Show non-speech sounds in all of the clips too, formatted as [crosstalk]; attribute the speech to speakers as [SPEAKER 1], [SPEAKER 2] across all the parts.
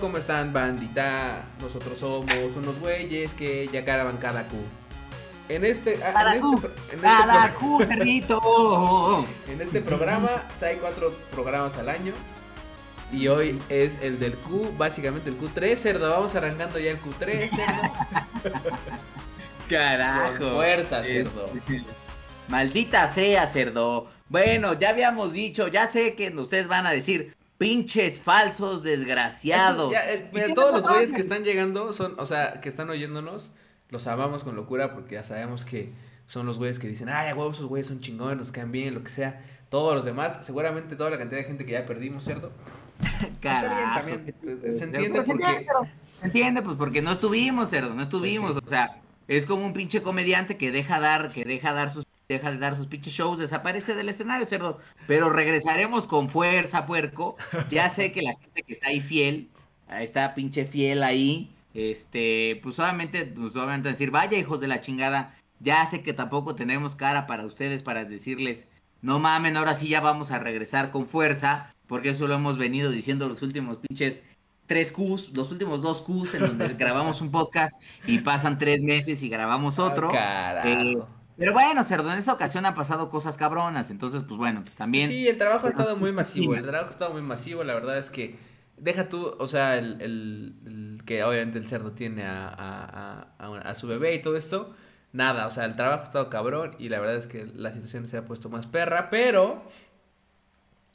[SPEAKER 1] ¿Cómo están, bandita? Nosotros somos unos güeyes que ya graban cada Q. En este, ah,
[SPEAKER 2] Cada
[SPEAKER 1] en
[SPEAKER 2] Q,
[SPEAKER 1] este, en este
[SPEAKER 2] Cada
[SPEAKER 1] pro-
[SPEAKER 2] Q, cerdito. [laughs]
[SPEAKER 1] en este programa o hay cuatro programas al año. Y hoy es el del Q, básicamente el Q3, cerdo. Vamos arrancando ya el Q3, cerdo. [laughs]
[SPEAKER 2] Carajo.
[SPEAKER 1] Con fuerza, cerdo.
[SPEAKER 2] Maldita sea, cerdo. Bueno, ya habíamos dicho, ya sé que ustedes van a decir, pinches falsos desgraciados.
[SPEAKER 1] Ya, eh,
[SPEAKER 2] ¿Y
[SPEAKER 1] mira, todos los güeyes que están llegando son, o sea, que están oyéndonos, los amamos con locura porque ya sabemos que son los güeyes que dicen, ay, a esos güeyes son chingones, nos caen bien, lo que sea. Todos los demás, seguramente toda la cantidad de gente que ya perdimos, ¿cierto?
[SPEAKER 2] Carajo. [laughs]
[SPEAKER 1] Está bien, también, eh, se
[SPEAKER 2] cerdo.
[SPEAKER 1] entiende
[SPEAKER 2] Pero
[SPEAKER 1] porque-.
[SPEAKER 2] Se entiende, pues porque no estuvimos, cerdo, no estuvimos.
[SPEAKER 1] Pues sí.
[SPEAKER 2] O sea, es como un pinche comediante que deja dar, que deja dar sus deja de dar sus pinches shows, desaparece del escenario, cerdo. Pero regresaremos con fuerza, puerco. Ya [laughs] sé que la gente que está ahí fiel, está pinche fiel ahí, este, pues obviamente, pues obviamente decir, vaya hijos de la chingada, ya sé que tampoco tenemos cara para ustedes para decirles, no mamen, ahora sí ya vamos a regresar con fuerza, porque eso lo hemos venido diciendo los últimos pinches tres Qs, los últimos dos Qs en donde [laughs] grabamos un podcast y pasan tres meses y grabamos otro. Eh, pero bueno, cerdo, en esta ocasión han pasado cosas cabronas, entonces pues bueno, pues también...
[SPEAKER 1] Sí, el trabajo ha estado muy masivo. El trabajo ha estado muy masivo. La verdad es que deja tú, o sea, el, el- el que obviamente el cerdo tiene a- a- a su bebé y todo esto. Nada, o sea, el trabajo ha estado cabrón y la verdad es que la situación se ha puesto más perra, pero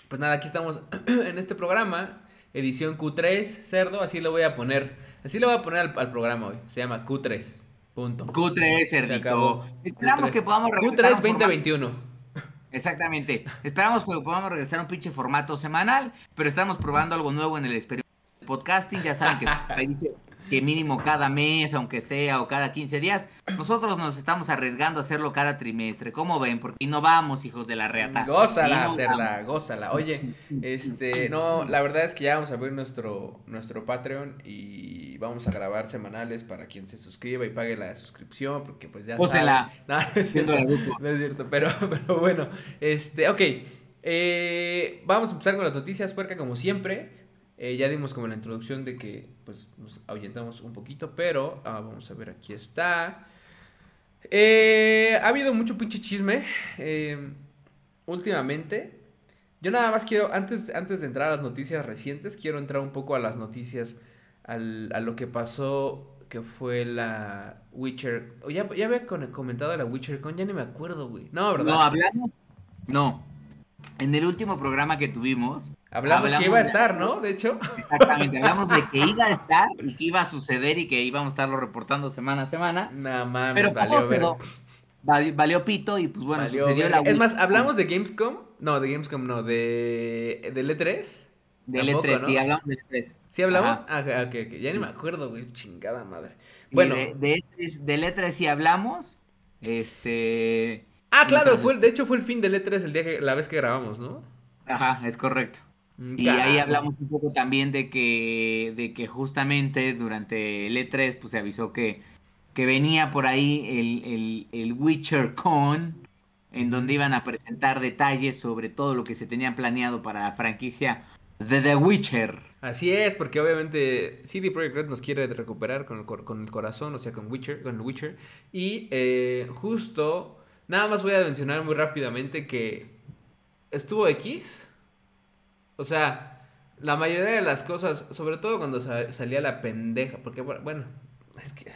[SPEAKER 1] pues nada, aquí estamos [clears throat] en este programa, edición Q3, cerdo, así lo voy a poner, así lo voy a poner al, al programa hoy, se llama Q3, punto.
[SPEAKER 2] Q3,
[SPEAKER 1] Se
[SPEAKER 2] cerdito. Esperamos
[SPEAKER 1] Q3.
[SPEAKER 2] que podamos regresar
[SPEAKER 1] Q3
[SPEAKER 2] a un formato-
[SPEAKER 1] 2021.
[SPEAKER 2] Exactamente. Esperamos que podamos regresar a un pinche formato semanal, pero estamos probando algo nuevo en el experimento podcasting. Ya saben que [laughs] ahí dice que mínimo cada mes, aunque sea, o cada 15 días. Nosotros nos estamos arriesgando a hacerlo cada trimestre. ¿Cómo ven? Porque innovamos, hijos de la reata.
[SPEAKER 1] Gózala,
[SPEAKER 2] Innovamos.
[SPEAKER 1] cerda, gózala. Oye, este, no, la verdad es que ya vamos a abrir nuestro, nuestro Patreon y vamos a grabar semanales para quien se suscriba y pague la suscripción, porque pues ya saben. [laughs] No, no es cierto, no es cierto, pero, [laughs] pero bueno, este, ok, eh, vamos a empezar con las noticias, puerca, como siempre. Eh, ya dimos como la introducción de que pues nos ahuyentamos un poquito, pero ah, vamos a ver, aquí está. Eh, ha habido mucho pinche chisme eh, últimamente. Yo nada más quiero, antes, antes de entrar a las noticias recientes, quiero entrar un poco a las noticias, al- a lo que pasó, que fue la Witcher. o ya, ya había comentado la Witcher Con, ya ni me acuerdo, güey. No, ¿verdad?
[SPEAKER 2] No, hablamos. No. En el último programa que tuvimos,
[SPEAKER 1] hablamos, que iba a estar, ¿no? De hecho.
[SPEAKER 2] exactamente, hablamos de que iba a estar y que iba a suceder y que íbamos a estarlo reportando semana a semana.
[SPEAKER 1] Nada más,
[SPEAKER 2] Pero pasó,
[SPEAKER 1] valió.
[SPEAKER 2] Valió, valió pito y pues bueno,
[SPEAKER 1] valió
[SPEAKER 2] sucedió la
[SPEAKER 1] Es más, ¿hablamos de Gamescom? No, de Gamescom no, de, de E3.
[SPEAKER 2] Del
[SPEAKER 1] Tampoco,
[SPEAKER 2] E3,
[SPEAKER 1] ¿no?
[SPEAKER 2] sí, hablamos del E3.
[SPEAKER 1] ¿Sí hablamos? Ah, ok, ok, ya ni me acuerdo, güey, chingada madre. Bueno,
[SPEAKER 2] de, de E3 del E3 sí hablamos. Este.
[SPEAKER 1] ah, claro,
[SPEAKER 2] entonces-
[SPEAKER 1] fue, de hecho fue el fin del E3 el día que, la vez que grabamos, ¿no?
[SPEAKER 2] Ajá, es correcto.
[SPEAKER 1] Mm,
[SPEAKER 2] Y ahí hablamos un poco también de que, de que justamente durante el E3 pues se avisó que, que venía por ahí el, el, el Witcher Con, en donde iban a presentar detalles sobre todo lo que se tenía planeado para la franquicia de The Witcher.
[SPEAKER 1] Así es, porque obviamente CD Projekt Red nos quiere recuperar con el, cor- con el corazón, o sea, con Witcher, con el Witcher. Y eh, justo, nada más voy a mencionar muy rápidamente que estuvo X. O sea, la mayoría de las cosas, sobre todo cuando sa- salía la pendeja, porque bueno, es que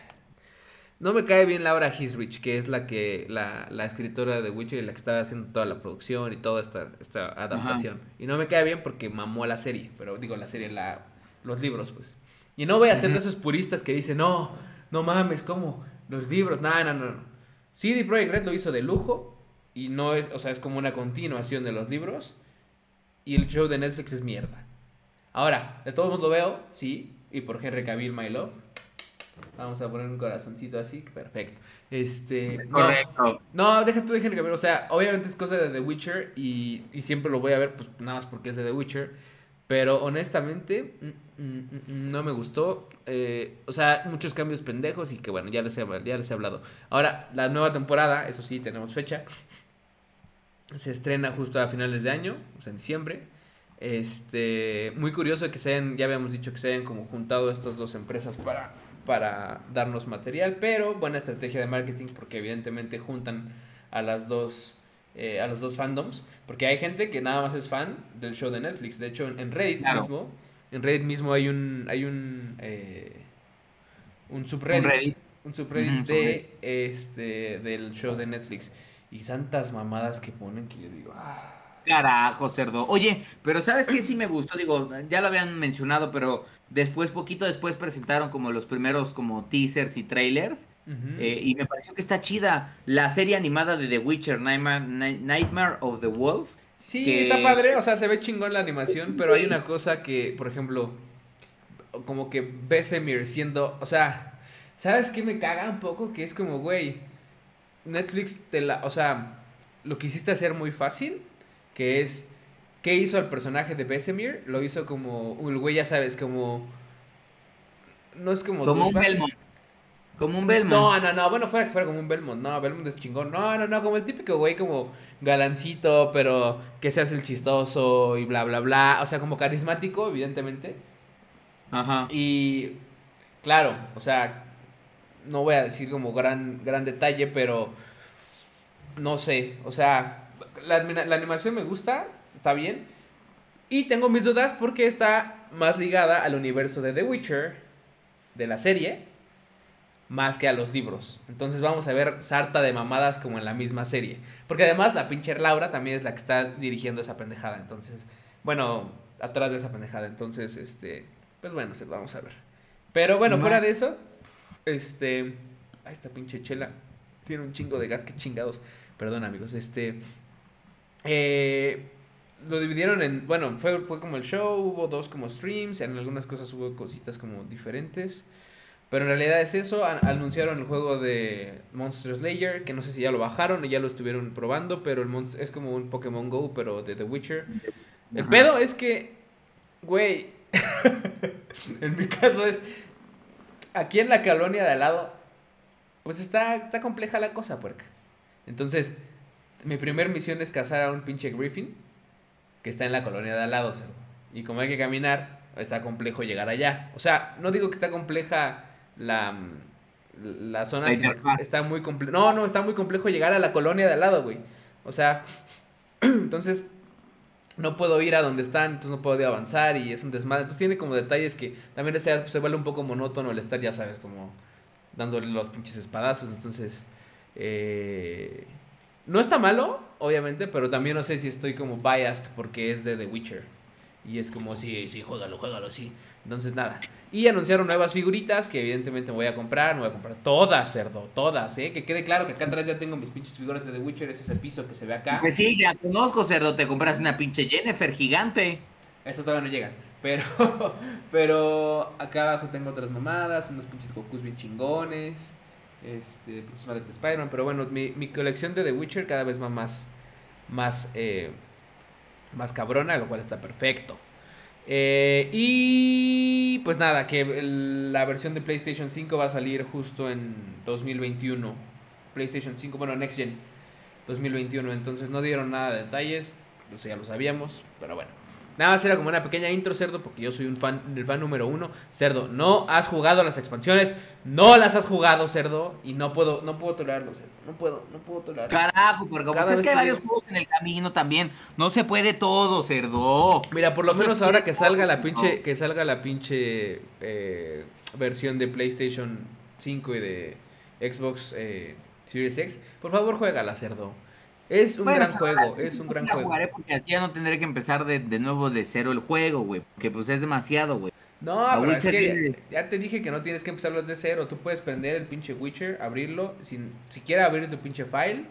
[SPEAKER 1] no me cae bien Laura Hisrich, que es la que la, la escritora de Witcher y la que estaba haciendo toda la producción y toda esta, esta adaptación. Y no me cae bien porque mamó la serie, pero digo la serie, la, los libros, pues. Y no voy a ser de esos puristas que dicen, no, no mames, ¿cómo? Los libros, no, no. no. CD Projekt Red lo hizo de lujo y no es, o sea, es como una continuación de los libros y el show de Netflix es mierda. Ahora, de todos modos lo veo, sí, y por Henry Cavill, My Love. Vamos a poner un corazoncito así, perfecto. Este, no,
[SPEAKER 2] Correcto.
[SPEAKER 1] no, deja tú de Henry Cavill, o sea, obviamente es cosa de The Witcher y, y siempre lo voy a ver, pues nada más porque es de The Witcher. Pero honestamente, mm, mm, mm, no me gustó. eh, o sea, muchos cambios pendejos y que bueno, ya les, he, ya les he hablado. Ahora, la nueva temporada, eso sí, tenemos fecha. Se estrena justo a finales de año, o sea, en diciembre. Este, muy curioso que se hayan, ya habíamos dicho que se hayan como juntado estas dos empresas para, para darnos material, pero buena estrategia de marketing porque evidentemente juntan a las dos eh, a los dos fandoms, porque hay gente que nada más es fan del show de Netflix. De hecho, en Reddit mismo, en Reddit mismo hay un hay un eh, un subreddit, un, subreddit de este del show de Netflix y santas mamadas que ponen que yo digo, ah.
[SPEAKER 2] Carajo, cerdo. Oye, pero ¿sabes qué sí me gustó? Digo, ya lo habían mencionado, pero después, poquito después presentaron como los primeros como teasers y trailers. Eh, y me pareció que está chida la serie animada de The Witcher, Nightmare, of the Wolf.
[SPEAKER 1] Sí, está padre, o sea, se ve chingón la animación, pero hay una cosa que, por ejemplo, como que Besemir siendo, o sea, ¿sabes qué me caga un poco? Que es como, güey, Netflix te la, o sea, lo quisiste hacer muy fácil, que es, ¿qué hizo el personaje de Besemir? Lo hizo como, el güey ya sabes, como, no es como...
[SPEAKER 2] Como un Belmont. Como un Belmont.
[SPEAKER 1] No, no, no, bueno, fuera que fuera como un Belmont. No, Belmont es chingón. No, no, no, como el típico güey como galancito, pero que se hace el chistoso y bla, bla, bla. O sea, como carismático, evidentemente. Ajá. Y claro, o sea, no voy a decir como gran, gran detalle, pero no sé, o sea, la, la animación me gusta, está bien. Y tengo mis dudas porque está más ligada al universo de The Witcher, de la serie más que a los libros. Entonces vamos a ver sarta de mamadas como en la misma serie. Porque además la pinche Laura también es la que está dirigiendo esa pendejada. Entonces, bueno, atrás de esa pendejada. Entonces, este, pues bueno, se vamos a ver. Pero bueno, fuera de eso, este, ay, esta pinche chela tiene un chingo de gas, que chingados. Perdón, amigos, este, eh, lo dividieron en, bueno, fue, fue como el show, hubo dos como streams, en algunas cosas hubo cositas como diferentes. Pero en realidad es eso. anunciaron el juego de Monster Slayer, que no sé si ya lo bajaron y ya lo estuvieron probando, pero el es como un Pokémon Go, pero de The Witcher. El pedo es que, güey, [laughs] en mi caso es, aquí en la colonia de al lado, pues está, está compleja la cosa, puerca. Entonces, mi primer misión es cazar a un pinche Griffin, que está en la colonia de al lado, Y como hay que caminar, está complejo llegar allá. O sea, no digo que está compleja la, la zona está muy complejo. No, no, está muy complejo llegar a la colonia de al lado, güey. O sea, [clears throat] entonces no puedo ir a donde están, entonces no puedo avanzar y es un desmadre. Entonces tiene como detalles que también se, se vuelve un poco monótono el estar, ya sabes, como dándole los pinches espadazos. Entonces, eh, no está malo, obviamente, pero también no sé si estoy como biased porque es de The Witcher. Y es como, sí, sí, juégalo, juégalo, sí. Entonces, nada. Y anunciaron nuevas figuritas que evidentemente voy a comprar. Me voy a comprar todas, cerdo, todas, ¿eh? Que quede claro que acá atrás ya tengo mis pinches figuras de The Witcher. Ese es el piso que se ve acá.
[SPEAKER 2] Pues sí, ya conozco, cerdo. Te compras una pinche Jennifer gigante.
[SPEAKER 1] Eso todavía no llega. Pero, [laughs] pero acá abajo tengo otras mamadas, unos pinches Gokus bien chingones. Este, pinches madres de Spider-Man. Pero bueno, mi, mi, colección de The Witcher cada vez va más, más, eh, más cabrona, lo cual está perfecto. Eh, y pues nada, que la versión de PlayStation 5 va a salir justo en 2021. PlayStation 5, bueno, Next Gen 2021. Entonces no dieron nada de detalles, eso ya lo sabíamos, pero bueno. Nada más era como una pequeña intro, Cerdo, porque yo soy un fan, el fan número uno. Cerdo, no has jugado las expansiones, no las has jugado, Cerdo, y no puedo, no puedo tolerarlo, Cerdo. No puedo, no puedo tolerarlo.
[SPEAKER 2] Carajo, porque como es que hay varios juegos en el camino también. No se puede todo, Cerdo.
[SPEAKER 1] Mira, por lo menos ahora que salga la pinche, que salga la pinche eh, versión de PlayStation 5 y de Xbox eh, Series X, por favor, juégala, Cerdo. Es un gran juego, es un gran juego.
[SPEAKER 2] Jugaré porque así ya no tendré que empezar de, de nuevo de cero el juego, güey. Porque pues es demasiado, güey.
[SPEAKER 1] No, pero es que ya, te dije que no tienes que empezarlo desde cero. Tú puedes prender el pinche Witcher, abrirlo, sin siquiera abrir tu pinche file,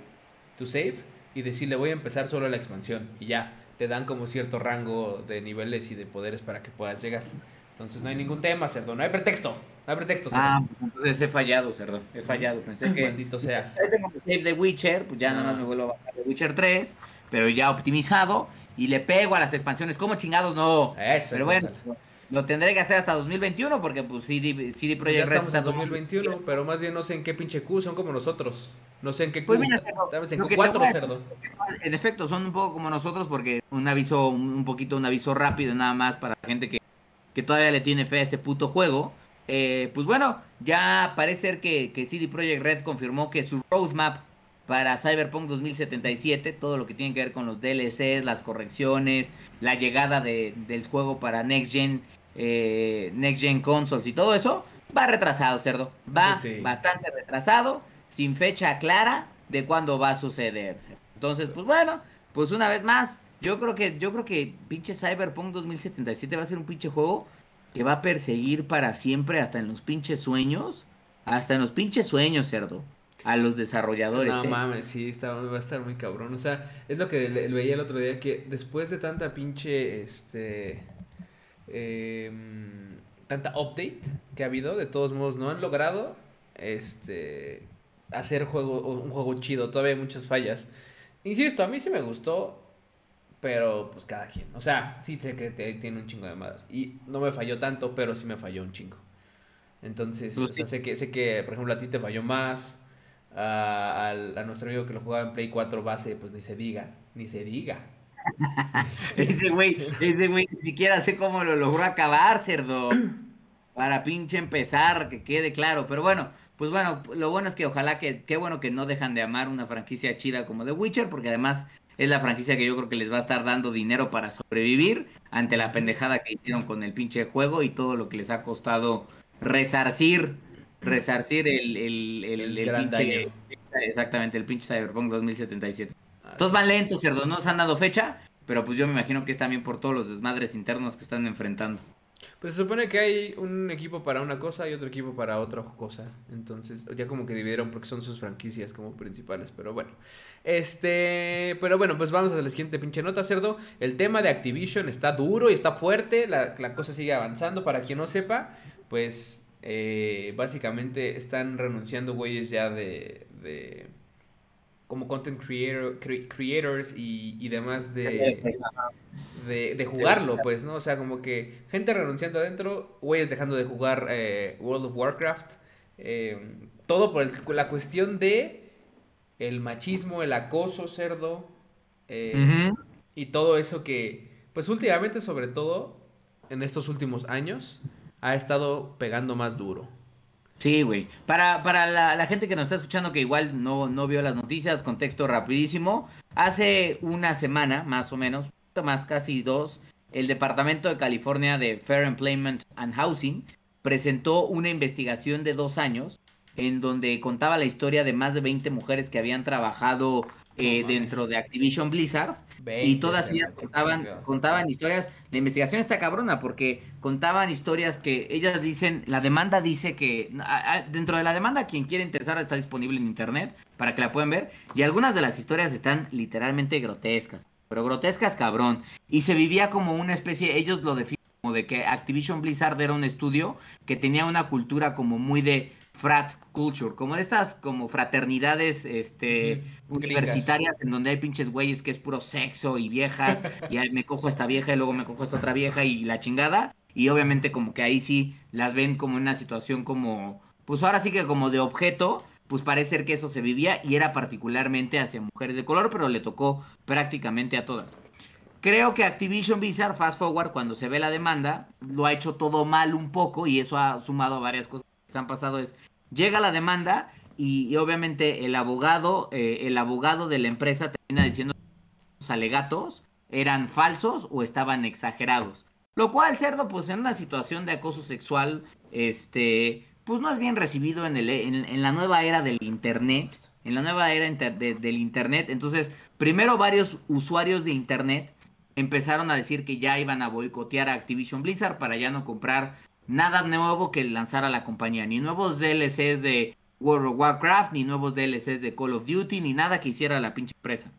[SPEAKER 1] tu save, y decirle voy a empezar solo la expansión. Y ya, te dan como cierto rango de niveles y de poderes para que puedas llegar. Entonces no hay ningún tema, cerdo, no hay pretexto. No hay pretexto.
[SPEAKER 2] Ah, pues entonces he fallado, cerdo. He fallado. Pensé que.
[SPEAKER 1] Maldito seas.
[SPEAKER 2] tengo el save de Witcher, pues ya nada más ah. me vuelvo a bajar de Witcher 3, pero ya optimizado. Y le pego a las expansiones. ¿Cómo chingados no?
[SPEAKER 1] Eso,
[SPEAKER 2] pero bueno, lo tendré que hacer hasta 2021 porque pues CD, CD
[SPEAKER 1] Pues
[SPEAKER 2] Projekt
[SPEAKER 1] ya
[SPEAKER 2] Red
[SPEAKER 1] estamos
[SPEAKER 2] está
[SPEAKER 1] en 2021, pero más bien no sé en qué pinche Q, son como nosotros. No sé en qué Q.
[SPEAKER 2] Pues mira, cerdo,
[SPEAKER 1] Estamos en
[SPEAKER 2] lo que te
[SPEAKER 1] Q4,
[SPEAKER 2] voy a decir-
[SPEAKER 1] cerdo.
[SPEAKER 2] En efecto, son un poco como nosotros porque un aviso, un, un poquito un aviso rápido nada más para la gente que, que todavía le tiene fe a ese puto juego. Eh, pues bueno, ya parece ser que, que CD Projekt Red confirmó que su roadmap para Cyberpunk 2077, todo lo que tiene que ver con los DLCs, las correcciones, la llegada de- del juego para Next Gen, eh, Next Gen Consoles y todo eso, va retrasado, cerdo. Va
[SPEAKER 1] Sí.
[SPEAKER 2] bastante retrasado, sin fecha clara de cuándo va a suceder. cerdo. Entonces, pues bueno, pues una vez más, yo creo que, yo creo que pinche Cyberpunk 2077 va a ser un pinche juego que va a perseguir para siempre hasta en los pinches sueños, hasta en los pinches sueños, cerdo, a los desarrolladores.
[SPEAKER 1] No
[SPEAKER 2] ¿eh?
[SPEAKER 1] mames, sí, está, va a estar muy cabrón. O sea, es lo que le- veía el otro día, que después de tanta pinche, este, em, tanta update que ha habido, de todos modos no han logrado, este, hacer juego, un juego chido. Todavía hay muchas fallas. Insisto, a mí sí me gustó, pero pues cada quien. O sea, sí sé que te- tiene un chingo de madas. Y no me falló tanto, pero sí me falló un chingo. Entonces,
[SPEAKER 2] Pues
[SPEAKER 1] o sea,
[SPEAKER 2] sí.
[SPEAKER 1] sé que, sé que, por ejemplo, a ti te falló más. A, al- a nuestro amigo que lo jugaba en Play 4 base, pues ni se diga, ni se diga. [laughs]
[SPEAKER 2] Ese güey, ese güey ni siquiera sé cómo lo logró acabar, cerdo. Para pinche empezar, que quede claro. Pero bueno, pues bueno, lo bueno es que ojalá que, qué bueno que no dejan de amar una franquicia chida como The Witcher, porque además es la franquicia que yo creo que les va a estar dando dinero para sobrevivir ante la pendejada que hicieron con el pinche juego y todo lo que les ha costado resarcir, resarcir el, el, el,
[SPEAKER 1] El
[SPEAKER 2] pinche, exactamente, el pinche Cyberpunk 2077.
[SPEAKER 1] Ah,
[SPEAKER 2] Todos van lentos, cerdo, no se han dado fecha, pero pues yo me imagino que es también por todos los desmadres internos que están enfrentando.
[SPEAKER 1] Pues se supone que hay un equipo para una cosa y otro equipo para otra cosa. Entonces, ya como que dividieron porque son sus franquicias como principales. Pero bueno. Este. Pero bueno, pues vamos a la siguiente pinche nota, cerdo. El tema de Activision está duro y está fuerte. La, la cosa sigue avanzando. Para quien no sepa, pues. eh, básicamente están renunciando güeyes ya de. de como content creator, cre- creators y, y demás de, de, de jugarlo, pues, ¿no? O sea, como que gente renunciando adentro, güeyes dejando de jugar eh, World of Warcraft, eh, todo por el- la cuestión de el machismo, el acoso cerdo, eh, y todo eso que, pues últimamente, sobre todo, en estos últimos años, ha estado pegando más duro.
[SPEAKER 2] Sí, güey. Para, para la, la gente que nos está escuchando que igual no, no vio las noticias, contexto rapidísimo. Hace una semana, más o menos, más casi dos, el Departamento de California de Fair Employment and Housing presentó una investigación de dos años en donde contaba la historia de más de 20 mujeres que habían trabajado eh, dentro de Activision Blizzard y
[SPEAKER 1] 20,
[SPEAKER 2] todas ellas contaban, contaban historias. La investigación está cabrona porque contaban historias que ellas dicen, la demanda dice que a- a- dentro de la demanda quien quiere interesar está disponible en internet para que la puedan ver y algunas de las historias están literalmente grotescas, pero grotescas cabrón. Y se vivía como una especie, ellos lo definen como de que Activision Blizzard era un estudio que tenía una cultura como muy de frat culture, como de estas como fraternidades este
[SPEAKER 1] gringas.
[SPEAKER 2] universitarias en donde hay pinches güeyes que es puro sexo y viejas [laughs] y ahí me cojo a esta vieja y luego me cojo a esta otra vieja y la chingada. Y obviamente como que ahí sí las ven como en una situación como pues ahora sí que como de objeto pues parece ser que eso se vivía y era particularmente hacia mujeres de color pero le tocó prácticamente a todas. Creo que Activision Blizzard, Fast Forward, cuando se ve la demanda, lo ha hecho todo mal un poco y eso ha sumado a varias cosas se han pasado. Es, llega la demanda y, obviamente el abogado, eh, el abogado de la empresa termina diciendo que los alegatos eran falsos o estaban exagerados. Lo cual, cerdo, pues en una situación de acoso sexual, este, pues no es bien recibido en, el, en, la nueva era del internet. En la nueva era del internet. Entonces, primero varios usuarios de internet empezaron a decir que ya iban a boicotear a Activision Blizzard para ya no comprar nada nuevo que lanzara la compañía. Ni nuevos DLCs de World of Warcraft, ni nuevos DLCs de Call of Duty, ni nada que hiciera la pinche empresa.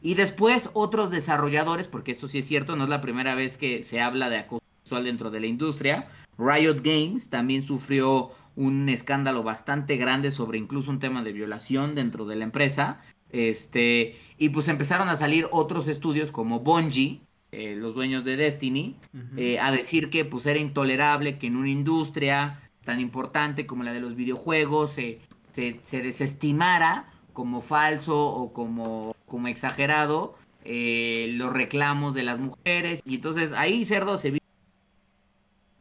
[SPEAKER 2] Y después otros desarrolladores, porque esto sí es cierto, no es la primera vez que se habla de acoso sexual dentro de la industria. Riot Games también sufrió un escándalo bastante grande sobre incluso un tema de violación dentro de la empresa. Este, y pues empezaron a salir otros estudios como Bungie, eh, los dueños de Destiny, eh, a decir que pues era intolerable que en una industria tan importante como la de los videojuegos se, se, desestimara como falso o como, como exagerado eh, los reclamos de las mujeres. Y entonces ahí Cerdo se vio.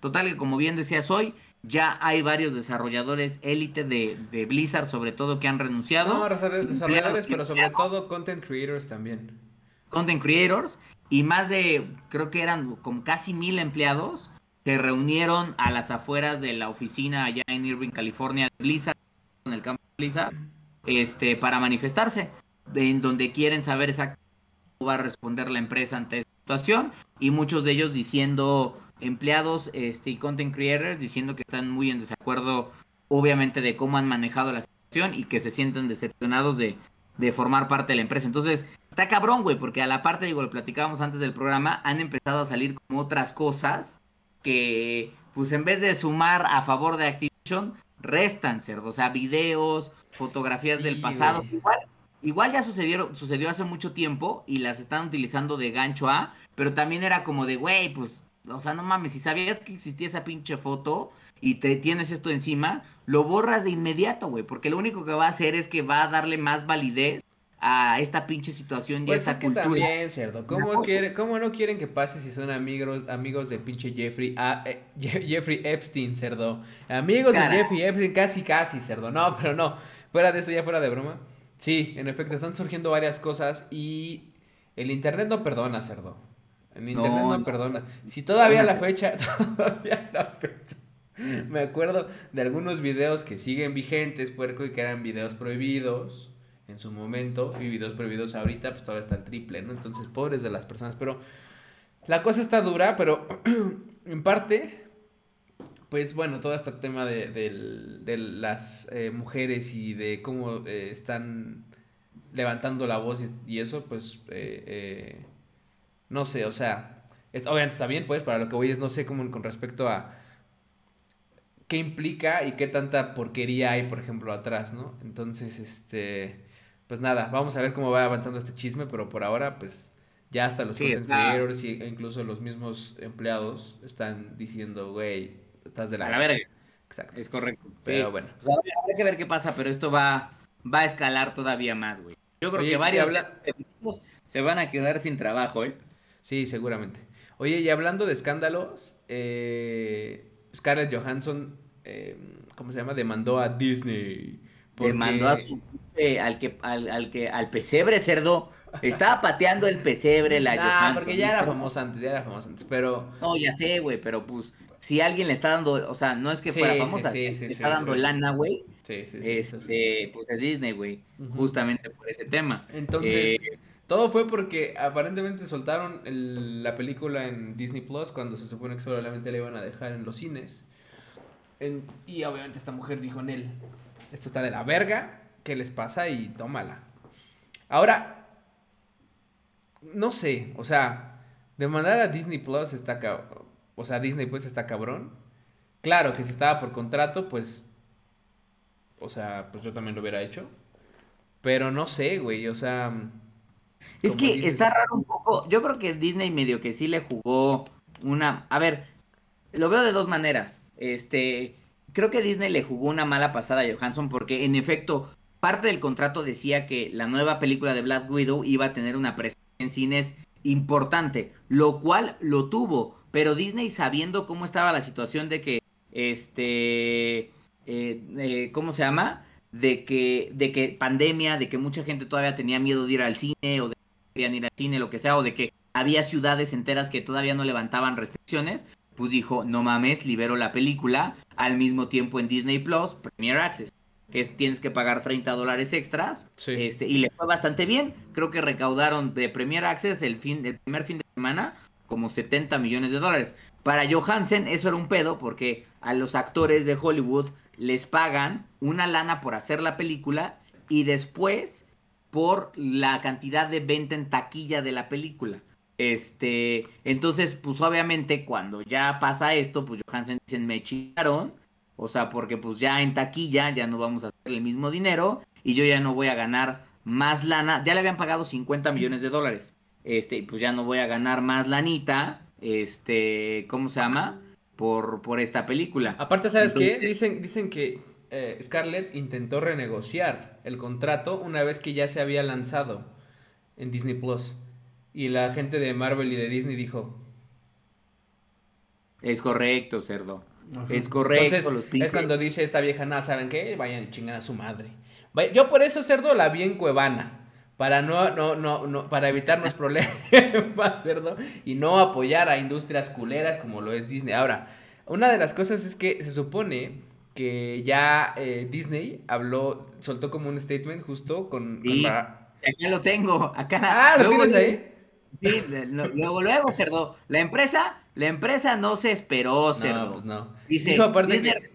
[SPEAKER 2] Total que como bien decías hoy, ya hay varios desarrolladores élite de, de, Blizzard, sobre todo, que han renunciado.
[SPEAKER 1] No, desarrolladores, pero sobre todo content creators también.
[SPEAKER 2] Content creators y más de, creo que eran como casi mil empleados, se reunieron a las afueras de la oficina allá en Irving, California, Blizzard, en el campo de Blizzard, este, para manifestarse, en donde quieren saber exactamente cómo va a responder la empresa ante esta situación, y muchos de ellos diciendo, empleados este, y content creators, diciendo que están muy en desacuerdo, obviamente, de cómo han manejado la situación y que se sienten decepcionados de, de formar parte de la empresa. Entonces, está cabrón, güey, porque a la parte, digo, lo platicábamos antes del programa, han empezado a salir como otras cosas que, pues en vez de sumar a favor de Activision, restan, cerdo. O sea, videos, fotografías del pasado. Igual, igual ya sucedieron, sucedió hace mucho tiempo y las están utilizando de gancho a, pero también era como de, güey, pues, o sea, no mames, si sabías que existía esa pinche foto y te tienes esto encima, lo borras de inmediato, güey, porque lo único que va a hacer es que va a darle más validez a esta pinche situación y
[SPEAKER 1] pues
[SPEAKER 2] esa
[SPEAKER 1] es que también, cerdo. ¿Cómo, quiere, ¿Cómo no quieren que pase si son amigos, amigos del pinche Jeffrey, ah, eh, [laughs] Jeffrey Epstein, cerdo? Amigos de Jeffrey Epstein, casi, casi, cerdo. No, [laughs] pero no. Fuera de eso, ya fuera de broma. Sí, en efecto, están surgiendo varias cosas y el internet no perdona, cerdo. El internet no, perdona. Si todavía la fecha, [laughs] todavía la fecha Me acuerdo de algunos videos que siguen vigentes, puerco, y que eran videos prohibidos en su momento, y videos prohibidos ahorita, pues todavía está el triple, ¿no? Entonces, pobres de las personas, pero la cosa está dura, pero [clears throat] en parte, pues bueno, todo este tema de, de, las eh, mujeres y de cómo eh, están levantando la voz y, eso, pues, eh, no sé, o sea, obviamente está bien, pues, para lo que voy es, no sé, cómo con respecto a qué implica y qué tanta porquería hay, por ejemplo, atrás, ¿no? Entonces, este, pues nada, vamos a ver cómo va avanzando este chisme, pero por ahora, pues ya hasta los content creators e incluso los mismos empleados están diciendo, güey, estás de la...
[SPEAKER 2] A la verga. Exacto. Es correcto. Pero bueno. Habrá que ver qué pasa, pero esto va, va a escalar todavía más, güey. Yo creo que varios se van a quedar sin trabajo, ¿eh?
[SPEAKER 1] Sí, seguramente. Oye, y hablando de escándalos, eh, Scarlett Johansson, eh, ¿cómo se llama? Demandó a Disney.
[SPEAKER 2] Demandó a su al que al, al, que al pesebre cerdo estaba pateando el pesebre la [laughs]
[SPEAKER 1] nah, Johansson. porque ya era famosa antes, ya era famosa antes, pero
[SPEAKER 2] No, ya sé, güey, pero pues si alguien le está dando, o sea, no es que fuera famosa, le está dando lana, güey. Sí, sí, este, pues es Disney, güey, justamente por ese tema.
[SPEAKER 1] Entonces, eh, todo fue porque aparentemente soltaron la película en Disney Plus cuando se supone que solamente la iban a dejar en los cines. y obviamente esta mujer dijo en él, esto está de la verga, ¿qué les pasa? Y tómala. Ahora, no sé, o sea, demandar a Disney Plus está o sea, Disney pues está cabrón. Claro que si estaba por contrato, pues o sea, pues yo también lo hubiera hecho. Pero no sé, güey, o sea,
[SPEAKER 2] es que está raro un poco. Yo creo que Disney medio que sí le jugó una. A ver, lo veo de dos maneras. Este. Creo que Disney le jugó una mala pasada a Johansson porque, en efecto, parte del contrato decía que la nueva película de Black Widow iba a tener una presencia en cines importante, lo cual lo tuvo. Pero Disney, sabiendo cómo estaba la situación de que. Este. Eh, eh, ¿Cómo se llama? De que, de que pandemia, de que mucha gente todavía tenía miedo de ir al cine o de querían ir al cine, lo que sea, o de que había ciudades enteras que todavía no levantaban restricciones, pues dijo, no mames, libero la película al mismo tiempo en Disney Plus, Premier Access, que es, tienes que pagar 30 dólares extras, este, y le fue bastante bien, creo que recaudaron de Premier Access el, fin, el primer fin de semana como 70 millones de dólares. Para Johansen eso era un pedo porque a los actores de Hollywood les pagan una lana por hacer la película y después por la cantidad de venta en taquilla de la película. Este, entonces, pues obviamente cuando ya pasa esto, pues Johansen dicen, me chingaron, o sea, porque pues ya en taquilla ya no vamos a hacer el mismo dinero y yo ya no voy a ganar más lana, ya le habían pagado 50 millones de dólares. este, pues ya no voy a ganar más lanita, este, ¿cómo se llama? Por, por esta película.
[SPEAKER 1] Aparte, ¿sabes qué? Dicen, dicen que eh, Scarlett intentó renegociar el contrato una vez que ya se había lanzado en Disney Plus. Y la gente de Marvel y de Disney dijo.
[SPEAKER 2] Es correcto, cerdo. Es correcto.
[SPEAKER 1] Entonces, es cuando dice esta vieja, nada, ¿saben qué? Vayan a chingar a su madre. Yo por eso, cerdo, la vi en Cuevana. Para no, no, no, no, para evitarnos problemas, [laughs] cerdo, y no apoyar a industrias culeras como lo es Disney. Ahora, una de las cosas es que se supone que ya eh, Disney habló, soltó como un statement justo con...
[SPEAKER 2] Sí, acá lo tengo, acá.
[SPEAKER 1] Ah, ¿lo tienes ahí?
[SPEAKER 2] Sí, luego, luego, cerdo. La empresa, la empresa no se esperó, cerdo.
[SPEAKER 1] No, pues no.
[SPEAKER 2] Dice, aparte que...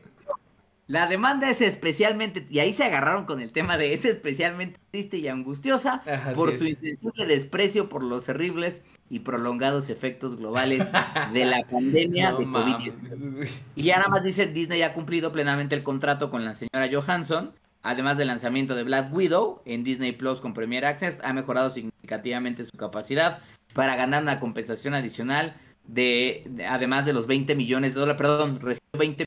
[SPEAKER 2] La demanda es especialmente, y ahí se agarraron con el tema de es especialmente triste y angustiosa por su insensible desprecio por los terribles y prolongados efectos globales de la [laughs] pandemia de COVID-19. Y ya nada más dice, Disney ha cumplido plenamente el contrato con la señora Johansson, además del lanzamiento de Black Widow en Disney Plus con Premier Access, ha mejorado significativamente su capacidad para ganar una compensación adicional de, además de los 20 millones de dólares, perdón, recibió 20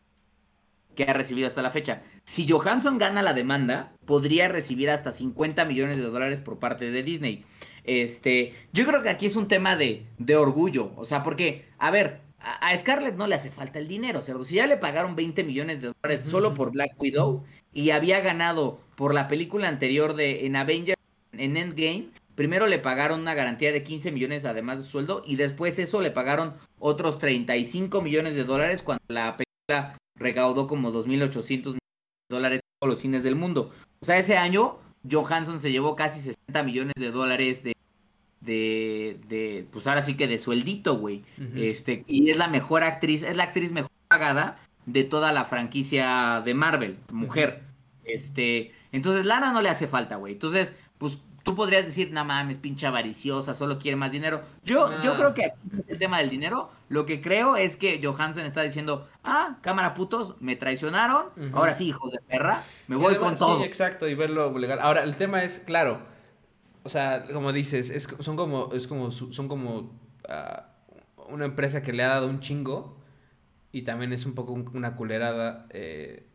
[SPEAKER 2] que ha recibido hasta la fecha. Si Johansson gana la demanda, podría recibir hasta 50 millones de dólares por parte de Disney. Este, yo creo que aquí es un tema de, de orgullo, o sea, porque, a ver, a, Scarlett no le hace falta el dinero, cerdo. Si ya le pagaron 20 millones de dólares solo por Black Widow y había ganado por la película anterior de en Avengers, en Endgame, primero le pagaron una garantía de 15 millones además de sueldo y después eso le pagaron otros 35 millones de dólares cuando la película recaudó como 2.800 dólares en todos los cines del mundo. O sea, ese año Johansson se llevó casi 60 millones de dólares de, de, de pues ahora sí que de sueldito, güey. Este, y es la mejor actriz, es la actriz mejor pagada de toda la franquicia de Marvel, mujer. Este, entonces Lana no le hace falta, güey. Entonces, pues tú podrías decir, no mames, pinche avariciosa, solo quiere más dinero. Yo, yo creo que el tema del dinero, lo que creo es que Johansson está diciendo, ah, cámara putos, me traicionaron, ahora sí, hijos de perra, me voy con todo. Sí,
[SPEAKER 1] exacto, y verlo legal. Ahora, el tema es, claro, o sea, como dices, es, son como, es como, son como ah, una empresa que le ha dado un chingo y también es un poco una culerada, eh,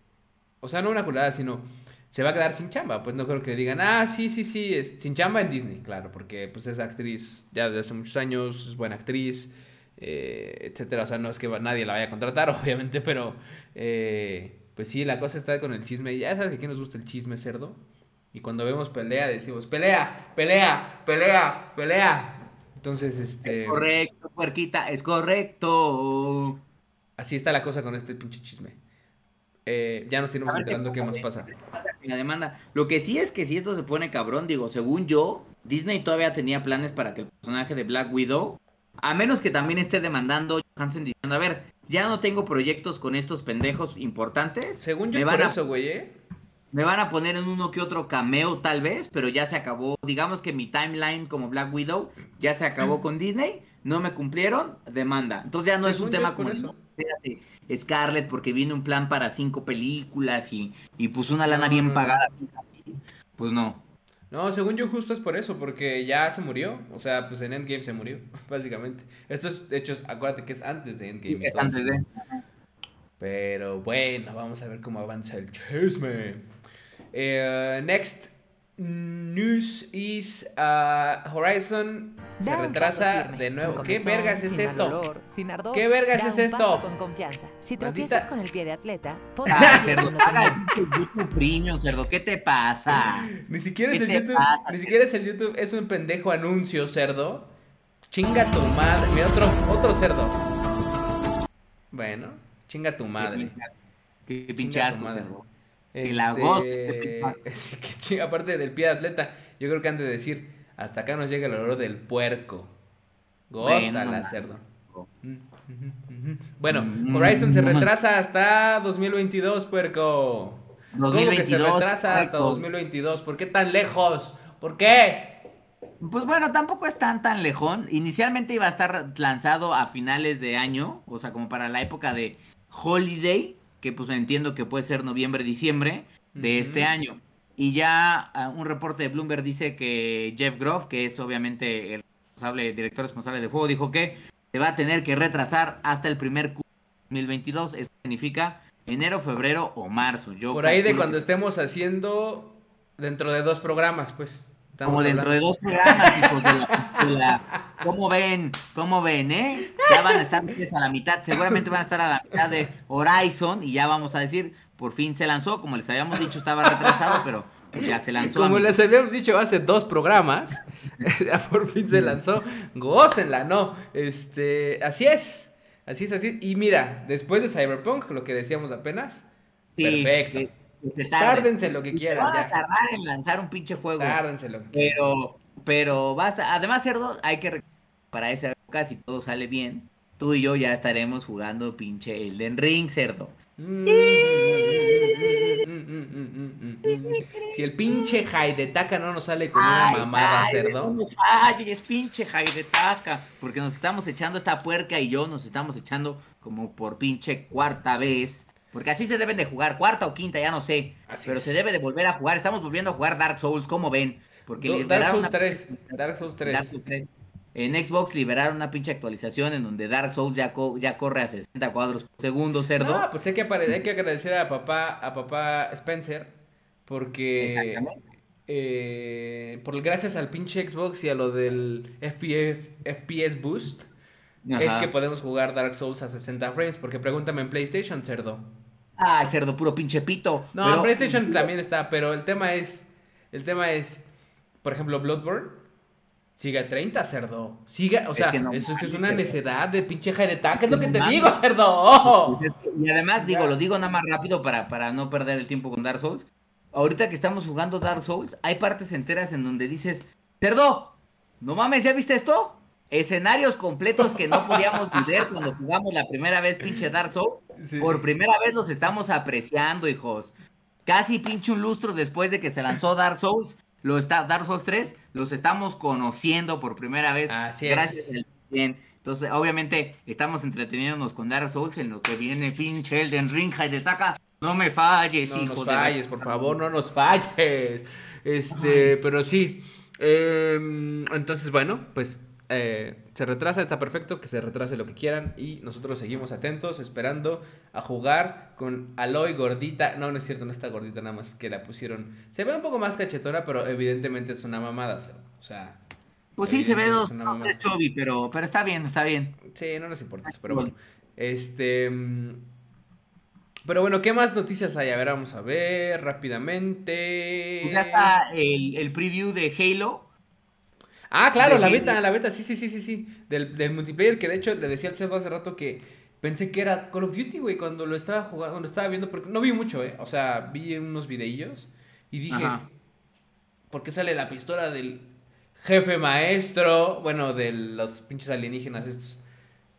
[SPEAKER 1] o sea, no una culerada, sino se va a quedar sin chamba. Pues no creo que digan, ah, sí, sí, sí, es sin chamba en Disney, claro, porque pues es actriz ya desde hace muchos años, es buena actriz, eh, etcétera. O sea, no es que nadie la vaya a contratar, [laughs] obviamente, pero eh, pues sí, la cosa está con el chisme. Ya sabes que aquí nos gusta el chisme cerdo. Y cuando vemos pelea, decimos, pelea, pelea, pelea, pelea. Entonces, este...
[SPEAKER 2] Es correcto, puerquita, es correcto.
[SPEAKER 1] Así está la cosa con este pinche chisme. Eh, ya nos iremos enterando qué, más pasa.
[SPEAKER 2] La demanda. Lo que sí es que si esto se pone cabrón, digo, según yo, Disney todavía tenía planes para que el personaje de Black Widow, a menos que también esté demandando Hansen diciendo, a ver, ya no tengo proyectos con estos pendejos importantes.
[SPEAKER 1] Según yo es por eso, güey, ¿eh?
[SPEAKER 2] Me van a poner en uno que otro cameo tal vez, pero ya se acabó. Digamos que mi timeline como Black Widow ya se acabó con Disney. No me cumplieron, demanda. Entonces ya no es un tema como eso. Espérate, Scarlett, porque viene un plan para cinco películas y, y puso una lana bien pagada. Pues no.
[SPEAKER 1] No, según yo justo es por eso, porque ya se murió. O sea, pues en Endgame se murió, [laughs] básicamente. Esto es, de hecho, acuérdate que es antes de Endgame.
[SPEAKER 2] Es antes de.
[SPEAKER 1] Pero bueno, vamos a ver cómo avanza el chisme. Eh, next news is uh, Horizon se retrasa de nuevo. ¿Qué vergas es esto? ¿Qué vergas es esto?
[SPEAKER 3] Con confianza. Si tropiezas con el pie de atleta,
[SPEAKER 2] ah, cerdo, haga YouTube Premium, cerdo, ¿qué te pasa? [laughs]
[SPEAKER 1] Ni siquiera es el YouTube, ni siquiera es el YouTube, es un pendejo anuncio, cerdo. Chinga tu madre, mira otro otro cerdo. Bueno, chinga tu madre.
[SPEAKER 2] Qué pinchazo, cerdo.
[SPEAKER 1] Este, la voz. que, aparte del pie de atleta, yo creo que han de decir, hasta acá nos llega el olor del puerco. Gózala, cerdo. Bueno, mm. Horizon se retrasa hasta 2022, puerco. ¿Cómo que se retrasa hasta 2022? ¿Por qué tan lejos? ¿Por qué?
[SPEAKER 2] Pues bueno, tampoco es tan tan lejón. Inicialmente iba a estar lanzado a finales de año, o sea, como para la época de Holiday, que pues entiendo que puede ser noviembre, diciembre de este año. Y ya ah, un reporte de Bloomberg dice que Jeff Groff, que es obviamente el responsable, director responsable del juego, dijo que se va a tener que retrasar hasta el primer Q 2022. Eso significa enero, febrero o marzo. Yo
[SPEAKER 1] Por ahí de cuando
[SPEAKER 2] que-
[SPEAKER 1] estemos haciendo dentro de dos programas, pues. Estamos
[SPEAKER 2] Como dentro
[SPEAKER 1] hablando.
[SPEAKER 2] de dos programas, hijos de la, de la- ¿Cómo ven? ¿Cómo ven, eh? Ya van a estar ustedes a la mitad. Seguramente van a estar a la mitad de Horizon y ya vamos a decir, por fin se lanzó. Como les habíamos dicho, estaba retrasado, pero pues ya se lanzó.
[SPEAKER 1] Como
[SPEAKER 2] amigos.
[SPEAKER 1] les habíamos dicho hace dos programas, [laughs] ya por fin se lanzó. Gócenla, ¿no? Este, así es. Así es, así es. Y mira, después de Cyberpunk, lo que decíamos apenas,
[SPEAKER 2] Sí,
[SPEAKER 1] perfecto.
[SPEAKER 2] que-
[SPEAKER 1] Tárdense lo que quieran,
[SPEAKER 2] van a tardar en lanzar un pinche juego.
[SPEAKER 1] Tárdense lo que quieran.
[SPEAKER 2] Pero, pero basta. Además, Cerdo, hay que para esa época, si todo sale bien, tú y yo ya estaremos jugando pinche Elden Ring, Cerdo.
[SPEAKER 1] Si el pinche Haidetaka no nos sale con una
[SPEAKER 2] Ay,
[SPEAKER 1] mamada,
[SPEAKER 2] ay,
[SPEAKER 1] cerdo.
[SPEAKER 2] no falles, pinche Jaidetaka. Porque nos estamos echando esta puerca y yo nos estamos echando como por pinche cuarta vez. Porque así se deben de jugar, cuarta o quinta, ya no sé.
[SPEAKER 1] Así
[SPEAKER 2] pero
[SPEAKER 1] es.
[SPEAKER 2] se debe de volver a jugar. Estamos volviendo a jugar Dark Souls, ¿cómo ven? Porque
[SPEAKER 1] Do- Dark Souls
[SPEAKER 2] una-
[SPEAKER 1] 3. Dark Souls 3.
[SPEAKER 2] Dark Souls 3. En Xbox liberaron una pinche actualización en donde Dark Souls ya, co- ya corre a 60 cuadros por segundo, cerdo.
[SPEAKER 1] Ah, pues hay que, hay que agradecer a papá, a papá Spencer, porque eh, por gracias al pinche Xbox y a lo del FPS, FPS Boost, es que podemos jugar Dark Souls a 60 frames, porque pregúntame en PlayStation, cerdo.
[SPEAKER 2] Ay, cerdo, puro pinche pito.
[SPEAKER 1] No,
[SPEAKER 2] Pero-
[SPEAKER 1] en PlayStation también está, pero el tema es, el tema es, por ejemplo, Bloodborne. Sigue a 30, cerdo. Siga, o
[SPEAKER 2] Es
[SPEAKER 1] sea,
[SPEAKER 2] que no
[SPEAKER 1] eso es una necedad de pinche Haidetaka, es lo que te digo, cerdo.
[SPEAKER 2] Es que- Y además, digo,
[SPEAKER 1] Ya.
[SPEAKER 2] lo digo nada más rápido para, para no perder el tiempo con Dark Souls. Ahorita que estamos jugando Dark Souls, hay partes enteras en donde dices, cerdo, no mames, ¿ya viste esto? Escenarios completos que no podíamos ver cuando jugamos la primera vez pinche Dark Souls.
[SPEAKER 1] Sí.
[SPEAKER 2] Por primera vez los estamos apreciando, hijos. Casi pinche un lustro después de que se lanzó Dark Souls, lo está, Dark Souls 3, los estamos conociendo por primera vez.
[SPEAKER 1] Así es.
[SPEAKER 2] gracias al bien. Entonces, obviamente, estamos entreteniéndonos con Dark Souls en lo que viene pinche Elden Ring, Haidetaka. No me falles,
[SPEAKER 1] No
[SPEAKER 2] hijos
[SPEAKER 1] nos
[SPEAKER 2] de la-
[SPEAKER 1] falles, por favor, no nos falles. Este, pero sí. em, entonces, bueno, pues eh, se retrasa, está perfecto, que se retrase lo que quieran. Y nosotros seguimos atentos, esperando a jugar con Aloy gordita. No, no es cierto, no está gordita, nada más que la pusieron. Se ve un poco más cachetona, pero evidentemente es una mamada. O sea,
[SPEAKER 2] Pues sí, se ve dos,
[SPEAKER 1] es
[SPEAKER 2] pero, pero está bien, está bien.
[SPEAKER 1] Sí, no nos importa eso, pero bueno. Este. mm, Pero bueno, ¿qué más noticias hay? A ver, vamos a ver rápidamente.
[SPEAKER 2] Pues ya está el, el preview de Halo.
[SPEAKER 1] Ah, claro, la beta, la beta, sí, sí, sí, sí, sí. Del, del multiplayer, que de hecho le decía al cerdo hace rato que pensé que era Call of Duty, güey, cuando lo estaba jugando, cuando estaba viendo, porque no vi mucho, eh. O sea, vi unos videillos y dije,
[SPEAKER 2] Ajá.
[SPEAKER 1] ¿por qué sale la pistola del jefe maestro? Bueno, de los pinches alienígenas estos.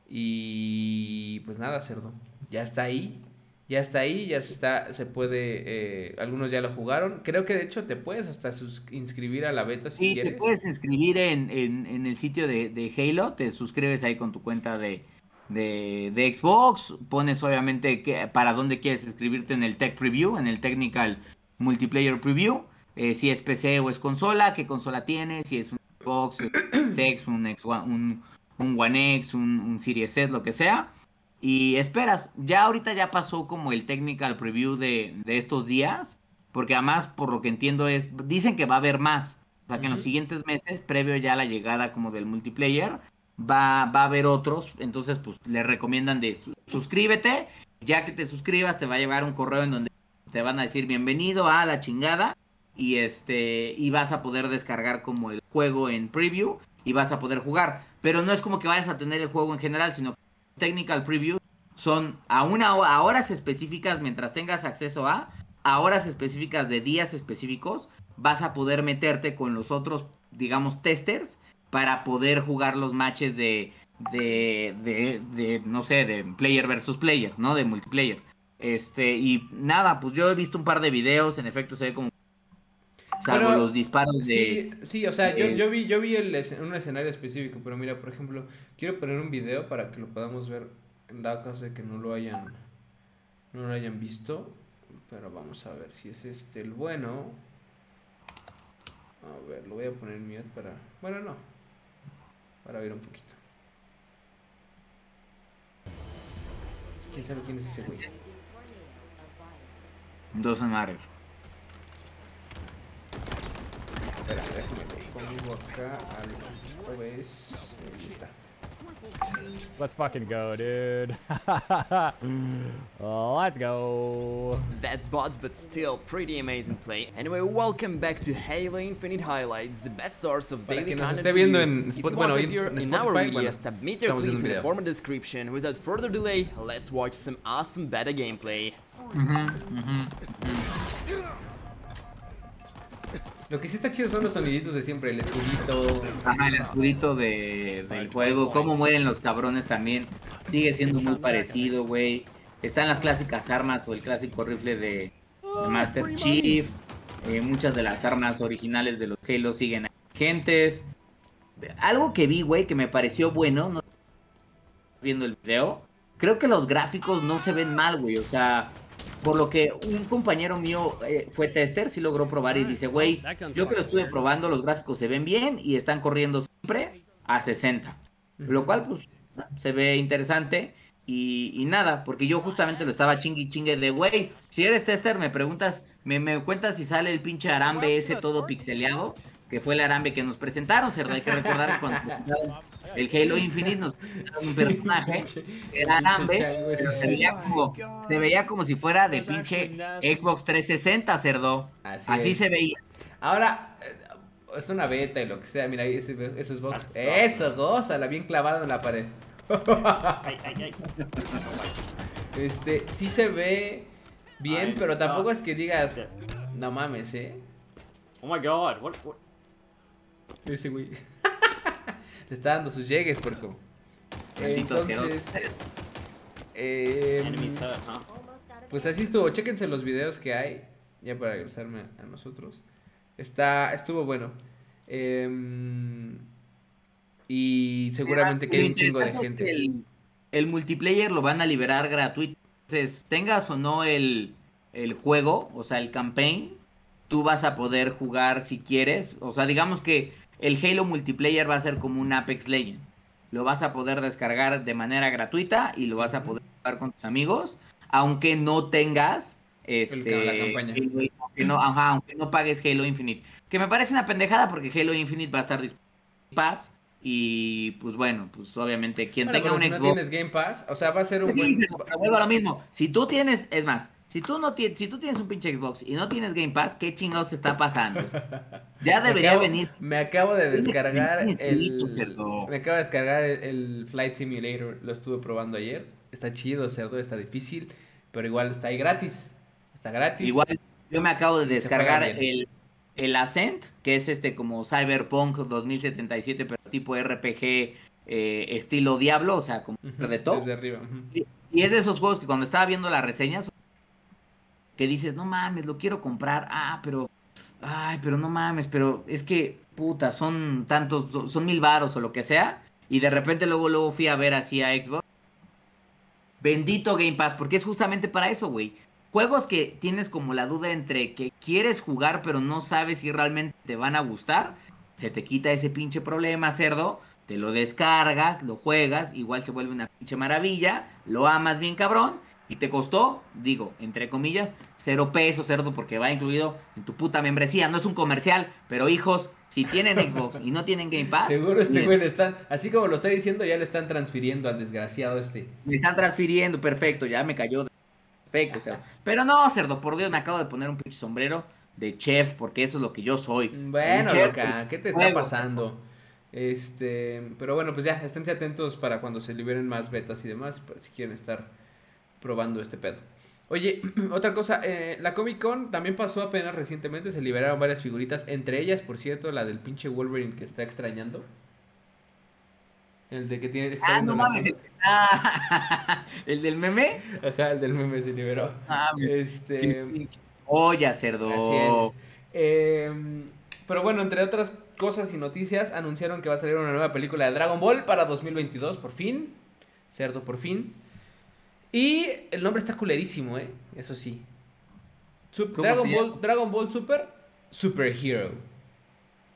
[SPEAKER 1] Y pues nada, cerdo. Ya está ahí. Ya está ahí, ya está, se puede, eh, algunos ya lo jugaron. Creo que de hecho te puedes hasta sus- inscribir a la beta si
[SPEAKER 2] Sí, te
[SPEAKER 1] quieres.
[SPEAKER 2] puedes inscribir en, en- en el sitio de, de Halo, te suscribes ahí con tu cuenta de, de, de Xbox, pones obviamente que, para dónde quieres inscribirte en el Tech Preview, en el Technical Multiplayer Preview, eh, si es PC o es consola, qué consola tienes, si es un Xbox, un X, un, X, un, un One X, un, un Series S, lo que sea. Y esperas, ya ahorita ya pasó como el technical preview de, de estos días, porque además, por lo que entiendo, es dicen que va a haber más. O sea, que en los siguientes meses, previo ya a la llegada como del multiplayer, va, va a haber otros. Entonces, pues le recomiendan de su- suscríbete. Ya que te suscribas, te va a llevar un correo en donde te van a decir bienvenido a la chingada. Y este, y vas a poder descargar como el juego en preview y vas a poder jugar. Pero no es como que vayas a tener el juego en general, sino technical preview son a una a horas específicas mientras tengas acceso a a horas específicas de días específicos vas a poder meterte con los otros digamos testers para poder jugar los matches de de, de, de, no sé de player versus player no de multiplayer. Este y nada pues yo he visto un par de videos en efecto se ve como salvo
[SPEAKER 1] Pero,
[SPEAKER 2] los disparos de
[SPEAKER 1] Sí, sí, o sea, yo,
[SPEAKER 2] de-
[SPEAKER 1] yo vi, yo vi el, escen- un escenario específico, pero mira, por ejemplo, quiero poner un video para que lo podamos ver en dado caso de que no lo hayan, no lo hayan visto, pero vamos a ver si es este el bueno. A ver, lo voy a poner en mute para, bueno, no. para ver un poquito. ¿Quién sabe quién es ese güey?
[SPEAKER 2] Doesn't matter.
[SPEAKER 1] Espera, déjame le pongo acá al OBS. Ahí está.
[SPEAKER 4] Let's fucking go, dude. [laughs] Oh, let's go.
[SPEAKER 5] That's bots, but still pretty amazing play. Anyway, welcome back to Halo Infinite Highlights, the best source of
[SPEAKER 1] Para
[SPEAKER 5] daily content
[SPEAKER 1] esté
[SPEAKER 5] for
[SPEAKER 1] viendo
[SPEAKER 5] you.
[SPEAKER 1] en
[SPEAKER 5] If
[SPEAKER 1] Spot-
[SPEAKER 5] you
[SPEAKER 1] bueno,
[SPEAKER 5] want to
[SPEAKER 1] en-
[SPEAKER 5] appear
[SPEAKER 1] en
[SPEAKER 5] in our
[SPEAKER 1] Spotify,
[SPEAKER 5] video,
[SPEAKER 1] bueno,
[SPEAKER 5] submit your
[SPEAKER 1] estamos
[SPEAKER 5] clip in the form of description. Without further delay, let's watch some awesome beta gameplay. Mm-hmm, mm-hmm, mm-hmm.
[SPEAKER 1] Lo que sí está chido son los soniditos de siempre, el escudito.
[SPEAKER 2] Ajá, el escudito de, del juego, cómo mueren los cabrones también, sigue siendo muy parecido, güey. Están las clásicas armas o el clásico rifle de, de Master Chief. eh, muchas de las armas originales de los Halo siguen vigentes. Algo que vi, güey, que me pareció bueno, no viendo el video, creo que los gráficos no se ven mal, güey. O sea, por lo que un compañero mío eh, fue tester, sí logró probar y dice, güey, yo que lo estuve probando, los gráficos se ven bien y están corriendo siempre a 60. Lo cual, pues, se ve interesante. Y, y nada, porque yo justamente lo estaba chingui chingue de, güey, si eres tester, me preguntas, me, me cuentas si sale el pinche arambe ese todo pixeleado, que fue el arambe que nos presentaron, cerdo. Hay que recordar que cuando el Halo Infinite nos presentaron un personaje [laughs] que era arambe, pero se veía como, se veía como si fuera de pinche Xbox 360, cerdo.
[SPEAKER 1] Así
[SPEAKER 2] Así se veía.
[SPEAKER 1] Ahora, eh, es una beta y lo que sea. Mira, ahí ese, ese es box. Eso, gózala, bien clavado en la pared. Este, sí se ve bien,
[SPEAKER 4] I'm
[SPEAKER 1] pero tampoco es que digas, no mames, eh.
[SPEAKER 4] Oh my god, what? what?
[SPEAKER 1] Ese güey. [laughs] Le está dando sus llegues, porco.
[SPEAKER 2] Maldito
[SPEAKER 1] Entonces, eh,
[SPEAKER 4] huh?
[SPEAKER 1] pues así estuvo. Chéquense los videos que hay. Ya para regresarme a nosotros. Está, estuvo bueno. Em, y seguramente que hay un chingo de gente.
[SPEAKER 2] el multiplayer lo van a liberar gratuito. Entonces, tengas o no el, el juego, o sea, el campaign, tú vas a poder jugar si quieres. O sea, digamos que el Halo multiplayer va a ser como un Apex Legends. Lo vas a poder descargar de manera gratuita y lo vas a poder jugar con tus amigos, aunque no tengas este,
[SPEAKER 1] la campaña.
[SPEAKER 2] Halo- aunque no, ajá, aunque no pagues Halo Infinite. Que me parece una pendejada porque Halo Infinite va a estar disponible en Pass. Y pues bueno, pues obviamente quien
[SPEAKER 1] Bueno,
[SPEAKER 2] tenga un
[SPEAKER 1] si
[SPEAKER 2] Xbox.
[SPEAKER 1] no tienes Game Pass, o sea, va a ser un
[SPEAKER 2] Sí,
[SPEAKER 1] buen...
[SPEAKER 2] se- lo mismo. Si tú tienes, es más, si tú no tienes, si tú tienes un pinche Xbox y no tienes Game Pass, ¿qué chingados te está pasando? Ya
[SPEAKER 1] Me
[SPEAKER 2] debería
[SPEAKER 1] acabo-
[SPEAKER 2] venir.
[SPEAKER 1] Me acabo de descargar el. Me acabo de descargar el, el Flight Simulator. Lo estuve probando ayer. Está chido, cerdo, está difícil. Pero igual está ahí gratis. Está gratis.
[SPEAKER 2] Igual, yo me acabo de descargar el, el Ascent, que es este como Cyberpunk 2077, pero tipo RPG eh, estilo Diablo, o sea, como de todo.
[SPEAKER 1] Desde arriba.
[SPEAKER 2] Y es de esos juegos que cuando estaba viendo las reseñas, que dices, no mames, lo quiero comprar. Ah, pero, ay, pero no mames, pero es que, puta, son tantos, son- mil varos o lo que sea. Y de repente luego, luego fui a ver así a Xbox. Bendito Game Pass, porque es justamente para eso, güey. Juegos que tienes como la duda entre que quieres jugar pero no sabes si realmente te van a gustar, se te quita ese pinche problema, cerdo. Te lo descargas, lo juegas, igual se vuelve una pinche maravilla, lo amas bien cabrón y te costó, digo, entre comillas, cero pesos, cerdo, porque va incluido en tu puta membresía. No es un comercial, pero hijos, si tienen Xbox y no tienen Game Pass,
[SPEAKER 1] Seguro este güey le están. Así como lo está diciendo, ya le están transfiriendo al desgraciado este.
[SPEAKER 2] Me están transfiriendo, perfecto, ya me cayó. Perfecto, cerdo. Pero no, cerdo, por Dios, me acabo de poner un pinche sombrero de chef, porque eso es lo que yo soy.
[SPEAKER 1] Bueno,
[SPEAKER 2] chef,
[SPEAKER 1] loca, ¿qué te está pasando? Este, pero bueno, pues ya, esténse atentos para cuando se liberen más betas y demás, pues, si quieren estar probando este pedo. Oye, [clears throat] otra cosa, eh, la Comic Con también pasó apenas recientemente, se liberaron varias figuritas, entre ellas, por cierto, la del pinche Wolverine que está extrañando. El de que tiene
[SPEAKER 2] Ah, no mames, el, ah, [laughs] ¿el del meme.
[SPEAKER 1] Ajá, el del meme se liberó.
[SPEAKER 2] Ah,
[SPEAKER 1] Este,
[SPEAKER 2] Oye, cerdo.
[SPEAKER 1] Así es. Em, pero bueno, entre otras cosas y noticias, anunciaron que va a salir una nueva película de Dragon Ball para 2022, por fin. Cerdo, por fin. Y el nombre está culerísimo, ¿eh? Eso sí. Sup-
[SPEAKER 2] ¿Cómo
[SPEAKER 1] Dragon, Ball? Dragon Ball Super, Super Hero.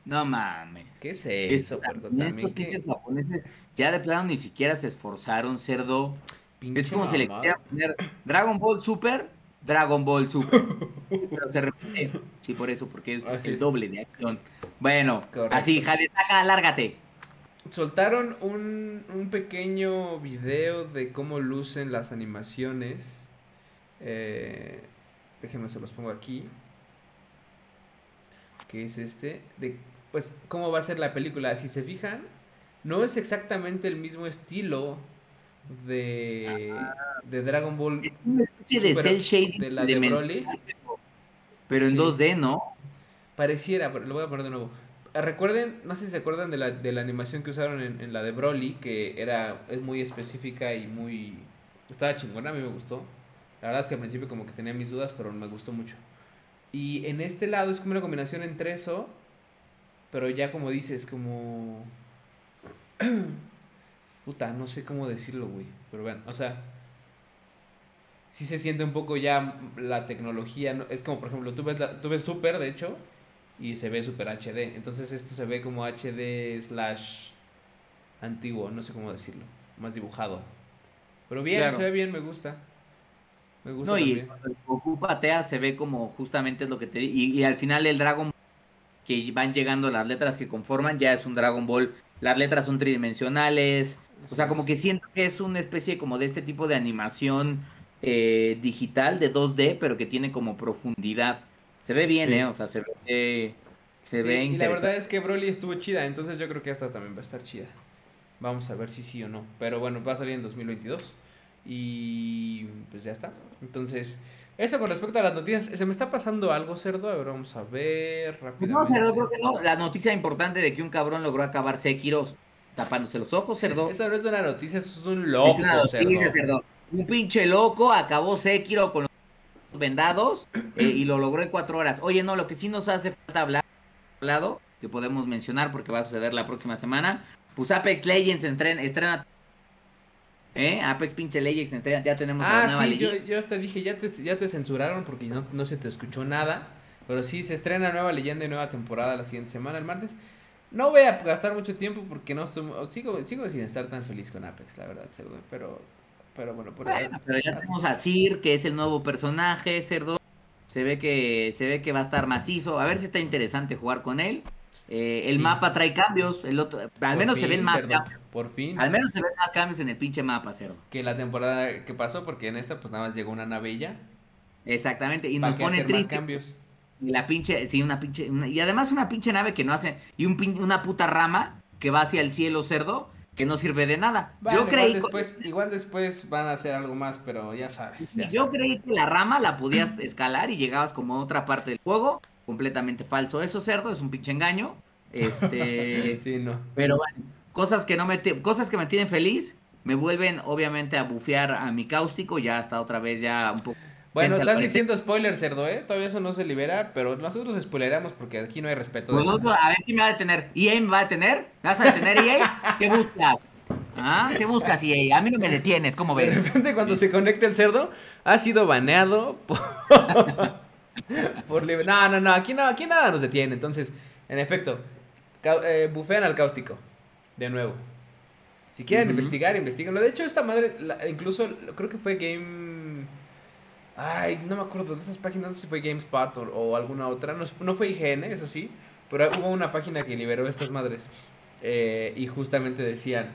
[SPEAKER 2] No mames.
[SPEAKER 1] ¿Qué es
[SPEAKER 2] Es-
[SPEAKER 1] eso,
[SPEAKER 2] estos pinches japoneses ya de plano ni siquiera se esforzaron, cerdo.
[SPEAKER 1] pinche
[SPEAKER 2] Es como si le quisieran poner Dragon Ball Super, Dragon Ball Super. Pero se repite. Sí, por eso, porque es
[SPEAKER 1] Así
[SPEAKER 2] el doble de acción. Bueno,
[SPEAKER 1] Correcto.
[SPEAKER 2] así, Jaletaca, lárgate.
[SPEAKER 1] Soltaron un, un pequeño video de cómo lucen las animaciones. Eh, déjenme se los pongo aquí. Que es este. De, pues, cómo va a ser la película. Si se fijan, no es exactamente el mismo estilo de, de Dragon Ball.
[SPEAKER 2] Es una especie de
[SPEAKER 1] Pero,
[SPEAKER 2] cel shading
[SPEAKER 1] de la de Broly.
[SPEAKER 2] pero- Pero en
[SPEAKER 1] Sí.
[SPEAKER 2] 2D, ¿no?
[SPEAKER 1] Pareciera, pero lo voy a poner de nuevo. Eh, Recuerden, no sé si se acuerdan de la, de la animación que usaron en, en la de Broly, que era, es muy específica y muy... Estaba chingona, a mí me gustó. La verdad es que al principio como que tenía mis dudas, pero me gustó mucho. Y en este lado es como una combinación entre eso, pero ya como dices, como... [clears throat] Puta, no sé cómo decirlo, güey. Pero bueno, o sea... Sí se siente un poco ya la tecnología, ¿no? Es como, por ejemplo, tú ves, tú ves Super, de hecho, y se ve Super HD. Entonces esto se ve como HD slash antiguo, no sé cómo decirlo, más dibujado. Pero bien,
[SPEAKER 2] Claro.
[SPEAKER 1] se ve bien, me gusta. Me gusta
[SPEAKER 2] No, y cuando el Goku patea se ve como justamente es lo que te y, y al final el Dragon que van llegando las letras que conforman ya es un Dragon Ball. Las letras son tridimensionales. O sea, como que siento que es una especie como de este tipo de animación eh, digital de 2D, pero que tiene como profundidad. Se ve bien,
[SPEAKER 1] Sí.
[SPEAKER 2] ¿eh? O sea, se ve, se
[SPEAKER 1] Sí,
[SPEAKER 2] ve
[SPEAKER 1] y la
[SPEAKER 2] interesante.
[SPEAKER 1] verdad es que Broly estuvo chida, entonces yo creo que esta también va a estar chida. Vamos a ver si sí o no. Pero bueno, va a salir en 2022. Y pues ya está. Entonces, eso con respecto a las noticias. ¿Se me está pasando algo, cerdo? A ver, vamos a ver rápidamente.
[SPEAKER 2] no, cerdo, creo que no. La noticia importante de que un cabrón logró acabar Sekiro tapándose los ojos, [laughs] cerdo.
[SPEAKER 1] Esa no es una noticia, eso es un
[SPEAKER 2] Es
[SPEAKER 1] loco,
[SPEAKER 2] una noticia,
[SPEAKER 1] cerdo.
[SPEAKER 2] cerdo. Un pinche loco acabó Sekiro con vendados eh, y lo logró en cuatro horas. Oye, no, lo que sí nos hace falta hablar, hablado, que podemos mencionar porque va a suceder la próxima semana, pues Apex Legends estrena, estrena ¿eh? Apex pinche Legends ya tenemos
[SPEAKER 1] Ah, sí, yo, yo hasta dije, ya te, ya te censuraron porque no, no se te escuchó nada. Pero sí, se estrena nueva leyenda y nueva temporada la siguiente semana, el martes. No voy a gastar mucho tiempo porque no estoy... Sigo, sigo sin estar tan feliz con Apex, la verdad. Pero, pero bueno, por
[SPEAKER 2] Bueno, pero ya tenemos a Sir, que es el nuevo personaje, cerdo. Se ve que se ve que va a estar macizo. A ver si está interesante jugar con él. Eh, el
[SPEAKER 1] Sí.
[SPEAKER 2] mapa trae cambios. El otro, al
[SPEAKER 1] por
[SPEAKER 2] menos se ven más
[SPEAKER 1] cerdo,
[SPEAKER 2] cambios.
[SPEAKER 1] Por fin.
[SPEAKER 2] Al menos se ven más cambios en el pinche mapa, cerdo.
[SPEAKER 1] Que la temporada que pasó, porque en esta pues nada más llegó una nave y ya.
[SPEAKER 2] Exactamente. Y
[SPEAKER 1] ¿Para
[SPEAKER 2] nos pone
[SPEAKER 1] más
[SPEAKER 2] triste.
[SPEAKER 1] cambios?
[SPEAKER 2] Y la pinche, sí, una pinche. una- y además una pinche nave que no hace. Y un pin- una puta rama que va hacia el cielo, cerdo, que no sirve de nada. Yo creí.
[SPEAKER 1] igual después, igual después van a hacer algo más, pero ya sabes. ya
[SPEAKER 2] Yo
[SPEAKER 1] sabes.
[SPEAKER 2] creí que la rama la podías escalar y llegabas como a otra parte del juego. Completamente falso. Eso, cerdo, es un pinche engaño. Este. [laughs]
[SPEAKER 1] Sí, no.
[SPEAKER 2] Pero bueno, cosas que no me cosas que me tienen feliz. Me vuelven, obviamente, a bufear a mi cáustico. Ya está otra vez ya un poco.
[SPEAKER 1] Bueno, estás
[SPEAKER 2] parecer.
[SPEAKER 1] diciendo spoiler, cerdo, ¿eh? Todavía eso no se libera, pero nosotros spoileramos porque aquí no hay respeto.
[SPEAKER 2] Pues
[SPEAKER 1] de
[SPEAKER 2] otro- a ver quién me va a detener. ¿EA me va a detener? ¿Me vas a detener, EA? ¿Qué buscas? ¿Ah? ¿Qué buscas, EA? A mí no me detienes, ¿cómo
[SPEAKER 1] De
[SPEAKER 2] ves?
[SPEAKER 1] repente cuando se conecta el cerdo, ha sido baneado por... [laughs] por libre- No, no, no, aquí, no, aquí nada nos detiene. Entonces, en efecto, eh, bufean al cáustico. De nuevo. Si quieren investigar, investiguenlo. De hecho, esta madre, la- incluso creo que fue Game... Ay, no me acuerdo de esas páginas, no sé si fue GameSpot o, o alguna otra. No, no fue IGN, eso sí, pero hubo una página que liberó estas madres. Eh, y justamente decían,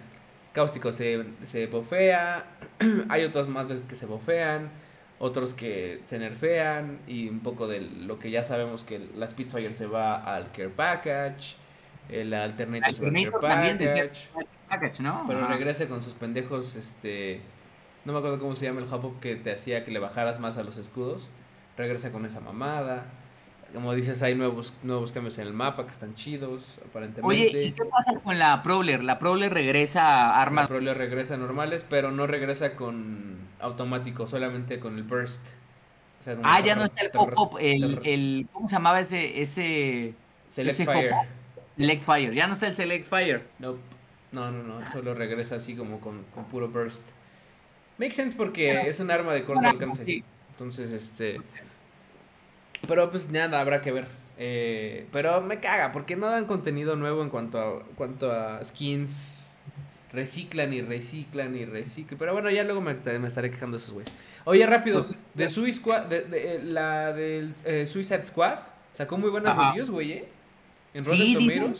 [SPEAKER 1] Cáustico se, se bofea, [clears throat] hay otras madres que se bofean, otros que se nerfean, y un poco de lo que ya sabemos que la Spitfire se va al Care Package, el Alternator se va al Care Package,
[SPEAKER 2] package, ¿no?
[SPEAKER 1] pero regrese con sus pendejos, este, no me acuerdo cómo se llama el hop que te hacía que le bajaras más a los escudos, regresa con esa mamada. Como dices, hay nuevos, nuevos cambios en el mapa que están chidos, aparentemente.
[SPEAKER 2] Oye, ¿y qué pasa con la Prowler? La Prowler regresa a armas.
[SPEAKER 1] Las Prowler regresa normales, pero no regresa con automático, solamente con el burst. O sea, como
[SPEAKER 2] Ah, ya no está el pop-up, el, el. ¿Cómo se llamaba ese. ese.
[SPEAKER 1] Select
[SPEAKER 2] ese
[SPEAKER 1] Fire.
[SPEAKER 2] Select Fire. Ya no está el Select Fire.
[SPEAKER 1] Nope. No, no, no, solo regresa así como con, con puro burst. Makes sense porque es un arma de corto alcance.
[SPEAKER 2] sí.
[SPEAKER 1] Entonces, este. Pero pues nada, habrá que ver. Eh, pero me caga, porque no dan contenido nuevo en cuanto a, cuanto a skins. Reciclan y reciclan y reciclan. Pero bueno, ya luego me, me estaré quejando de esos güeyes. Oye, rápido,
[SPEAKER 2] Pues,
[SPEAKER 1] de, Suicide Squad, de, de- eh, la del eh, Suicide Squad sacó muy buenas
[SPEAKER 2] Ajá.
[SPEAKER 1] reviews, güey, ¿eh? En
[SPEAKER 2] Sí,
[SPEAKER 1] Rotten.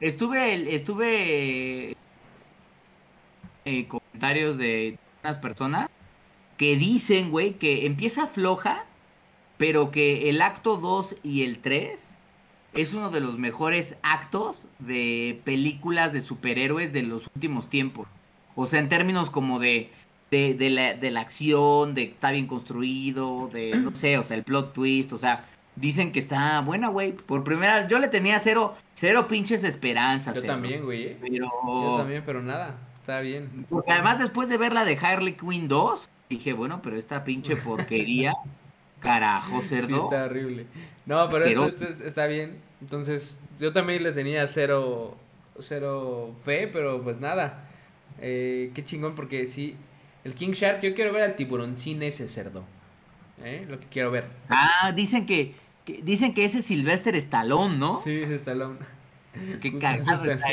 [SPEAKER 2] Estuve, estuve eh, comentarios de unas personas que dicen, güey, que empieza floja, pero que el acto 2 y el 3 es uno de los mejores actos de películas de superhéroes de los últimos tiempos. O sea, en términos como de, de, de la, de la acción, de que está bien construido, de, no sé, o sea, el plot twist, o sea, dicen que está buena, güey. Por primera vez, yo le tenía cero, cero pinches esperanzas.
[SPEAKER 1] Yo
[SPEAKER 2] cero.
[SPEAKER 1] también, güey, ¿eh?
[SPEAKER 2] Pero...
[SPEAKER 1] Yo también, pero nada, está bien.
[SPEAKER 2] Porque además después de ver la de Harley Quinn 2, dije, bueno, pero esta pinche porquería, [laughs] carajo, cerdo.
[SPEAKER 1] Sí, está horrible. No, pero esto, es- está bien. Entonces, yo también le tenía cero, cero fe, pero pues nada. Eh, qué chingón, porque sí. El King Shark, yo quiero ver al tiburoncín ese cerdo. ¿Eh? Lo que quiero ver.
[SPEAKER 2] Ah, dicen que, que- dicen que ese es Sylvester Stallone, ¿no?
[SPEAKER 1] Sí, ese Stallone.
[SPEAKER 2] Qué cagado está.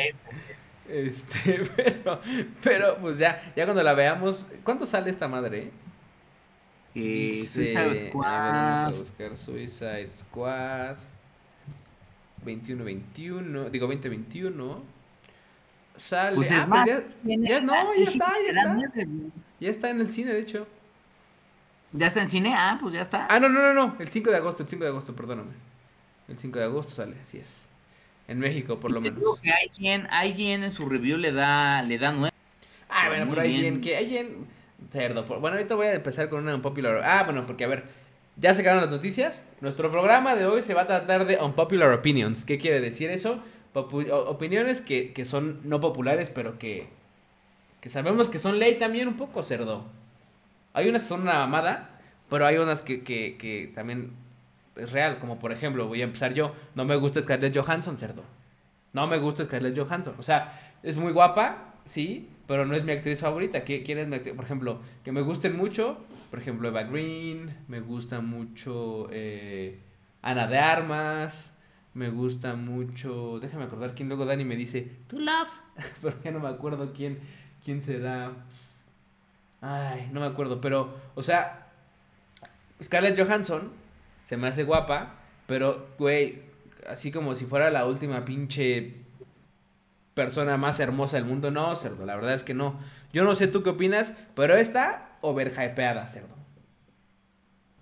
[SPEAKER 1] Este, [laughs] pero, pero pues ya, ya cuando la veamos, ¿cuánto sale esta madre? eh? Dice-
[SPEAKER 2] Suicide
[SPEAKER 1] a ver,
[SPEAKER 2] Squad.
[SPEAKER 1] vamos a buscar Suicide Squad 21-21, digo 2021. Sale.
[SPEAKER 2] Pues
[SPEAKER 1] ah,
[SPEAKER 2] es
[SPEAKER 1] pues ya, ya no, ya está, ya está. Ya está en el cine, de hecho.
[SPEAKER 2] ¿Ya está en cine? Ah, pues ya está.
[SPEAKER 1] Ah, no, no, no, no. El 5 de agosto, el 5 de agosto, perdóname. El 5 de agosto sale, así es. En México, por lo menos.
[SPEAKER 2] digo que IGN, IGN en su review le da, le da.
[SPEAKER 1] Ah, bueno, pero
[SPEAKER 2] bien,
[SPEAKER 1] que bien cerdo. Bueno, ahorita voy a empezar con una unpopular. Ah, bueno, porque a ver, ya se quedaron las noticias. Nuestro programa de hoy se va a tratar de unpopular opinions. ¿Qué quiere decir eso? Popu- opiniones que, que son no populares, pero que, que sabemos que son ley también un poco cerdo. Hay unas que son una mamada, pero hay unas que, que, que también es real. Como por ejemplo, voy a empezar yo. No me gusta Scarlett Johansson, cerdo. No me gusta Scarlett Johansson. O sea, es muy guapa, sí, pero no es mi actriz favorita. ¿Qué- ¿Quién es mi actriz? Por ejemplo, que me gusten mucho. Por ejemplo, Eva Green. Me gusta mucho eh, Ana de Armas. Me gusta mucho. Déjame acordar quién luego Dani me dice. Tu love. [laughs] pero ya no me acuerdo quién, quién será. Ay, no me acuerdo. Pero, o sea, Scarlett Johansson se me hace guapa. Pero, güey, así como si fuera la última pinche persona más hermosa del mundo. No, cerdo, la verdad es que no. Yo no sé tú qué opinas, pero está overhypeada, cerdo.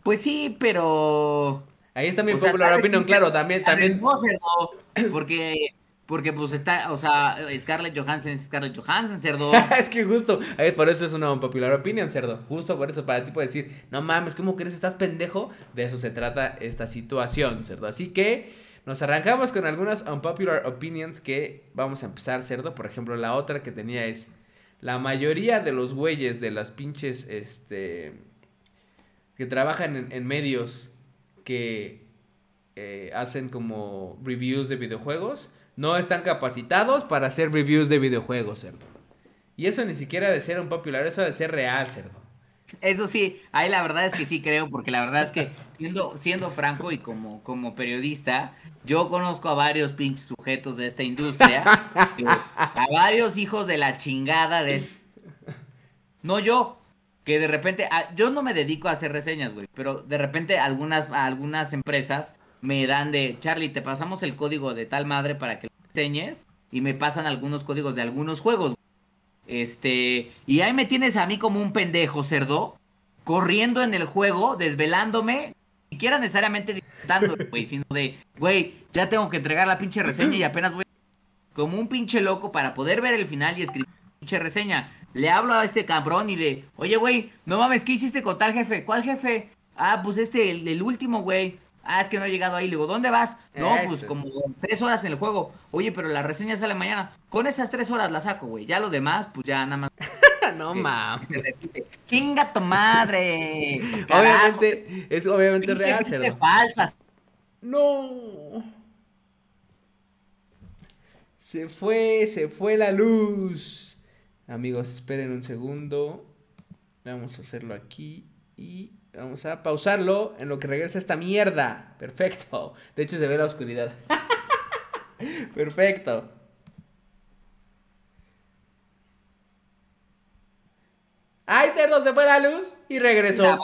[SPEAKER 2] Pues sí, pero.
[SPEAKER 1] Ahí está mi
[SPEAKER 2] o
[SPEAKER 1] popular
[SPEAKER 2] sí,
[SPEAKER 1] claro, también, también.
[SPEAKER 2] No, cerdo, porque, porque pues está, o sea, Scarlett Johansson es Scarlett Johansson, cerdo. [laughs]
[SPEAKER 1] es que justo, ahí por eso es una popular opinion, cerdo. Justo por eso, para ti puedo decir, no mames, ¿cómo crees? ¿Estás pendejo? De eso se trata esta situación, cerdo. Así que nos arrancamos con algunas unpopular opinions que vamos a empezar, cerdo. Por ejemplo, la otra que tenía es, la mayoría de los güeyes de las pinches, este, que trabajan en, en medios que eh, hacen como reviews de videojuegos, no están capacitados para hacer reviews de videojuegos, cerdo. Y eso ni siquiera de ser un popular, eso de ser real, cerdo.
[SPEAKER 2] Eso sí, ahí la verdad es que sí creo, porque la verdad es que siendo, siendo franco y como, como periodista, yo conozco a varios pinches sujetos de esta industria, a varios hijos de la chingada de... No yo, que de repente, ah, yo no me dedico a hacer reseñas, güey, pero de repente algunas, algunas empresas me dan de, Charlie, te pasamos el código de tal madre para que y me pasan algunos códigos de algunos juegos. Este, y ahí me tienes a mí como un pendejo, cerdo, corriendo en el juego, desvelándome, ni siquiera necesariamente disfrutando, [laughs] güey, sino de, güey, ya tengo que entregar la pinche reseña y apenas voy como un pinche loco para poder ver el final y escribir la pinche reseña. Le hablo a este cabrón y le, oye, güey, no mames, ¿qué hiciste con tal jefe? ¿Cuál jefe? Ah, pues este, el, el último, güey. Ah, es que no he llegado ahí. Le digo, ¿dónde vas? No, pues como tres horas en el juego. Oye, pero la reseña sale mañana. Con esas tres horas la saco, güey. Ya lo demás, pues ya nada más. [laughs]
[SPEAKER 1] no mames.
[SPEAKER 2] ¡Chinga tu madre! [laughs]
[SPEAKER 1] Obviamente, es obviamente real,
[SPEAKER 2] gente
[SPEAKER 1] cerdo.
[SPEAKER 2] falsa.
[SPEAKER 1] No. Se fue, se fue la luz. Amigos, esperen un segundo. Vamos a hacerlo aquí. Y vamos a pausarlo en lo que regresa esta mierda. Perfecto. De hecho se ve la oscuridad. [laughs] Perfecto. ¡Ay, cerdo! Se fue la luz y regresó.
[SPEAKER 2] La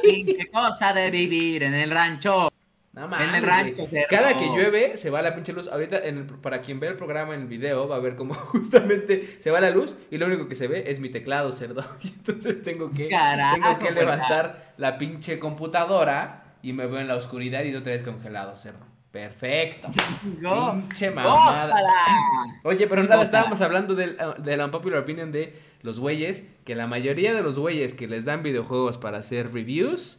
[SPEAKER 2] pinche cosa de vivir en el rancho.
[SPEAKER 1] No
[SPEAKER 2] En el
[SPEAKER 1] mames,
[SPEAKER 2] rancho.
[SPEAKER 1] Cada que llueve se va la pinche luz. Ahorita, en el- para quien ve el programa en el video, va a ver cómo [laughs] justamente se va la luz y lo único que se ve es mi teclado, cerdo. [laughs] Y entonces tengo que,
[SPEAKER 2] Carajo,
[SPEAKER 1] tengo que
[SPEAKER 2] ¿verdad?
[SPEAKER 1] levantar la pinche computadora y me veo en la oscuridad y otra vez congelado, cerdo. Perfecto. [laughs]
[SPEAKER 2] Go-
[SPEAKER 1] Pinche mamada. Oye, pero nada, estábamos hablando del, uh, de la unpopular opinion de los güeyes, que la mayoría de los güeyes que les dan videojuegos para hacer reviews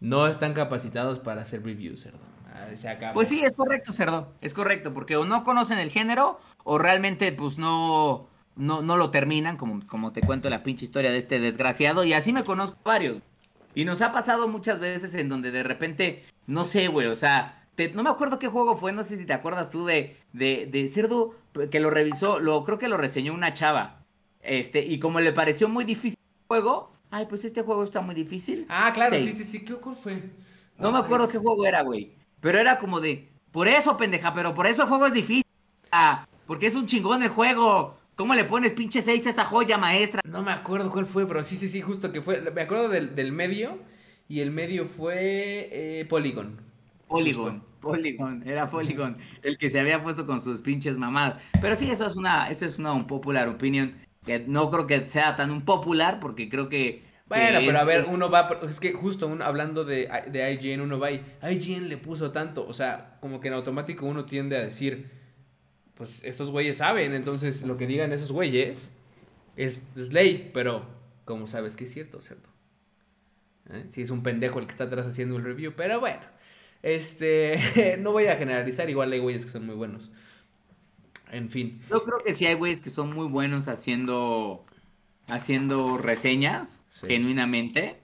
[SPEAKER 1] no están capacitados para hacer reviews, cerdo.
[SPEAKER 2] Pues sí, es correcto, cerdo. Es correcto, porque o no conocen el género o realmente pues no, no, no lo terminan, como, como te cuento la pinche historia de este desgraciado. Y así me conozco varios. Y nos ha pasado muchas veces en donde de repente, no sé, güey, o sea, no me acuerdo qué juego fue, no sé si te acuerdas tú de, de, de Cerdo, que lo revisó, lo, creo que lo reseñó una chava. Este, y como le pareció muy difícil el juego, ay, pues este juego está muy difícil.
[SPEAKER 1] Ah, claro,
[SPEAKER 2] Sí.
[SPEAKER 1] sí, sí, sí. ¿Qué fue?
[SPEAKER 2] No me acuerdo qué juego era, güey. Pero era como de, por eso, pendeja, pero por eso el juego es difícil. Ah, porque es un chingón el juego. ¿Cómo le pones pinche 6 a esta joya maestra?
[SPEAKER 1] No me acuerdo cuál fue, pero sí, sí, sí, justo que fue. Me acuerdo del, del medio y el medio fue eh, Polygon.
[SPEAKER 2] Polygon, Polygon, era Polygon, el que se había puesto con sus pinches mamadas. Pero sí, eso es una, eso es una un popular opinion, que no creo que sea tan un popular, porque creo que...
[SPEAKER 1] Bueno, pero
[SPEAKER 2] es-
[SPEAKER 1] a ver, uno va, es que justo uno, hablando de, de IGN, uno va y IGN le puso tanto, o sea, como que en automático uno tiende a decir, pues estos güeyes saben, entonces lo que digan esos güeyes es, es ley, pero como sabes que es cierto, ¿cierto? ¿Eh? Si es un pendejo el que está atrás haciendo el review, pero bueno, este, [laughs] no voy a generalizar, igual hay güeyes que son muy buenos. En fin.
[SPEAKER 2] Yo creo que sí hay güeyes que son muy buenos haciendo haciendo reseñas,
[SPEAKER 1] Sí.
[SPEAKER 2] genuinamente,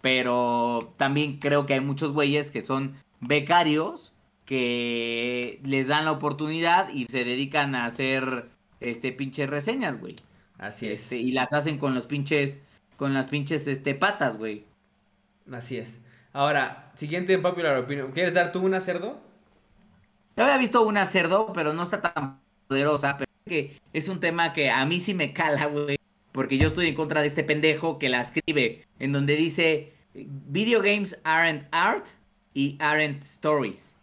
[SPEAKER 2] pero también creo que hay muchos güeyes que son becarios que les dan la oportunidad y se dedican a hacer este pinches reseñas, güey.
[SPEAKER 1] Así es.
[SPEAKER 2] Este, y las hacen con los pinches con las pinches este patas, güey.
[SPEAKER 1] Así es. Ahora, siguiente en popular opinion. ¿Quieres dar tú una cerdo?
[SPEAKER 2] Yo había visto una cerdo, pero no está tan poderosa, pero es que es un tema que a mí sí me cala, güey, porque yo estoy en contra de este pendejo que la escribe, en donde dice, video games aren't art y aren't stories.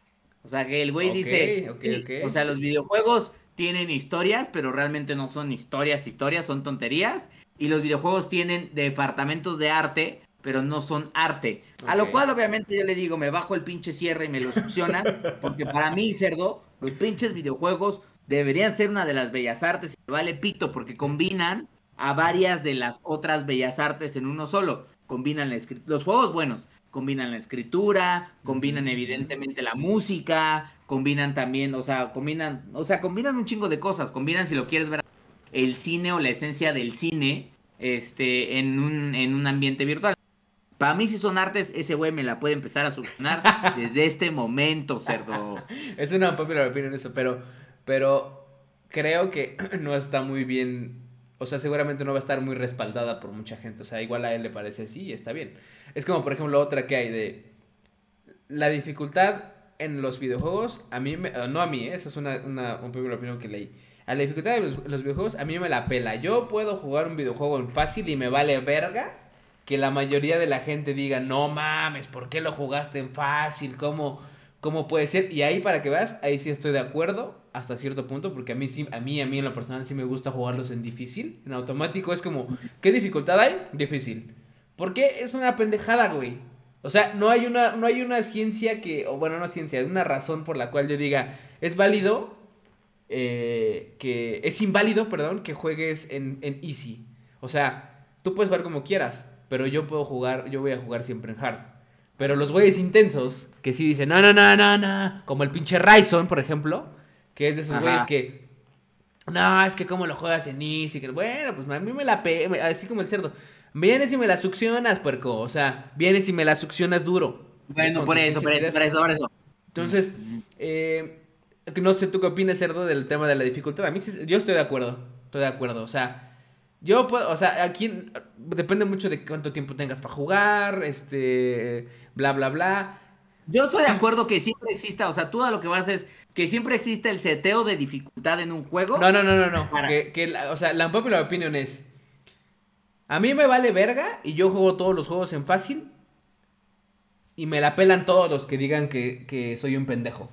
[SPEAKER 2] O sea, que el güey dice, sí, o sea, los videojuegos tienen historias, pero realmente no son historias, historias, son tonterías. Y los videojuegos tienen departamentos de arte, pero no son arte. A lo cual, obviamente, yo le digo, me bajo el pinche cierre y me lo succionan. porque para mí, cerdo, los pinches videojuegos deberían ser una de las bellas artes. Y vale pito, porque combinan a varias de las otras bellas artes en uno solo. Combinan la los juegos buenos. Combinan la escritura, combinan evidentemente la música, combinan también, o sea, combinan, o sea, combinan un chingo de cosas. Combinan, si lo quieres ver, el cine o la esencia del cine este, en, un, en un ambiente virtual. Para mí, si son artes, ese güey me la puede empezar a solucionar [laughs] desde este momento, cerdo.
[SPEAKER 1] Es una popular opinion eso, pero, pero creo que [clears throat] no está muy bien, o sea, seguramente no va a estar muy respaldada por mucha gente, o sea, igual a él le parece así y está bien. Es como, por ejemplo, otra que hay de la dificultad en los videojuegos, a mí, me- no a mí, ¿eh? eso es una, una, un popular opinion que leí. A la dificultad de los, los videojuegos, a mí me la pela. Yo puedo jugar un videojuego en fácil y me vale verga que la mayoría de la gente diga, no mames, ¿por qué lo jugaste en fácil? ¿Cómo, cómo puede ser? Y ahí para que veas, ahí sí estoy de acuerdo hasta cierto punto, porque a mí sí, a mí, a mí en lo personal sí me gusta jugarlos en difícil. En automático es como, ¿qué dificultad hay? Difícil. ¿Por qué? Es una pendejada, güey. O sea, no hay una, no hay una ciencia que, o bueno, no ciencia, una razón por la cual yo diga, es válido, eh, que, es inválido, perdón, que juegues en, en easy. O sea, tú puedes jugar como quieras, pero yo puedo jugar, yo voy a jugar siempre en hard. Pero los güeyes intensos, que sí dicen, no, no, no, no, no, como el pinche Ryzen, por ejemplo, que es de esos güeyes que, no, es que como lo juegas en easy, que bueno, pues a mí me la pe, así como el cerdo. Vienes y me la succionas, puerco. O sea, vienes y me la succionas duro.
[SPEAKER 2] Bueno, por eso, por eso, por eso, por eso.
[SPEAKER 1] Entonces, eh, no sé tú qué opinas, cerdo, del tema de la dificultad. A mí sí- yo estoy de acuerdo. Estoy de acuerdo. O sea, Yo puedo, o sea, aquí depende mucho de cuánto tiempo tengas para jugar, este, bla, bla, bla.
[SPEAKER 2] Yo estoy de acuerdo que siempre exista, o sea, tú a lo que vas es que siempre existe el seteo de dificultad en un juego.
[SPEAKER 1] No, no, no, no, no.
[SPEAKER 2] Para-
[SPEAKER 1] Que, que la- o sea, la popular opinion es. A mí me vale verga y yo juego todos los juegos en fácil. Y me la pelan todos los que digan que, que soy un pendejo.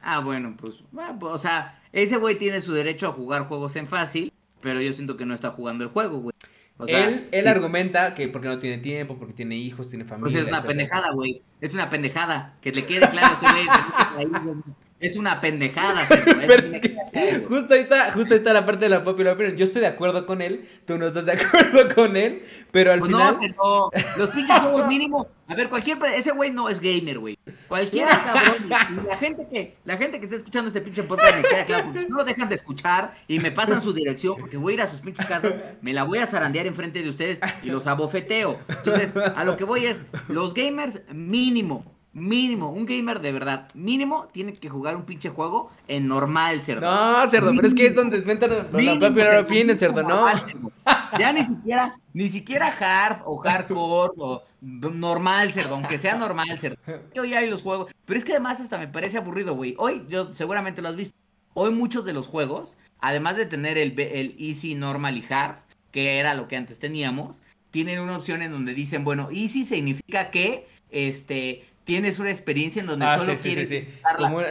[SPEAKER 2] Ah, bueno, pues, bueno, pues, o sea, ese güey tiene su derecho a jugar juegos en fácil, pero yo siento que no está jugando el juego, güey. O sea,
[SPEAKER 1] él él
[SPEAKER 2] sí,
[SPEAKER 1] argumenta que porque no tiene tiempo, porque tiene hijos, tiene familia.
[SPEAKER 2] pues es una
[SPEAKER 1] etcétera.
[SPEAKER 2] pendejada, güey. Es una pendejada. Que le quede claro ese güey. Es una pendejada, [laughs] me
[SPEAKER 1] es justo ahí está, justo ahí está la parte de la popular opinion. Yo estoy de acuerdo con él, tú no estás de [laughs] acuerdo con él, pero al
[SPEAKER 2] Pues
[SPEAKER 1] final.
[SPEAKER 2] no, los pinches juegos [laughs] mínimo. A ver, cualquier. Ese güey no es gamer, güey. Cualquiera cabrón. La gente que la gente que está escuchando este pinche podcast me queda claro. Porque si no lo dejan de escuchar y me pasan su dirección, porque voy a ir a sus pinches casas, me la voy a zarandear enfrente de ustedes y los abofeteo. Entonces, a lo que voy es: los gamers, mínimo. Mínimo, un gamer de verdad, mínimo tiene que jugar un pinche juego en normal, cerdo.
[SPEAKER 1] No, cerdo, pero es que es donde inventan la popular opinion, cerdo, no.
[SPEAKER 2] normal, cerdo. Ya ni siquiera, ni siquiera hard o hardcore o normal, cerdo, aunque sea normal, cerdo. Yo ya hay los juegos, pero es que además hasta me parece aburrido, güey. Hoy, yo seguramente lo has visto, hoy muchos de los juegos, además de tener el, el easy, normal y hard, que era lo que antes teníamos, tienen una opción en donde dicen, bueno, easy significa que, este, tienes una experiencia en donde
[SPEAKER 1] Ah,
[SPEAKER 2] solo
[SPEAKER 1] sí,
[SPEAKER 2] quieres
[SPEAKER 1] sí, sí.
[SPEAKER 2] disfrutarla,
[SPEAKER 1] una-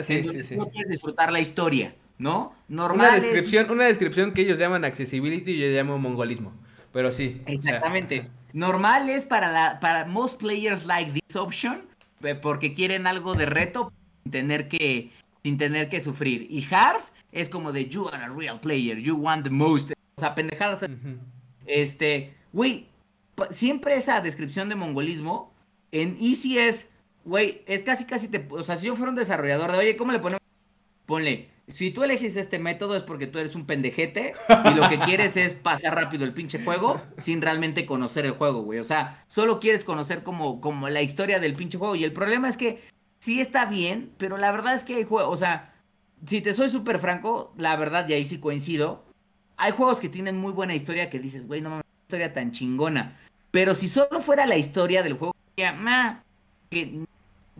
[SPEAKER 2] en disfrutar la historia, ¿no? Normal
[SPEAKER 1] Una
[SPEAKER 2] es-
[SPEAKER 1] descripción, una descripción que ellos llaman accessibility y yo llamo mongolismo. Pero sí. o sea,
[SPEAKER 2] Exactamente. Normal es para la para most players like this option eh, porque quieren algo de reto sin tener que sin tener que sufrir. Y hard es como de you are a real player, you want the most. O sea, pendejadas. Este, güey, siempre esa descripción de mongolismo en Easy es, güey, es casi casi te, o sea, si yo fuera un desarrollador de, oye, ¿cómo le ponemos? Ponle, si tú eliges este método es porque tú eres un pendejete y lo que quieres es pasar rápido el pinche juego sin realmente conocer el juego, güey. O sea, solo quieres conocer como, como la historia del pinche juego. Y el problema es que sí está bien, pero la verdad es que hay juegos, o sea, si te soy súper franco, la verdad, y ahí sí coincido, hay juegos que tienen muy buena historia que dices, güey, no mames, historia tan chingona. Pero si solo fuera la historia del juego, "Ma, que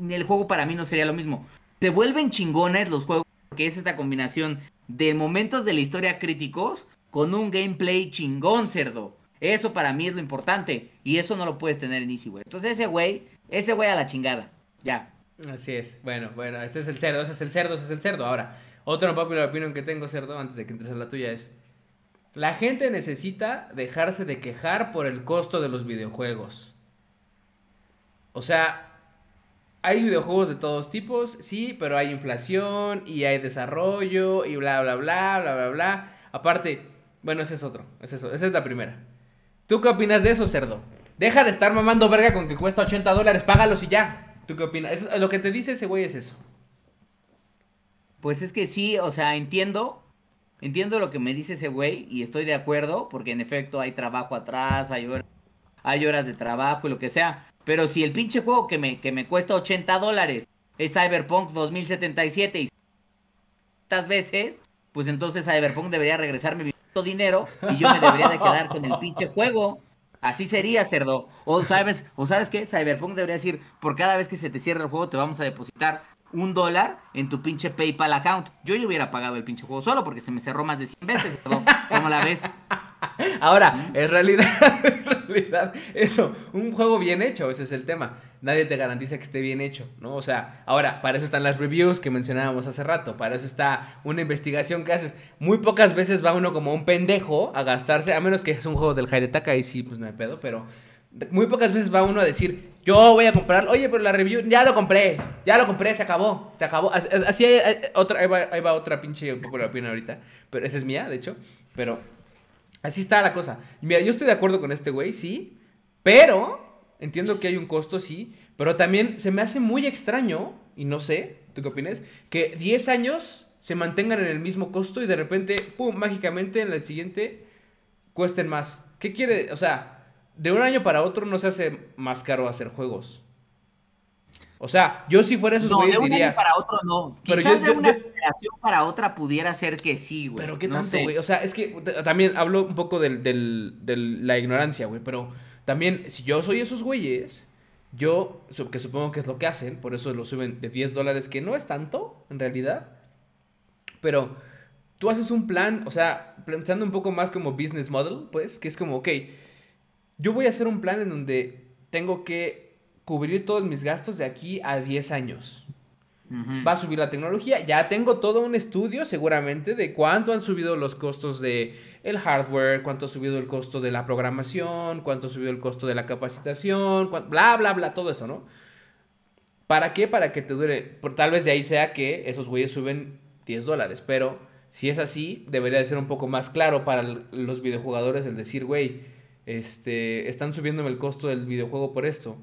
[SPEAKER 2] el juego para mí no sería lo mismo. Se vuelven chingones los juegos porque es esta combinación de momentos de la historia críticos con un gameplay chingón, cerdo. Eso para mí es lo importante. Y eso no lo puedes tener en Easy, güey. Entonces ese güey, ese güey a la chingada. Ya.
[SPEAKER 1] Así es. Bueno, bueno, este es el cerdo, ese es el cerdo, ese es el cerdo. Ahora, otra popular opinion que tengo, cerdo, antes de que entres a la tuya es... La gente necesita dejarse de quejar por el costo de los videojuegos. O sea, hay videojuegos de todos tipos, sí, pero hay inflación y hay desarrollo y bla, bla, bla, bla, bla, bla. Aparte, bueno, ese es otro, es esa es la primera. ¿Tú qué opinas de eso, cerdo? Deja de estar mamando verga con que cuesta 80 dólares, págalos y ya. ¿Tú qué opinas? Lo que te dice ese güey es eso.
[SPEAKER 2] Pues es que sí, o sea, entiendo. Entiendo lo que me dice ese güey y estoy de acuerdo, porque en efecto hay trabajo atrás, hay horas de trabajo y lo que sea. Pero si el pinche juego que me, que me cuesta 80 dólares es Cyberpunk 2077 y tantas veces, pues entonces Cyberpunk debería regresarme mi dinero y yo me debería de quedar con el pinche juego. Así sería, cerdo. O sabes, o sabes qué, Cyberpunk debería decir, por cada vez que se te cierra el juego te vamos a depositar un dólar en tu pinche PayPal account. Yo ya hubiera pagado el pinche juego solo porque se me cerró más de 100 veces, cerdo. ¿Cómo la ves?
[SPEAKER 1] Ahora, en realidad, [laughs] realidad, eso, un juego bien hecho, ese es el tema. Nadie te garantiza que esté bien hecho, ¿no? O sea, ahora, para eso están las reviews que mencionábamos hace rato, para eso está una investigación que haces. Muy pocas veces va uno como un pendejo a gastarse, a menos que es un juego del Hidetaka, ahí sí, pues no hay pedo, pero muy pocas veces va uno a decir, yo voy a comprar, oye, pero la review, ya lo compré, ya lo compré, se acabó, se acabó. Así, hay otra, ahí va, ahí va otra pinche un poco la opinión ahorita, pero esa es mía, de hecho, pero Así está la cosa. Mira, yo estoy de acuerdo con este güey, sí. Pero, entiendo que hay un costo, sí. Pero también se me hace muy extraño, y no sé, ¿tú qué opinas? Que 10 años se mantengan en el mismo costo y de repente, pum, mágicamente en el siguiente cuesten más. ¿Qué quiere? O sea, de un año para otro no se hace más caro hacer juegos. O sea, yo si fuera esos
[SPEAKER 2] No, de
[SPEAKER 1] güeyes
[SPEAKER 2] un año
[SPEAKER 1] diría.
[SPEAKER 2] para otro no.
[SPEAKER 1] Pero
[SPEAKER 2] Quizás
[SPEAKER 1] yo-
[SPEAKER 2] de
[SPEAKER 1] yo-
[SPEAKER 2] una
[SPEAKER 1] yo-
[SPEAKER 2] generación para otra pudiera ser que sí, güey.
[SPEAKER 1] Pero qué
[SPEAKER 2] No
[SPEAKER 1] tanto,
[SPEAKER 2] sé.
[SPEAKER 1] güey. O sea, es que también hablo un poco del, del- de la ignorancia, güey. Pero también, si yo soy esos güeyes, yo, que supongo que es lo que hacen, por eso lo suben de 10 dólares, que no es tanto, en realidad. Pero tú haces un plan, o sea, pensando un poco más como business model, pues, que es como, ok, yo voy a hacer un plan en donde tengo que cubrir todos mis gastos de aquí a 10 años. Va a subir la tecnología. Ya tengo todo un estudio seguramente de cuánto han subido los costos de el hardware, cuánto ha subido el costo de la programación, cuánto ha subido el costo de la capacitación, bla, bla, bla, todo eso, ¿no? ¿Para qué? Para que te dure. Por, tal vez de ahí sea que esos güeyes suben 10 dólares. Pero si es así, debería de ser un poco más claro para los videojugadores el decir, güey, este, están subiéndome el costo del videojuego por esto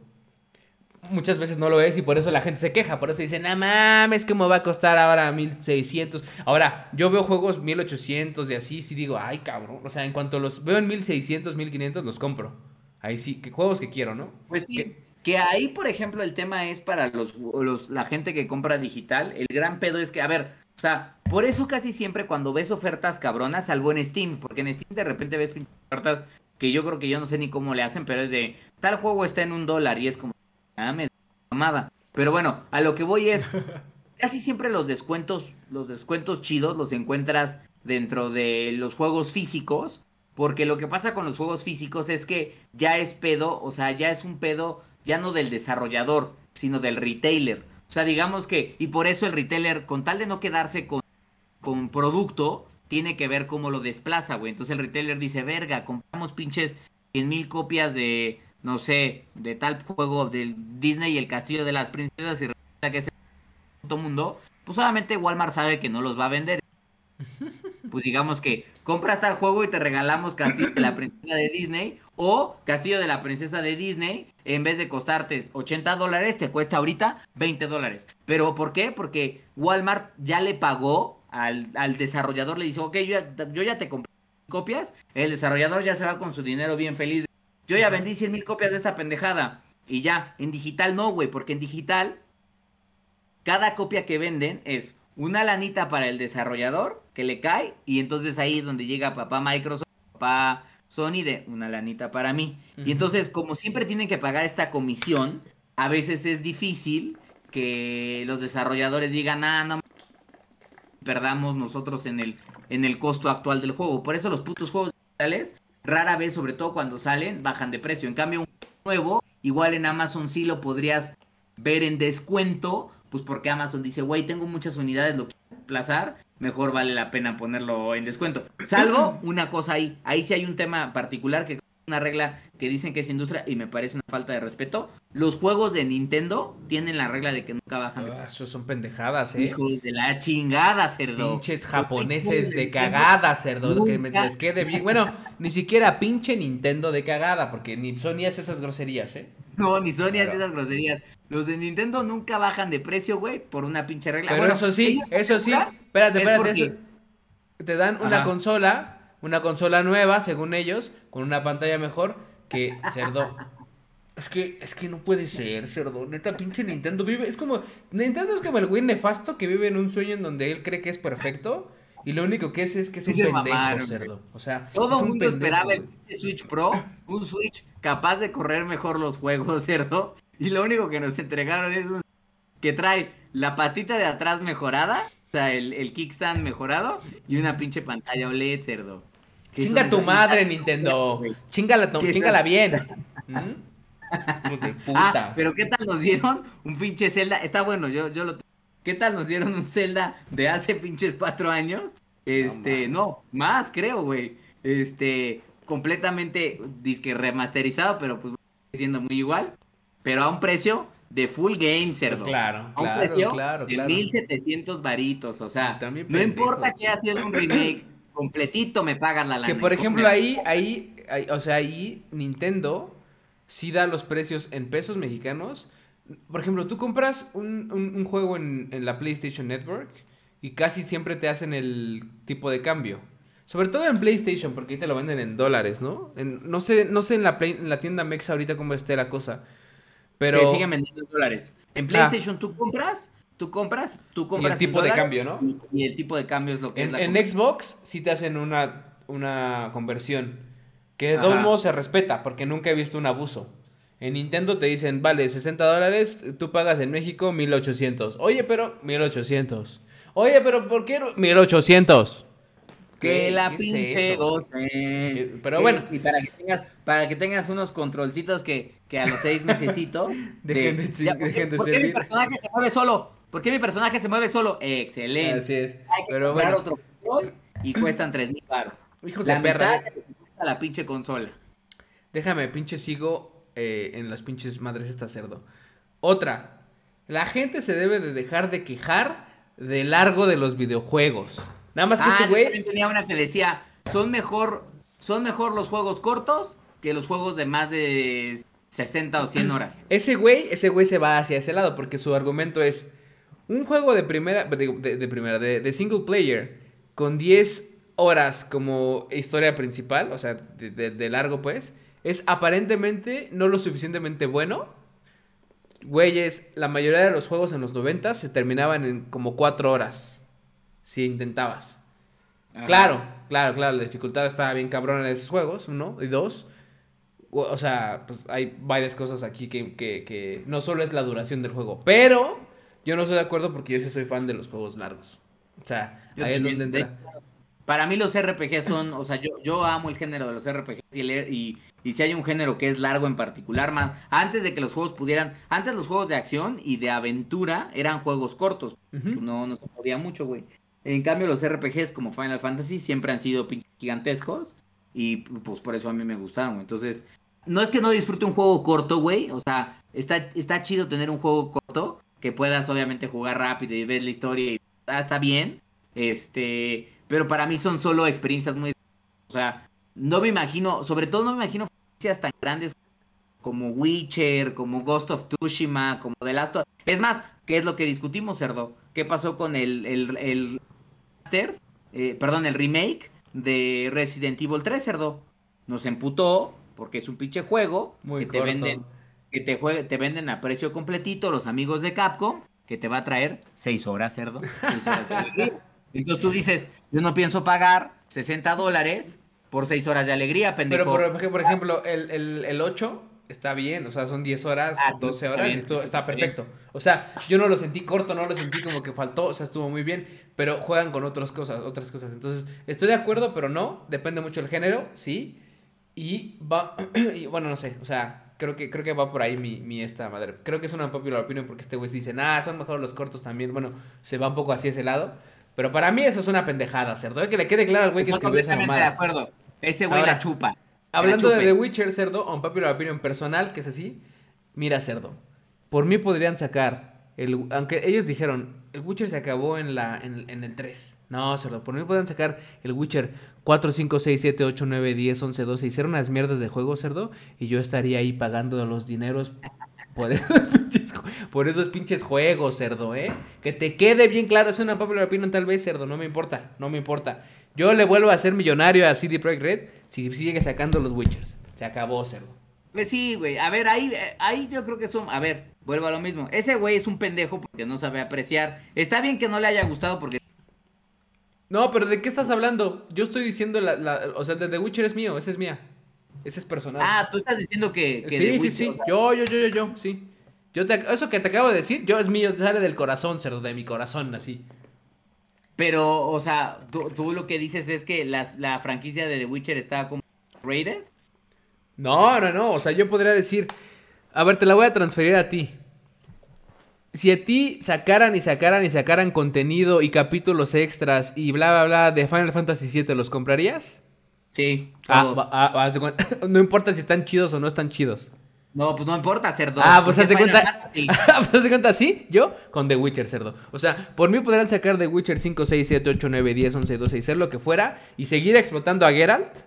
[SPEAKER 1] muchas veces no lo es y por eso la gente se queja. Por eso dicen, no mames, ¿cómo va a costar ahora 1600? Ahora, yo veo juegos 1800 y así, sí digo, ay, cabrón. O sea, en cuanto los veo en 1600, 1500, los compro. Ahí sí, que juegos que quiero, ¿no?
[SPEAKER 2] Pues sí.
[SPEAKER 1] Que-
[SPEAKER 2] Que ahí, por ejemplo, el tema es para los, los- la gente que compra digital. El gran pedo es que, a ver, o sea, por eso casi siempre cuando ves ofertas cabronas, salvo en Steam, porque en Steam de repente ves ofertas que yo creo que yo no sé ni cómo le hacen, pero es de tal juego está en un dólar y es como, ah, me mamada. Pero bueno, a lo que voy es, [laughs] casi siempre los descuentos, los descuentos chidos los encuentras dentro de los juegos físicos, porque lo que pasa con los juegos físicos es que ya es pedo, o sea, ya es un pedo ya no del desarrollador, sino del retailer. O sea, digamos que, y por eso el retailer, con tal de no quedarse con, con producto, tiene que ver cómo lo desplaza, güey. Entonces el retailer dice, verga, compramos pinches 100 mil copias de, no sé, de tal juego del Disney y el Castillo de las Princesas y resulta que es el mundo. Pues obviamente Walmart sabe que no los va a vender. [laughs] Pues digamos que compras tal juego y te regalamos Castillo de la Princesa de Disney o Castillo de la Princesa de Disney, en vez de costarte 80 dólares, te cuesta ahorita 20 dólares. ¿Pero por qué? Porque Walmart ya le pagó al, al desarrollador, le dice, ok, yo ya, yo ya te compré copias, el desarrollador ya se va con su dinero bien feliz. Yo ya vendí 100 mil copias de esta pendejada. Y ya, en digital no, güey, porque en digital cada copia que venden es una lanita para el desarrollador que le cae y entonces ahí es donde llega papá Microsoft, papá Sony de una lanita para mí. Y entonces como siempre tienen que pagar esta comisión, a veces es difícil que los desarrolladores digan, ah, no perdamos nosotros en el, en el costo actual del juego. Por eso los putos juegos digitales, rara vez, sobre todo cuando salen, bajan de precio. En cambio, un nuevo, igual en Amazon sí lo podrías ver en descuento, pues porque Amazon dice, güey, tengo muchas unidades, lo quiero desplazar, mejor vale la pena ponerlo en descuento. Salvo [clears throat] una cosa ahí, ahí sí hay un tema particular que una regla que dicen que es industria y me parece una falta de respeto. Los juegos de Nintendo tienen la regla de que nunca bajan de
[SPEAKER 1] Ah, eso son pendejadas, ¿eh?
[SPEAKER 2] Hijos de la chingada, cerdo.
[SPEAKER 1] Pinches japoneses de cagada, cerdo, que me- les quede bien. Bueno, ni siquiera pinche Nintendo de cagada, porque ni Sony hace esas groserías, ¿eh?
[SPEAKER 2] No, ni Sony hace
[SPEAKER 1] Claro.
[SPEAKER 2] esas groserías. Los de Nintendo nunca bajan de precio, güey, por una pinche regla.
[SPEAKER 1] Pero
[SPEAKER 2] Bueno,
[SPEAKER 1] eso sí, eso sí, espérate,
[SPEAKER 2] es
[SPEAKER 1] espérate, eso- te dan una consola, una consola nueva, según ellos, con una pantalla mejor, que, cerdo, es que, es que no puede ser, cerdo, neta, pinche Nintendo vive, es como, Nintendo es como el güey nefasto que vive en un sueño en donde él cree que es perfecto, y lo único que es es que es un
[SPEAKER 2] se
[SPEAKER 1] pendejo,
[SPEAKER 2] mamaron,
[SPEAKER 1] cerdo, o sea,
[SPEAKER 2] Todo el
[SPEAKER 1] un
[SPEAKER 2] mundo
[SPEAKER 1] pendejo,
[SPEAKER 2] esperaba el
[SPEAKER 1] güey.
[SPEAKER 2] Switch Pro, un Switch capaz de correr mejor los juegos, [laughs] ¿cierto? Y lo único que nos entregaron es un que trae la patita de atrás mejorada, o sea, el, el kickstand mejorado y una pinche pantalla OLED, cerdo.
[SPEAKER 1] Chinga tu madre, Nintendo. Chingala, to-
[SPEAKER 2] ¿Qué
[SPEAKER 1] chingala bien. [laughs] ¿Mm? De
[SPEAKER 2] Ah,
[SPEAKER 1] puta.
[SPEAKER 2] pero ¿qué tal nos dieron un pinche Zelda? Está bueno, yo, yo lo... ¿Qué tal nos dieron un Zelda de hace pinches cuatro años? Este, no, más creo, güey. Este, completamente disque remasterizado, pero pues siendo muy igual. Pero a un precio de full game, cerdo.
[SPEAKER 1] Pues claro,
[SPEAKER 2] a un
[SPEAKER 1] claro,
[SPEAKER 2] precio
[SPEAKER 1] claro,
[SPEAKER 2] de
[SPEAKER 1] claro.
[SPEAKER 2] 1700 varitos, o sea, no importa que haciendo un remake completito me pagan la lana.
[SPEAKER 1] Que por ejemplo ahí, ahí, ahí, o sea, ahí Nintendo sí da los precios en pesos mexicanos. Por ejemplo, tú compras un, un- un juego en, en la PlayStation Network y casi siempre te hacen el tipo de cambio. Sobre todo en PlayStation, porque ahí te lo venden en dólares, ¿no? En- no sé, no sé en la, Play- en la tienda Mex ahorita cómo esté la cosa. Pero
[SPEAKER 2] Que siguen vendiendo en dólares. En PlayStation tú compras, tú compras, tú compras. en
[SPEAKER 1] tipo de cambio, ¿no?
[SPEAKER 2] Y, y el tipo de cambio es lo que es
[SPEAKER 1] en,
[SPEAKER 2] la
[SPEAKER 1] en. Xbox sí te hacen una, una conversión. Que de todos modos se respeta, porque nunca he visto un abuso. En Nintendo te dicen, vale, 60 dólares, tú pagas en México 1800. Oye, pero 1800. Oye, pero ¿por qué no? 1800.
[SPEAKER 2] Que
[SPEAKER 1] ¿Qué-
[SPEAKER 2] la
[SPEAKER 1] qué es
[SPEAKER 2] pinche
[SPEAKER 1] eso?
[SPEAKER 2] gocen.
[SPEAKER 1] Pero bueno.
[SPEAKER 2] Y para que tengas, para que tengas unos controlcitos que, que a los seis mesecitos. [laughs]
[SPEAKER 1] Dejen de
[SPEAKER 2] Ya, ¿por qué-
[SPEAKER 1] dejen de
[SPEAKER 2] ¿Por qué mi personaje se mueve solo? ¿Por qué mi personaje se mueve solo? Excelente.
[SPEAKER 1] Así es.
[SPEAKER 2] Hay que
[SPEAKER 1] Pero bueno,
[SPEAKER 2] otro control y cuestan tres mil baros.
[SPEAKER 1] hijos
[SPEAKER 2] La
[SPEAKER 1] de perra.
[SPEAKER 2] mitad cuesta la pinche consola.
[SPEAKER 1] Déjame, pinche sigo eh, en las pinches madres esta cerdo. Otra. La gente se debe de dejar de quejar de largo de los videojuegos. Nada más que
[SPEAKER 2] Ah,
[SPEAKER 1] este güey...
[SPEAKER 2] tenía una que decía, son mejor, son mejor los juegos cortos que los juegos de más de 60 o 100 horas.
[SPEAKER 1] Ese güey, ese güey se va hacia ese lado porque su argumento es un juego de primera, de, de primera, de, de single player con 10 horas como historia principal, o sea, de, largo pues, es aparentemente no lo suficientemente bueno. Güeyes, la mayoría de los juegos en los 90 se terminaban en como 4 horas, si intentabas.
[SPEAKER 2] Ajá.
[SPEAKER 1] Claro, claro, claro, la dificultad estaba bien cabrona en esos juegos, uno, y dos, o o sea, pues hay varias cosas aquí que, que, que no solo es la duración del juego, pero yo no estoy de acuerdo porque yo sí soy fan de los juegos largos. O sea,
[SPEAKER 2] Yo
[SPEAKER 1] ahí es donde
[SPEAKER 2] de
[SPEAKER 1] entra.
[SPEAKER 2] Para mí los RPG son, o sea, yo, yo amo el género de los RPGs y, el- y, y si hay un género que es largo en particular, más antes de que los juegos pudieran, antes los juegos de acción y de aventura eran juegos cortos,
[SPEAKER 1] Ujú.
[SPEAKER 2] no, no se podía mucho, güey. En cambio los RPGs como Final Fantasy siempre han sido gigantescos y pues por eso a mí me gustaron, güey. entonces, no es que no disfrute un juego corto, güey, o sea, está, está chido tener un juego corto que puedas obviamente jugar rápido y ver la historia y ah, está bien, este, pero para mí son solo experiencias muy, o sea, no me imagino, sobre todo no me imagino franquicias tan grandes como Witcher, como Ghost of Tsushima, como The Last of Es más, ¿qué es lo que discutimos, Cerdo? ¿Qué pasó con el, el, el? Eh, perdón, el remake de Resident Evil 3, Cerdo? Nos emputó porque es un pinche juego
[SPEAKER 1] Muy
[SPEAKER 2] que te venden que te, te venden a precio completito los amigos de Capcom, que te va a traer 6 horas, cerdo. seis horas de. Entonces tú dices, yo no pienso pagar 60 dólares por 6 horas de alegría, pendejo.
[SPEAKER 1] Pero por, ej- por ejemplo, el, el, el 8 está bien, o sea, son 10 horas,
[SPEAKER 2] Ah, sí,
[SPEAKER 1] 12
[SPEAKER 2] está
[SPEAKER 1] horas, y esto está
[SPEAKER 2] está
[SPEAKER 1] perfecto. O sea, yo no lo sentí corto, no lo sentí como que faltó, o sea, estuvo muy bien, pero juegan con otras cosas, otras cosas. Entonces, estoy de acuerdo, pero no, depende mucho del género, sí. Y va, [clears throat] y bueno, no sé, o sea, creo que, creo que va por ahí mi, mi esta madre. Creo que es una popular opinion porque este güey se dice, ah, son mejor los cortos también. Bueno, se va un poco hacia ese lado. Pero para mí eso es una pendejada, cerdo. Que le quede claro al güey que escribió esa
[SPEAKER 2] completamente de
[SPEAKER 1] mamada.
[SPEAKER 2] acuerdo. Ese güey
[SPEAKER 1] Ahora,
[SPEAKER 2] la chupa.
[SPEAKER 1] Hablando
[SPEAKER 2] La
[SPEAKER 1] de. The Witcher, cerdo, un popular opinion personal, que es así. Mira, cerdo. Por mí podrían sacar. El, aunque ellos dijeron, el Witcher se acabó en, la, en, en el 3. No, cerdo. Por mí podrían sacar el Witcher 4, 5, 6, 7, 8, 9, 10, 11, 12. Hicieron unas mierdas de juego, cerdo. Y yo estaría ahí pagando los dineros por esos pinches, por esos pinches juegos, cerdo, ¿eh? Que te quede bien claro. Es una popular opinion tal vez, cerdo. No me importa. No me importa. Yo le vuelvo a ser millonario a CD Projekt Red si sigue sacando los Witchers. Se acabó, cerdo.
[SPEAKER 2] Pues sí, güey. A ver, ahí, ahí yo creo que son. A ver, vuelvo a lo mismo. Ese güey es un pendejo porque no sabe apreciar. Está bien que no le haya gustado porque.
[SPEAKER 1] No, pero ¿de qué estás hablando? Yo estoy diciendo, la, la- o sea, el de The Witcher es mío, ese es mía. Ese es personal.
[SPEAKER 2] Ah, tú estás diciendo que. que
[SPEAKER 1] sí,
[SPEAKER 2] The
[SPEAKER 1] sí,
[SPEAKER 2] Witcher,
[SPEAKER 1] sí.
[SPEAKER 2] o sea,
[SPEAKER 1] Yo, yo, yo, yo, yo, sí. Yo te, eso que te acabo de decir, yo es mío, sale del corazón, cerdo, de mi corazón, así.
[SPEAKER 2] Pero, o sea, tú, tú lo que dices es que la franquicia de The Witcher está como rated.
[SPEAKER 1] No, no, no. O sea, yo podría decir. A ver, te la voy a transferir a ti. Si a ti sacaran y sacaran y sacaran contenido y capítulos extras y bla, bla, bla de Final Fantasy VII, ¿los comprarías?
[SPEAKER 2] Sí.
[SPEAKER 1] Ah, ah, [laughs] no importa si están chidos o no están chidos.
[SPEAKER 2] No, pues no importa, cerdo.
[SPEAKER 1] Ah, pues
[SPEAKER 2] Final
[SPEAKER 1] cuenta. [laughs] Pues haz de cuenta, sí, yo con The Witcher, cerdo. O sea, por mí podrán sacar The Witcher 5, 6, 7, 8, 9, 10, 11, 12 y ser lo que fuera y seguir explotando a Geralt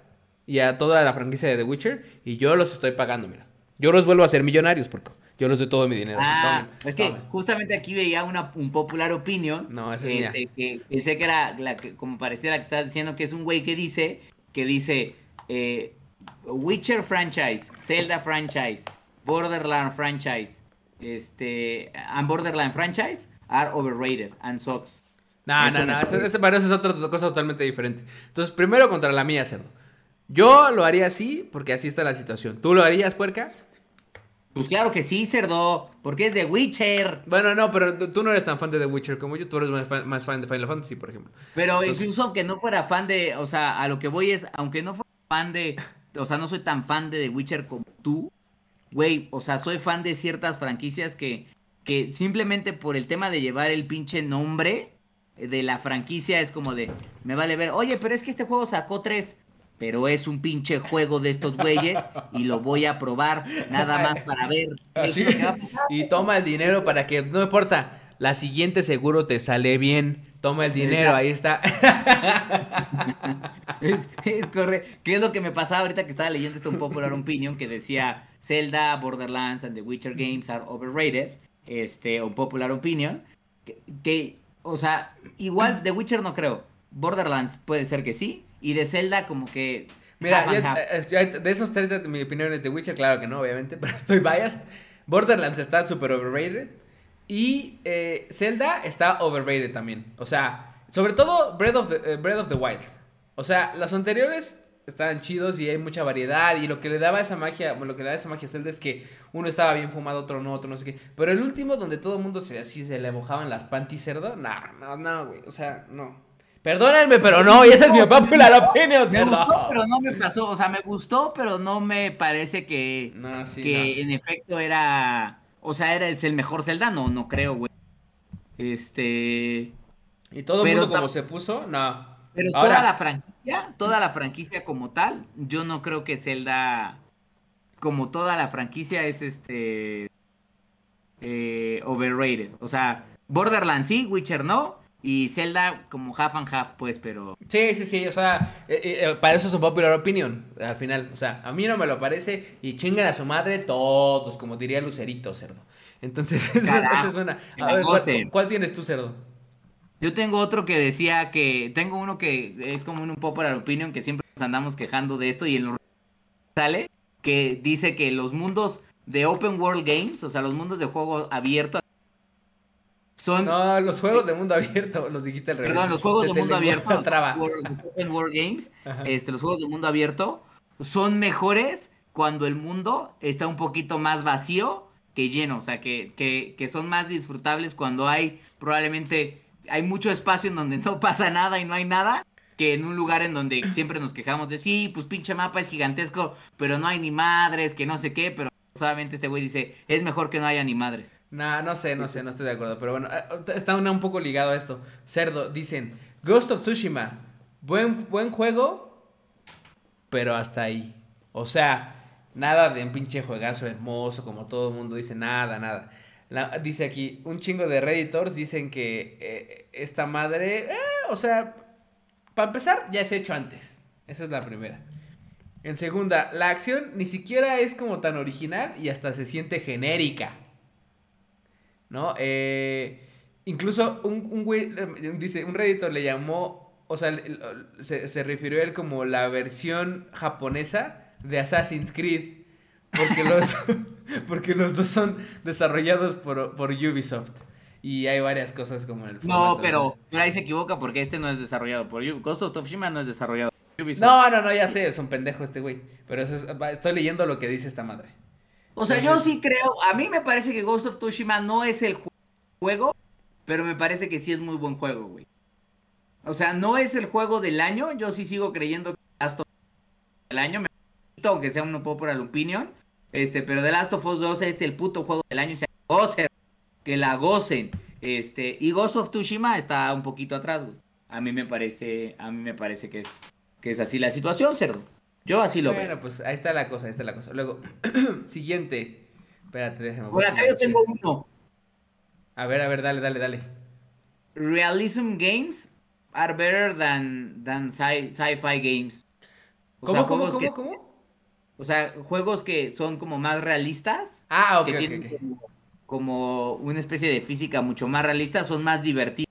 [SPEAKER 1] y a toda la franquicia de The Witcher y yo los estoy pagando, mira. Yo los vuelvo a hacer millonarios porque yo les doy todo mi dinero.
[SPEAKER 2] Ah,
[SPEAKER 1] Tomen,
[SPEAKER 2] es que
[SPEAKER 1] tomen.
[SPEAKER 2] justamente aquí veía una, un popular opinion.
[SPEAKER 1] No, esa es
[SPEAKER 2] este, que pensé que era la que, como parecía la que estabas diciendo, que es un güey que dice, que dice, eh, Witcher franchise, Zelda franchise, Borderland franchise, este, and Borderland franchise are overrated and sucks.
[SPEAKER 1] No,
[SPEAKER 2] Eso
[SPEAKER 1] no, no, eso, eso es otra cosa totalmente diferente. Entonces, primero contra la mía, cerdo. Yo lo haría así, porque así está la situación. ¿Tú lo harías, puerca?
[SPEAKER 2] Pues claro que sí, cerdo, porque es de Witcher.
[SPEAKER 1] Bueno, no, pero tú no eres tan fan de The Witcher como yo. Tú eres más fan, más fan de Final Fantasy, por ejemplo.
[SPEAKER 2] Pero
[SPEAKER 1] Entonces-
[SPEAKER 2] incluso aunque no fuera fan de, o sea, a lo que voy es, aunque no fuera fan de, o sea, no soy tan fan de The Witcher como tú, güey, o sea, soy fan de ciertas franquicias que, que simplemente por el tema de llevar el pinche nombre de la franquicia es como de, me vale ver, oye, pero es que este juego sacó tres, pero es un pinche juego de estos güeyes y lo voy a probar nada más para ver.
[SPEAKER 1] Así. Y toma el dinero para que, no importa, la siguiente seguro te sale bien. Toma el dinero, ahí está. [laughs]
[SPEAKER 2] Es, es correcto. ¿Qué es lo que me pasaba ahorita que estaba leyendo este un popular opinion que decía Zelda, Borderlands and The Witcher games are overrated? Este, un popular opinion. Que, que, o sea, igual The Witcher no creo. Borderlands puede ser que sí. Y de Zelda como que...
[SPEAKER 1] Mira, yo- eh, yo- de esos tres, mi opinión es de Witcher, claro que no, obviamente, [laughs] pero estoy biased. Borderlands está súper overrated. Y eh, Zelda está overrated también. O sea, sobre todo Breath of, the, eh, Breath of the Wild. O sea, los anteriores estaban chidos y hay mucha variedad. Y lo que le daba esa magia, bueno, lo que le da esa magia a Zelda es que uno estaba bien fumado, otro no, otro no sé qué. Pero el último, donde todo el mundo se así se le mojaban las panties cerdo, no, no, no, güey. O sea, no. Perdónenme, pero no, y esa es mi popular opinion,
[SPEAKER 2] Me gustó, pero no me pasó. O sea, me gustó, pero no me parece que,
[SPEAKER 1] No, sí,
[SPEAKER 2] que
[SPEAKER 1] no.
[SPEAKER 2] en efecto era... O sea, era es el mejor Zelda. No, no creo, güey. Este...
[SPEAKER 1] Y todo el mundo como se puso, no.
[SPEAKER 2] Pero
[SPEAKER 1] Ahora-
[SPEAKER 2] toda la franquicia, toda la franquicia como tal, yo no creo que Zelda, como toda la franquicia, es este eh, overrated. O sea, Borderlands sí, Witcher no, y Zelda como half and half, pues, pero
[SPEAKER 1] Sí, sí, sí, o sea, eh, eh, para eso es un popular opinion, al final. O sea, a mí no me lo parece y chingan a su madre todos, como diría Lucerito, cerdo. Entonces, [laughs] esa, es- una... A ver, ¿cuál,
[SPEAKER 2] gocen.
[SPEAKER 1] cuál tienes tú, cerdo?
[SPEAKER 2] yo tengo otro que decía que, tengo uno que es como un popular opinion que siempre nos andamos quejando de esto y en los sale que dice que los mundos de open world games, o sea, los mundos de juego abierto son
[SPEAKER 1] No, los juegos de mundo abierto, los dijiste al revés.
[SPEAKER 2] Perdón, los juegos
[SPEAKER 1] Se
[SPEAKER 2] de mundo abierto, [laughs]
[SPEAKER 1] traba.
[SPEAKER 2] Open World Games,
[SPEAKER 1] Ajá.
[SPEAKER 2] este, los juegos de mundo abierto son mejores cuando el mundo está un poquito más vacío que lleno, o sea, que, que, que son más disfrutables cuando hay probablemente, hay mucho espacio en donde [laughs] no pasa nada y no hay nada, que en un lugar en donde siempre nos quejamos de, sí, pues pinche mapa es gigantesco, pero no hay ni madres, que no sé qué, pero solamente este güey dice, es mejor que no haya ni madres.
[SPEAKER 1] No, no sé, no sé, no estoy de acuerdo. Pero bueno, eh, está un poco ligado a esto. Cerdo, dicen, Ghost of Tsushima, buen, buen juego, pero hasta ahí. O sea, nada de un pinche juegazo hermoso, como todo el mundo dice, nada, nada. Dice aquí, un chingo de redditors dicen que eh, esta madre, eh, o sea, para empezar, ya ha hecho antes. Esa es la primera. En segunda, la acción ni siquiera es como tan original y hasta se siente genérica. ¿No? Eh, incluso un, un güey, eh, dice, un redditor le llamó, o sea, se, se refirió a él como la versión japonesa de Assassin's Creed. Porque los, [laughs] porque los dos son desarrollados por, por Ubisoft. Y hay varias cosas como el
[SPEAKER 2] No, pero, pero ahí se equivoca porque este no es desarrollado por Ubisoft. Ghost of Tsushima no es desarrollado Ubisoft.
[SPEAKER 1] No, no, no, ya sé, es un pendejo este güey. Pero eso es- estoy leyendo lo que dice esta madre.
[SPEAKER 2] O sea, yo sí creo, a mí me parece que Ghost of Tsushima no es el ju- juego, pero me parece que sí es muy buen juego, güey. O sea, no es el juego del año, yo sí sigo creyendo que Last of Us del año, me aunque sea un popular opinion, este, pero The Last of Us 2 es el puto juego del año, o sea, gocen, que la gocen. Este, y Ghost of Tsushima está un poquito atrás, güey. A mí me parece, a mí me parece que es, que es así la situación, cerdo. Yo así lo
[SPEAKER 1] bueno,
[SPEAKER 2] veo.
[SPEAKER 1] pues ahí está la cosa, ahí está la cosa. Luego, [clears throat] siguiente. Espérate, déjame
[SPEAKER 2] Por acá yo tengo uno.
[SPEAKER 1] A ver, a ver, dale, dale, dale.
[SPEAKER 2] realism games are better than, than sci- fi games. O
[SPEAKER 1] ¿Cómo,
[SPEAKER 2] sea,
[SPEAKER 1] cómo,
[SPEAKER 2] juegos
[SPEAKER 1] cómo,
[SPEAKER 2] que,
[SPEAKER 1] cómo?
[SPEAKER 2] O sea, juegos que son como más realistas,
[SPEAKER 1] Ah, ok,
[SPEAKER 2] que
[SPEAKER 1] ok,
[SPEAKER 2] tienen
[SPEAKER 1] ok.
[SPEAKER 2] Como, como una especie de física mucho más realista, son más divertidos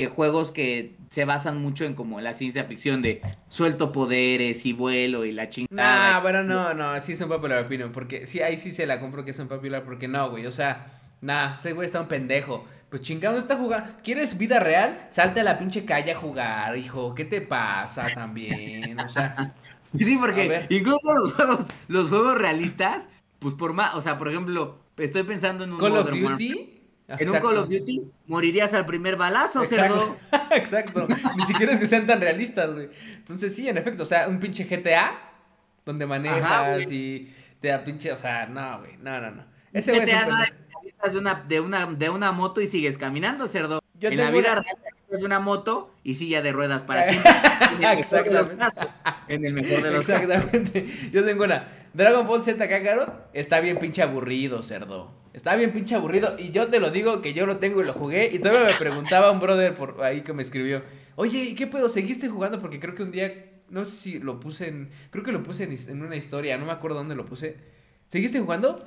[SPEAKER 2] que juegos que se basan mucho en como la ciencia ficción de suelto poderes y vuelo y la
[SPEAKER 1] Nah,
[SPEAKER 2] chingada.
[SPEAKER 1] bueno, no, no, sí es un popular opinion, porque sí, ahí sí se la compro que es un popular, porque no, güey, o sea, nah, ese güey está un pendejo. Pues chingado, está jugando. ¿Quieres vida real? Salte a la pinche calle a jugar, hijo. ¿Qué te pasa también? O sea, [laughs]
[SPEAKER 2] Sí, porque incluso los juegos, los juegos realistas, pues por más, o sea, por ejemplo, estoy pensando en un
[SPEAKER 1] Call of
[SPEAKER 2] Warfare. En un Call of Duty morirías al primer balazo, cerdo. [laughs]
[SPEAKER 1] Exacto. Ni siquiera es que sean tan realistas, güey. Entonces, sí, en efecto. O sea, un pinche GTA donde manejas
[SPEAKER 2] Ajá,
[SPEAKER 1] y te da pinche. O sea, no, güey. No, no, no. Ese güey es
[SPEAKER 2] de una, de, una, de una moto y sigues caminando, cerdo.
[SPEAKER 1] Yo
[SPEAKER 2] en la
[SPEAKER 1] tengo
[SPEAKER 2] vida
[SPEAKER 1] una-
[SPEAKER 2] real de una moto y silla de ruedas para [laughs] siempre. En el mejor de los
[SPEAKER 1] Exactamente.
[SPEAKER 2] casos. En el mejor de los casos.
[SPEAKER 1] Exactamente. Yo tengo una. Dragon Ball Z Kakarot está bien pinche aburrido, cerdo. Está bien pinche aburrido. Y yo te lo digo que yo lo tengo y lo jugué. Y todavía me preguntaba un brother por ahí que me escribió. Oye, ¿y qué pedo? ¿Seguiste jugando? Porque creo que un día. No sé si lo puse en. Creo que lo puse en, en una historia. No me acuerdo dónde lo puse. ¿Seguiste jugando?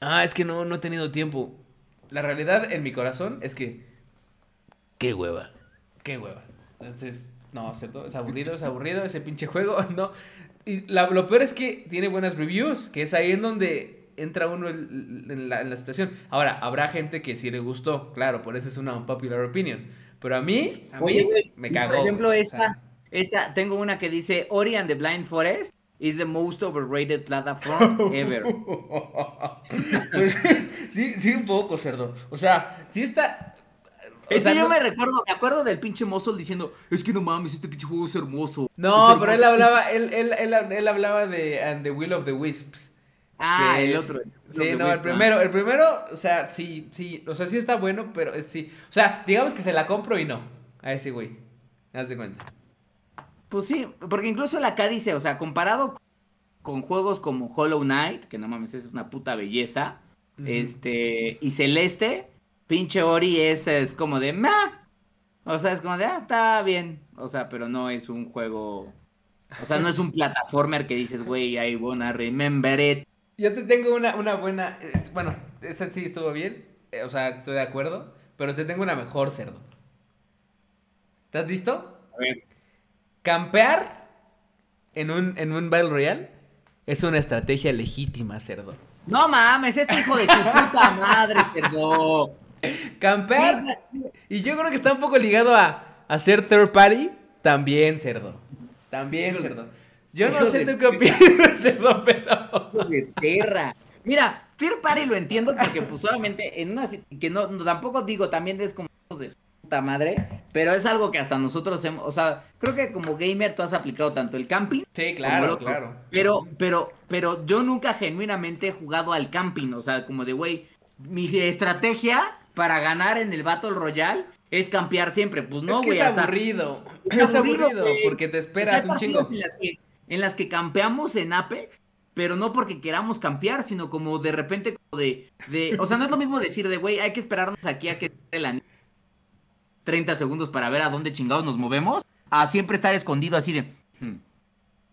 [SPEAKER 1] Ah, es que no, no he tenido tiempo. La realidad en mi corazón es que. Qué hueva. Qué hueva. Entonces, no, ¿cierto? Es aburrido, es aburrido ese pinche juego, [laughs] ¿no? Y la- lo peor es que tiene buenas reviews, que es ahí en donde entra uno en, la, en la situación. Ahora, habrá gente que sí le gustó, claro, por eso es una unpopular opinion. Pero a mí, a mí,
[SPEAKER 2] Oye, güey,
[SPEAKER 1] me cagó.
[SPEAKER 2] Por ejemplo,
[SPEAKER 1] güey, o
[SPEAKER 2] esta,
[SPEAKER 1] sea,
[SPEAKER 2] esta, tengo una que dice Ori and the Blind Forest is the most overrated platform ever. [laughs]
[SPEAKER 1] pues, sí, sí, un poco, cerdo. O sea, sí está... o
[SPEAKER 2] Es
[SPEAKER 1] sea,
[SPEAKER 2] que yo
[SPEAKER 1] no-
[SPEAKER 2] me recuerdo, me acuerdo del pinche Muscle diciendo, es que no mames, este pinche juego es hermoso.
[SPEAKER 1] No,
[SPEAKER 2] Es
[SPEAKER 1] pero él
[SPEAKER 2] hermoso".
[SPEAKER 1] hablaba, él, él, él, él hablaba de And the Will of the Wisps.
[SPEAKER 2] Ah, el otro.
[SPEAKER 1] Sí, no, el primero, el primero, o sea, sí, sí, o sea, sí está bueno, pero es sí. O sea, digamos que se la compro y no. A ese güey. Haz de cuenta.
[SPEAKER 2] Pues sí, porque incluso la acá dice, o sea, comparado con, juegos como Hollow Knight, que no mames, es una puta belleza, este, y Celeste, pinche Ori es, es como de, meh. O sea, es como de, ah, está bien. O sea, pero no es un juego, o sea, no es un [laughs] plataformer que dices, güey, I wanna remember it.
[SPEAKER 1] Yo te tengo una, una buena. eh, bueno, esta sí estuvo bien. eh, o sea, estoy de acuerdo. Pero te tengo una mejor, cerdo. ¿Estás listo?
[SPEAKER 2] A ver.
[SPEAKER 1] Campear en un, en un Battle Royale es una estrategia legítima, cerdo.
[SPEAKER 2] No mames, este hijo de su puta madre, cerdo.
[SPEAKER 1] Campear. Y yo creo que está un poco ligado a hacer third party. También, cerdo. También, cerdo. Yo no sé tú qué opinas, cerdo, pero.
[SPEAKER 2] Hijos de perra. Mira, Fear Party lo entiendo porque pues solamente en una que no, no, tampoco digo también es como de su puta madre, pero es algo que hasta nosotros hemos, o sea, creo que como gamer tú has aplicado tanto el camping
[SPEAKER 1] Sí, claro,
[SPEAKER 2] otro.
[SPEAKER 1] claro.
[SPEAKER 2] Pero, pero, pero yo nunca genuinamente he jugado al camping, o sea, como de güey, mi estrategia para ganar en el Battle Royale es campear siempre. Pues no,
[SPEAKER 1] es que
[SPEAKER 2] güey,
[SPEAKER 1] es
[SPEAKER 2] hasta-
[SPEAKER 1] aburrido.
[SPEAKER 2] Es aburrido,
[SPEAKER 1] aburrido, porque te
[SPEAKER 2] O sea,
[SPEAKER 1] esperas un chingo.
[SPEAKER 2] En las, que, en las que campeamos en Apex, pero no porque queramos campear, sino como de repente como de, de o sea, no es lo mismo decir de, güey, hay que esperarnos aquí a que la 30 segundos para ver a dónde chingados nos movemos, a siempre estar escondido así de... hmm,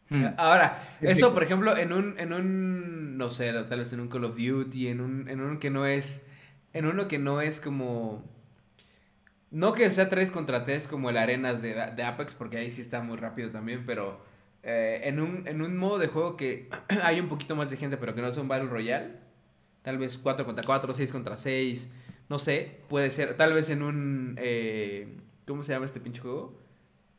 [SPEAKER 2] hmm.
[SPEAKER 1] Ahora, eso, por ejemplo, en un, en un, no sé, tal vez en un Call of Duty, en un, en uno que no es, en uno que no es como, no que sea 3 contra 3 como el Arenas de, de Apex, porque ahí sí está muy rápido también, pero eh, en, un, en un modo de juego que [clears throat] hay un poquito más de gente, pero que no es un Battle Royale, tal vez 4 contra 4, 6 contra 6, no sé, puede ser, tal vez en un, eh, ¿cómo se llama este pinche juego?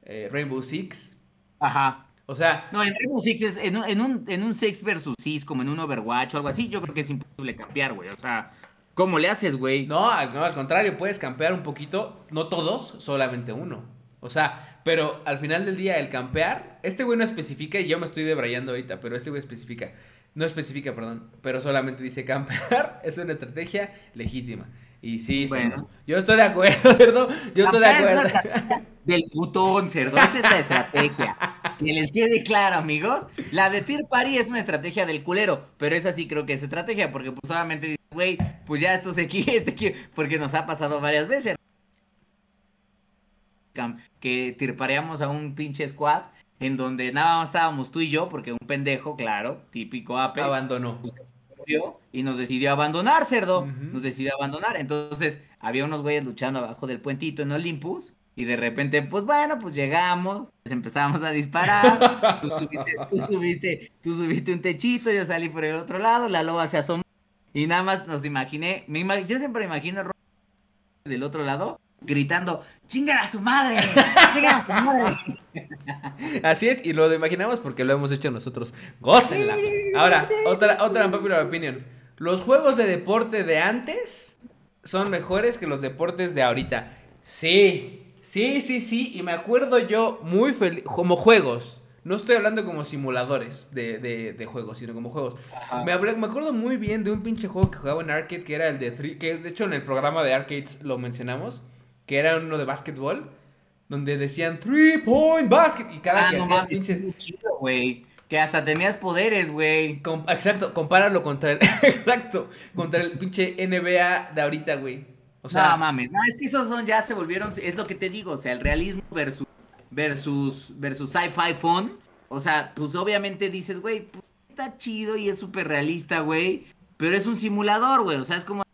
[SPEAKER 1] Eh, Rainbow Six.
[SPEAKER 2] Ajá.
[SPEAKER 1] O sea,
[SPEAKER 2] No, en Rainbow Six es en un, en un, en un 6 versus 6, como en un Overwatch o algo así, yo creo que es imposible campear, güey. O sea, ¿cómo le haces, güey?
[SPEAKER 1] No, no, al contrario, puedes campear un poquito, no todos, solamente uno. O sea, pero al final del día el campear, este güey no especifica, y yo me estoy debrayando ahorita, pero este güey especifica, no especifica, perdón, pero solamente dice campear [laughs] es una estrategia legítima. Y sí,
[SPEAKER 2] Bueno.
[SPEAKER 1] cerdo, yo estoy de acuerdo, [laughs] cerdo, yo estoy de
[SPEAKER 2] Campear
[SPEAKER 1] acuerdo.
[SPEAKER 2] Del putón, cerdo. Esa es la estrategia. Que les quede claro, amigos. La de Fear Party es una estrategia del culero. Pero esa sí creo que es estrategia. Porque pues solamente dices, güey, pues ya estos aquí, [laughs] este aquí. Porque nos ha pasado varias veces. Que tirpareamos a un pinche squad. En donde nada más estábamos tú y yo. Porque un pendejo, claro. Típico Apex.
[SPEAKER 1] Abandonó.
[SPEAKER 2] y nos decidió abandonar, cerdo. Nos decidió abandonar. Entonces, había unos güeyes luchando abajo del puentito en Olympus. Y de repente, pues bueno, pues llegamos, pues empezamos a disparar. [laughs] Tú subiste, tú subiste, tú subiste un techito, yo salí por el otro lado, la loba se asomó. Y nada más nos imaginé, me ima- yo siempre imagino del otro lado gritando, ¡chingan a su madre! [laughs] ¡Chingan a su madre!
[SPEAKER 1] Así es, y lo imaginamos porque lo hemos hecho nosotros. Gócenla. Ahora, otra, otra unpopular opinion. Los juegos de deporte de antes son mejores que los deportes de ahorita. Sí, sí, sí, sí. Y me acuerdo yo muy feliz. Como juegos. No estoy hablando como simuladores de, de- de juegos, sino como juegos. Me, hablé- me acuerdo muy bien de un pinche juego que jugaba en arcade, que era el de three, que de hecho en el programa de arcades lo mencionamos, que era uno de básquetbol, donde decían three point basket y cada
[SPEAKER 2] Ah,
[SPEAKER 1] que
[SPEAKER 2] no
[SPEAKER 1] hacías pinche
[SPEAKER 2] chido, güey. Que hasta tenías poderes, güey.
[SPEAKER 1] Com- exacto, compáralo contra el [laughs] exacto, contra el pinche NBA de ahorita, güey. O sea,
[SPEAKER 2] no mames, no, es que esos son ya se volvieron, es lo que te digo, o sea, el realismo versus versus versus sci-fi fun. O sea, pues obviamente dices, güey, pues, está chido y es súper realista, güey, pero es un simulador, güey, o sea, es como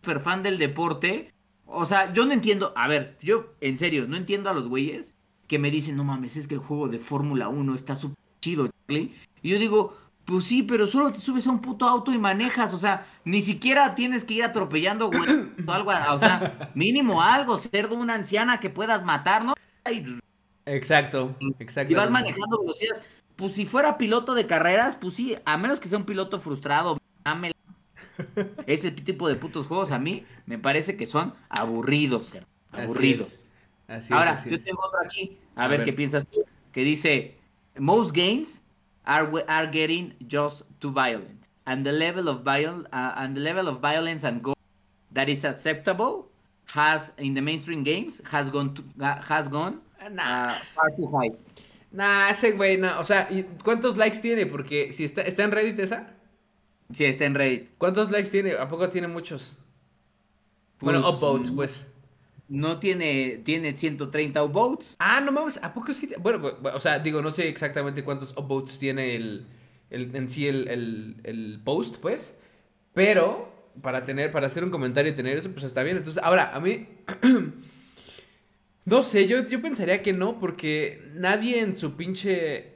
[SPEAKER 2] súper fan del deporte. O sea, yo no entiendo, a ver, yo en serio, no entiendo a los güeyes que me dicen, no mames, es que el juego de Fórmula 1 está súper chido, Charlie. Y yo digo, pues sí, pero solo te subes a un puto auto y manejas, o sea, ni siquiera tienes que ir atropellando, güey, o [coughs] algo, o sea, mínimo algo, ser de una anciana que puedas matar, ¿no? Y,
[SPEAKER 1] exacto, exacto.
[SPEAKER 2] y vas manejando velocidades. Pues si fuera piloto de carreras, pues sí, a menos que sea un piloto frustrado, ame ese tipo de putos juegos a mí me parece que son aburridos,
[SPEAKER 1] Así
[SPEAKER 2] aburridos.
[SPEAKER 1] es, Así es,
[SPEAKER 2] Ahora,
[SPEAKER 1] así
[SPEAKER 2] yo tengo otro aquí. A,
[SPEAKER 1] A
[SPEAKER 2] ver,
[SPEAKER 1] ver.
[SPEAKER 2] qué piensas tú. Que dice: Most games are, are getting just too violent. And the level of viol uh, and the level of violence and gore that is acceptable has in the mainstream games has gone to, uh, has gone
[SPEAKER 1] Nah.
[SPEAKER 2] uh, far too high.
[SPEAKER 1] Nah, ese güey, no. O sea, ¿y ¿cuántos likes tiene? Porque si está, está en Reddit esa,
[SPEAKER 2] Sí, está en Reddit.
[SPEAKER 1] ¿cuántos likes tiene? ¿A poco tiene muchos? bueno,
[SPEAKER 2] Pues,
[SPEAKER 1] upvotes, pues.
[SPEAKER 2] No tiene, tiene 130 votes.
[SPEAKER 1] Ah, no mames, ¿a poco sí? Bueno, bu- bu- o sea, digo, no sé exactamente cuántos upvotes tiene el, el en sí el, el, el post, pues. Pero para tener, para hacer un comentario y tener eso, pues está bien. Entonces, ahora, a mí. [clears throat] no sé, yo, yo pensaría que no, porque nadie en su pinche.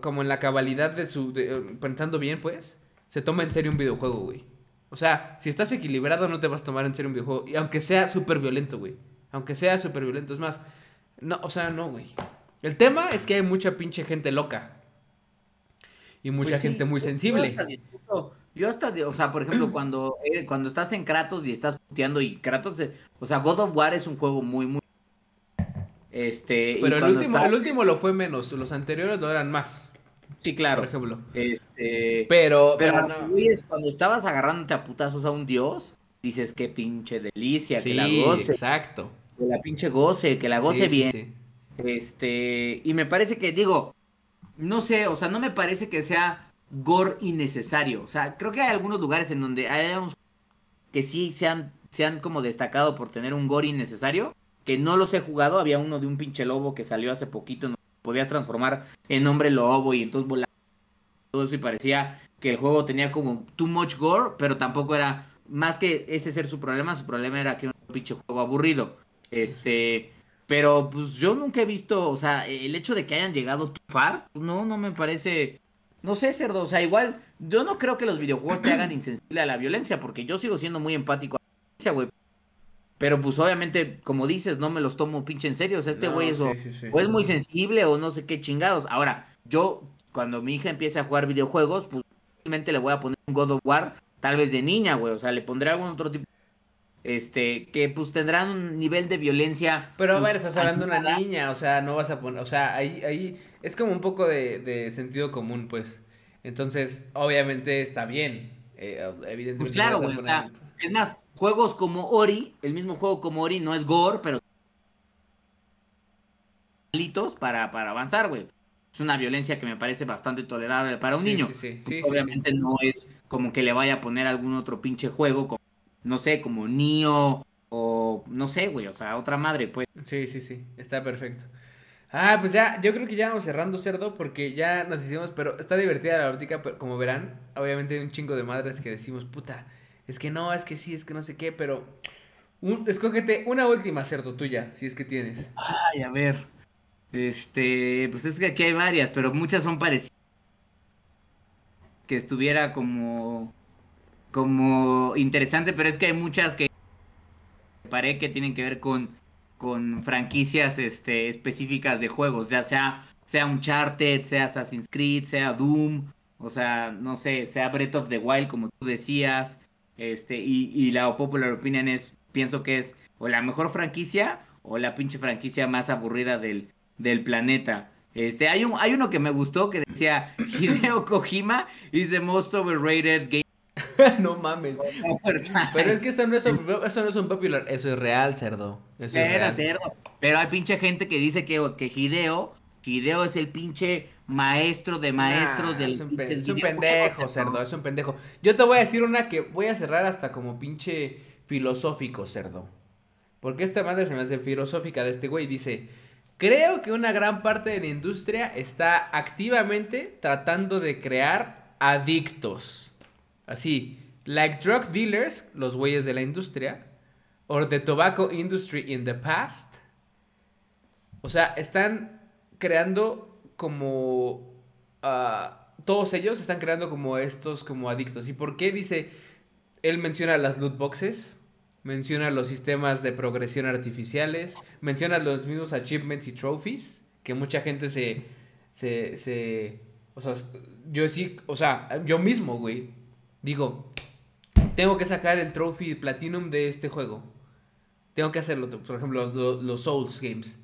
[SPEAKER 1] Como en la cabalidad de su. de- pensando bien, pues. Se toma en serio un videojuego, güey. O sea, si estás equilibrado, no te vas a tomar en serio un videojuego. Y aunque sea súper violento, güey. Aunque sea súper violento. Es más, no, o sea, no, güey. El tema es que hay mucha pinche gente loca. Y mucha
[SPEAKER 2] Pues sí,
[SPEAKER 1] gente muy sensible.
[SPEAKER 2] Yo hasta, disfruto- yo hasta o sea, por ejemplo, cuando, eh, cuando estás en Kratos y estás puteando y Kratos, eh, o sea, God of War es un juego muy, muy... Este, y
[SPEAKER 1] Pero el último, el último lo fue menos. Los anteriores lo eran más,
[SPEAKER 2] Sí, claro.
[SPEAKER 1] por ejemplo.
[SPEAKER 2] Este,
[SPEAKER 1] Pero,
[SPEAKER 2] pero,
[SPEAKER 1] pero no.
[SPEAKER 2] güeyes, cuando estabas agarrándote a putazos a un dios, dices qué pinche delicia, que la goce,
[SPEAKER 1] exacto.
[SPEAKER 2] que la pinche goce, que la goce
[SPEAKER 1] Sí,
[SPEAKER 2] bien.
[SPEAKER 1] sí.
[SPEAKER 2] Este, y me parece que, digo, no sé, o sea, no me parece que sea gore innecesario. O sea, creo que hay algunos lugares en donde hay que sí se han, se han como destacado por tener un gore innecesario, que no los he jugado. Había uno de un pinche lobo que salió hace poquito, donde podía transformar en hombre lobo y entonces volaba todo eso y parecía que el juego tenía como too much gore, pero tampoco era más que ese ser su problema, su problema era que era un pinche juego aburrido. Este, pero pues yo nunca he visto, o sea, el hecho de que hayan llegado too far, pues, no, no me parece, no sé, cerdo, o sea, igual, yo no creo que los videojuegos te hagan insensible a la violencia, porque yo sigo siendo muy empático a la violencia, güey. Pero pues obviamente, como dices, no me los tomo pinche en serio, o sea, este
[SPEAKER 1] No,
[SPEAKER 2] güey es o-
[SPEAKER 1] sí, sí, sí.
[SPEAKER 2] o es muy sensible o no sé qué chingados. Ahora, yo, cuando mi hija empiece a jugar videojuegos, pues simplemente le voy a poner un God of War, tal vez de niña, güey. O sea, le pondré algún otro tipo. Este, que pues tendrán un nivel de violencia.
[SPEAKER 1] Pero a
[SPEAKER 2] pues,
[SPEAKER 1] ver, estás hablando de una niña, o sea, no vas a poner, o sea, ahí, ahí es como un poco de, de sentido común, pues. Entonces, obviamente está bien. eh, evidentemente.
[SPEAKER 2] Pues claro,
[SPEAKER 1] no a
[SPEAKER 2] güey. O sea, es más, juegos como Ori, el mismo juego como Ori no es gore, pero. Para, para avanzar, güey. Es una violencia que me parece bastante tolerable para un
[SPEAKER 1] Sí,
[SPEAKER 2] niño.
[SPEAKER 1] sí, sí, sí,
[SPEAKER 2] Obviamente no es como que le vaya a poner algún otro pinche juego, como, no sé, como Nio o no sé, güey, o sea, otra madre, pues.
[SPEAKER 1] Sí, sí, sí, está perfecto. Ah, pues ya, yo creo que ya vamos cerrando cerdo porque ya nos hicimos, pero está divertida la óptica, pero como verán, obviamente hay un chingo de madres que decimos, puta, es que no, es que sí, es que no sé qué, pero un- escógete una última cerdo tuya, si es que tienes.
[SPEAKER 2] Ay, a ver. Este, pues es que aquí hay varias, pero muchas son parecidas. Que estuviera como como interesante, pero es que hay muchas que paré que tienen que ver con con franquicias este específicas de juegos, ya sea sea Uncharted, sea Assassin's Creed, sea Doom, o sea, no sé, sea Breath of the Wild como tú decías, este y, y la popular opinion es pienso que es o la mejor franquicia o la pinche franquicia más aburrida del, del planeta. Este, hay, un, hay uno que me gustó que decía [laughs] Hideo Kojima is the most overrated game [laughs]
[SPEAKER 1] no mames. [laughs] Pero es que eso no es un, eso no es un popular, eso es real, cerdo. Eso es
[SPEAKER 2] Era
[SPEAKER 1] real.
[SPEAKER 2] cerdo. Pero hay pinche gente que dice que, que Hideo, Hideo es el pinche maestro de maestros
[SPEAKER 1] Nah,
[SPEAKER 2] del
[SPEAKER 1] es un, es pendejo, cerdo, es un pendejo. Yo te voy a decir una que voy a cerrar hasta como pinche filosófico, cerdo. Porque esta madre se me hace filosófica de este güey. Dice, creo que una gran parte de la industria está activamente tratando de crear adictos. Así, like drug dealers, los güeyes de la industria, or the tobacco industry in the past. O sea, están creando como... ah, todos ellos están creando como estos como adictos. ¿Y por qué? Dice, él menciona las loot boxes, menciona los sistemas de progresión artificiales, menciona los mismos achievements y trophies, que mucha gente se... se, se o sea, yo sí, o sea, yo mismo, güey, digo, tengo que sacar el trophy platinum de este juego. Tengo que hacerlo, por ejemplo, los, Souls Games.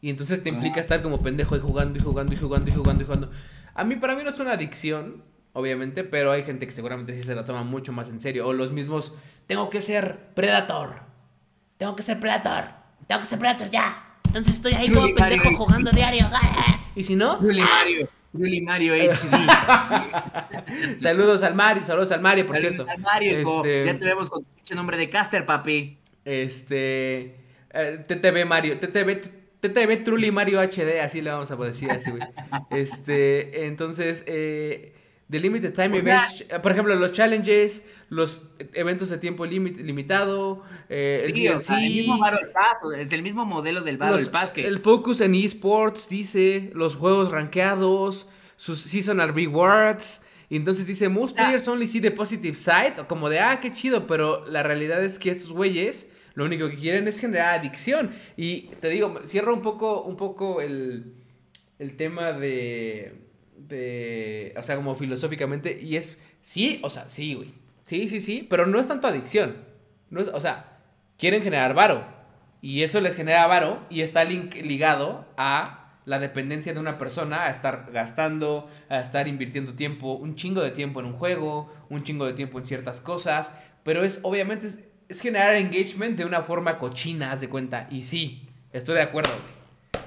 [SPEAKER 1] Y entonces te implica
[SPEAKER 2] Ah.
[SPEAKER 1] estar como pendejo y jugando y jugando y jugando y jugando y jugando. A mí, para mí no es una adicción, obviamente, pero hay gente que seguramente sí se la toma mucho más en serio. O los mismos, tengo que ser Predator. Tengo que ser Predator. Tengo que ser Predator ya. Entonces estoy ahí como pendejo jugando diario. Y si no,
[SPEAKER 2] Mario, Truly Mario [laughs] HD.
[SPEAKER 1] saludos al Mario, saludos al Mario, por
[SPEAKER 2] Saludos
[SPEAKER 1] cierto.
[SPEAKER 2] al Mario.
[SPEAKER 1] Este-
[SPEAKER 2] Ya te vemos con tu pinche nombre de caster, papi.
[SPEAKER 1] Este. eh, TTV Mario. TTV, TTV Truly Mario HD. Así le vamos a decir así, güey. Este. Entonces. Eh, The Limited Time
[SPEAKER 2] O
[SPEAKER 1] Events. eh, por ejemplo, los challenges. Los eventos de tiempo limit- limitado. eh, el
[SPEAKER 2] Sí, o sea, el mismo Battle Pass, es el mismo modelo del Battle
[SPEAKER 1] los-
[SPEAKER 2] Pass que
[SPEAKER 1] El focus en esports, dice. Los juegos rankeados. Sus seasonal rewards. Y entonces dice, most players only see the positive side. Como de, ah, qué chido. Pero la realidad es que estos güeyes lo único que quieren es generar adicción. Y te digo, cierro un poco, un poco el, el tema de, de. O sea, como filosóficamente. Y es, sí, o sea, sí, güey. Sí, sí, sí. Pero no es tanto adicción. No es, o sea, quieren generar varo. Y eso les genera varo y está ligado a la dependencia de una persona a estar gastando, a estar invirtiendo tiempo, un chingo de tiempo en un juego, un chingo de tiempo en ciertas cosas, pero es obviamente es generar engagement de una forma cochina, haz de cuenta. Y sí, estoy de acuerdo. güey.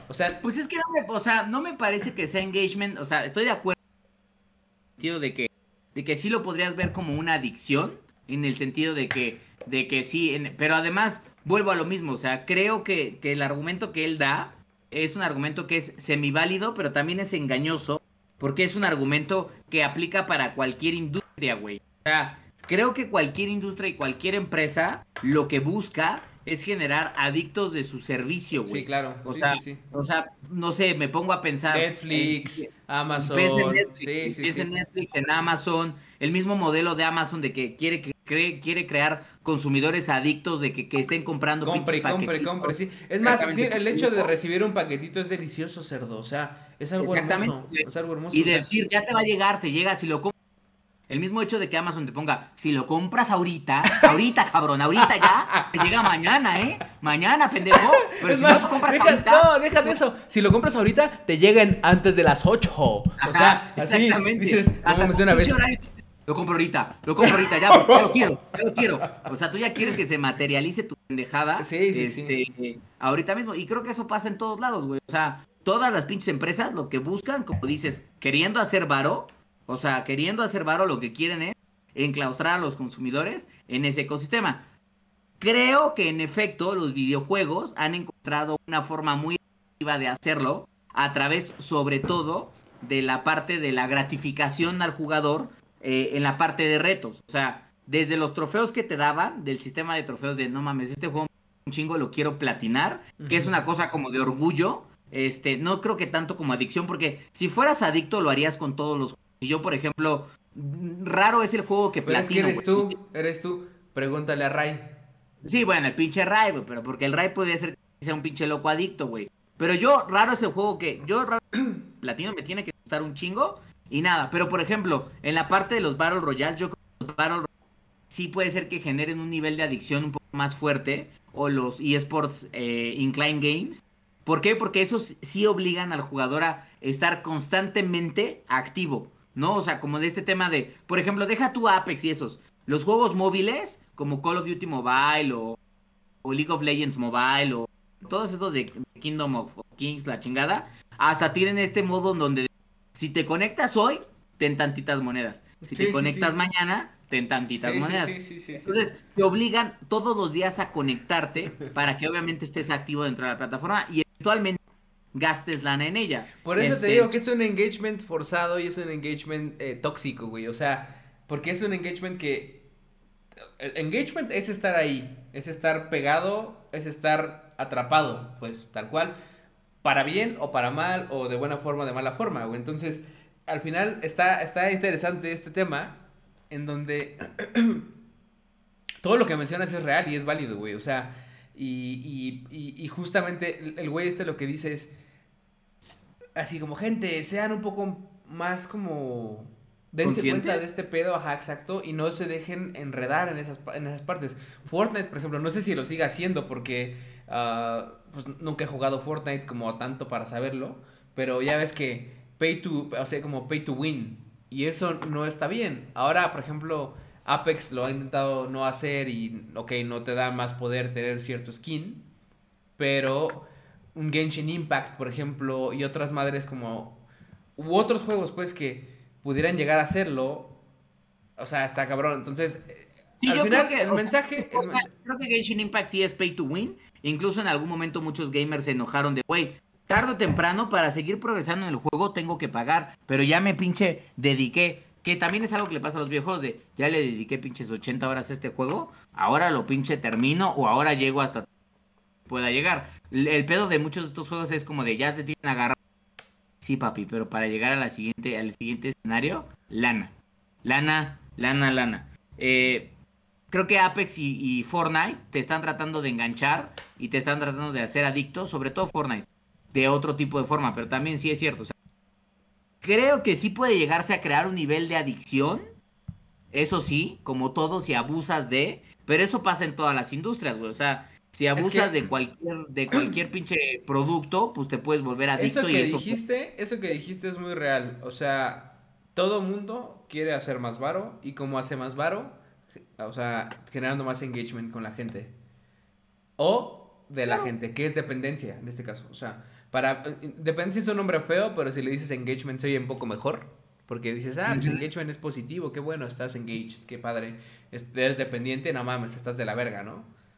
[SPEAKER 1] O sea,
[SPEAKER 2] Pues es que no me, o sea, no me parece que sea engagement, o sea, estoy de acuerdo en el sentido de que, de que sí lo podrías ver como una adicción, en el sentido de que, de que sí, pero además vuelvo a lo mismo, o sea, creo que, que el argumento que él da es un argumento que es semiválido, pero también es engañoso, porque es un argumento que aplica para cualquier industria, güey. O sea, creo que cualquier industria y cualquier empresa lo que busca es generar adictos de su servicio, güey.
[SPEAKER 1] sí, claro.
[SPEAKER 2] O
[SPEAKER 1] sí,
[SPEAKER 2] sea,
[SPEAKER 1] sí, sí.
[SPEAKER 2] o sea, no sé, me pongo a pensar.
[SPEAKER 1] Netflix,
[SPEAKER 2] en-
[SPEAKER 1] Amazon.
[SPEAKER 2] en Netflix,
[SPEAKER 1] sí, sí,
[SPEAKER 2] en Netflix, en Amazon, el mismo modelo de Amazon de que quiere, que cree- quiere crear consumidores adictos de que, que estén comprando
[SPEAKER 1] Compre, compre, compre, sí. Es más, sí, el hecho de recibir un paquetito es delicioso, cerdo. O sea, es algo hermoso. Es algo hermoso.
[SPEAKER 2] Y decir, ya te va a llegar, te llega si lo compras. El mismo hecho de que Amazon te ponga, si lo compras ahorita, ahorita, cabrón, ahorita ya, te llega mañana, ¿eh? Mañana, pendejo. Pero
[SPEAKER 1] es
[SPEAKER 2] si
[SPEAKER 1] más,
[SPEAKER 2] no lo compras
[SPEAKER 1] deja,
[SPEAKER 2] ahorita.
[SPEAKER 1] no, deja de eso. Si lo compras ahorita, te llegan antes de las 8. O sea,
[SPEAKER 2] Ajá,
[SPEAKER 1] así
[SPEAKER 2] exactamente.
[SPEAKER 1] dices, no
[SPEAKER 2] Hasta
[SPEAKER 1] de una vez.
[SPEAKER 2] horario, Lo compro ahorita, lo compro ahorita, ya, ya lo quiero, ya lo quiero. O sea, tú ya quieres que se materialice tu pendejada.
[SPEAKER 1] Sí, sí, sí.
[SPEAKER 2] este, Ahorita mismo. Y creo que eso pasa en todos lados, güey. O sea, todas las pinches empresas lo que buscan, como dices, queriendo hacer varo, o sea, queriendo hacer varo, lo que quieren es enclaustrar a los consumidores en ese ecosistema. Creo que en efecto los videojuegos han encontrado una forma muy efectiva de hacerlo, a través, sobre todo, de la parte de la gratificación al jugador eh, en la parte de retos. O sea, desde los trofeos que te daban, del sistema de trofeos de no mames, este juego un chingo lo quiero platinar, que es una cosa como de orgullo. Este, no creo que tanto como adicción, porque si fueras adicto lo harías con todos los juegos. Y yo, por ejemplo, mm, raro es el juego que
[SPEAKER 1] Pero es
[SPEAKER 2] platino.
[SPEAKER 1] que eres tú, eres tú. Pregúntale a Ray.
[SPEAKER 2] Sí, bueno, el pinche Ray, güey, pero porque el Ray podría ser que sea un pinche loco adicto, güey. Pero yo, raro es el juego que. Yo, raro, [clears throat] platino me tiene que gustar un chingo y nada. Pero por ejemplo, en la parte de los Battle Royale, yo creo que los Battle Royale sí puede ser que generen un nivel de adicción un poco más fuerte. O los eSports eh, Incline Games. ¿Por qué? Porque esos sí obligan al jugador a estar constantemente activo. ¿No? O sea, como de este tema de. Por ejemplo, deja tu Apex y esos. Los juegos móviles, como Call of Duty Mobile o o League of Legends Mobile o todos estos de Kingdom of Kings, la chingada, hasta tienen este modo en donde si te conectas hoy, ten tantitas monedas. Si
[SPEAKER 1] Sí,
[SPEAKER 2] te conectas
[SPEAKER 1] sí.
[SPEAKER 2] mañana, ten tantitas monedas.
[SPEAKER 1] sí, sí, sí, sí.
[SPEAKER 2] Entonces, te obligan todos los días a conectarte para que obviamente estés activo dentro de la plataforma y eventualmente gastes lana en ella.
[SPEAKER 1] Por eso
[SPEAKER 2] Este,
[SPEAKER 1] te digo que es un engagement forzado y es un engagement eh, tóxico, güey. O sea, porque es un engagement que... El engagement es estar ahí, es estar pegado, es estar atrapado, pues tal cual, para bien o para mal, o de buena forma o de mala forma, güey. Entonces, al final está, está interesante este tema en donde [clears throat] todo lo que mencionas es real y es válido, güey. O sea, y, y, y, justamente el- güey este lo que dice es, así como gente, sean un poco más como dense cuenta de este pedo, ajá, exacto, y no se dejen enredar en esas, en esas partes. Fortnite, por ejemplo, no sé si lo siga haciendo porque ah, pues, nunca he jugado Fortnite como tanto para saberlo, pero ya ves que pay to, o sea, como pay to win, y eso no está bien. Ahora, por ejemplo, Apex lo ha intentado no hacer y, ok, no te da más poder tener cierto skin, pero un Genshin Impact, por ejemplo, y otras madres como u otros juegos pues que pudieran llegar a hacerlo, o sea, está cabrón. Entonces, eh,
[SPEAKER 2] Sí,
[SPEAKER 1] al
[SPEAKER 2] yo
[SPEAKER 1] final
[SPEAKER 2] creo que,
[SPEAKER 1] el
[SPEAKER 2] sea,
[SPEAKER 1] mensaje,
[SPEAKER 2] Creo que Genshin Impact sí es pay to win. Incluso en algún momento muchos gamers se enojaron de, güey, tarde o temprano para seguir progresando en el juego tengo que pagar. Pero ya me pinche dediqué. Que también es algo que le pasa a los viejos de, ya le dediqué pinches 80 horas a este juego, ahora lo pinche termino o ahora llego hasta pueda llegar. El, pedo de muchos de estos juegos es como de, ya te tienen agarrado. Sí, papi, pero para llegar a la siguiente, al siguiente escenario, lana. Lana, lana, lana. Eh, creo que Apex y, y Fortnite te están tratando de enganchar y te están tratando de hacer adicto, sobre todo Fortnite, de otro tipo de forma, pero también sí es cierto. o sea, creo que sí puede llegarse a crear un nivel de adicción, eso sí, como todo, si abusas de, pero eso pasa en todas las industrias, güey. O sea, si abusas
[SPEAKER 1] que-
[SPEAKER 2] de cualquier, de cualquier [clears throat] pinche producto, pues te puedes volver adicto
[SPEAKER 1] eso
[SPEAKER 2] y
[SPEAKER 1] que
[SPEAKER 2] eso
[SPEAKER 1] dijiste, eso que dijiste es muy real. O sea, todo mundo quiere hacer más varo y como hace más varo, o sea, generando más engagement con la gente. O de la gente, que es dependencia en este caso. O sea, para eh, dependencia es un nombre feo, pero si le dices engagement se oye un poco mejor. Porque dices, ah, pues engagement es positivo, qué bueno, estás engaged, qué padre. Es- Eres dependiente, no mames, estás de la verga, ¿no?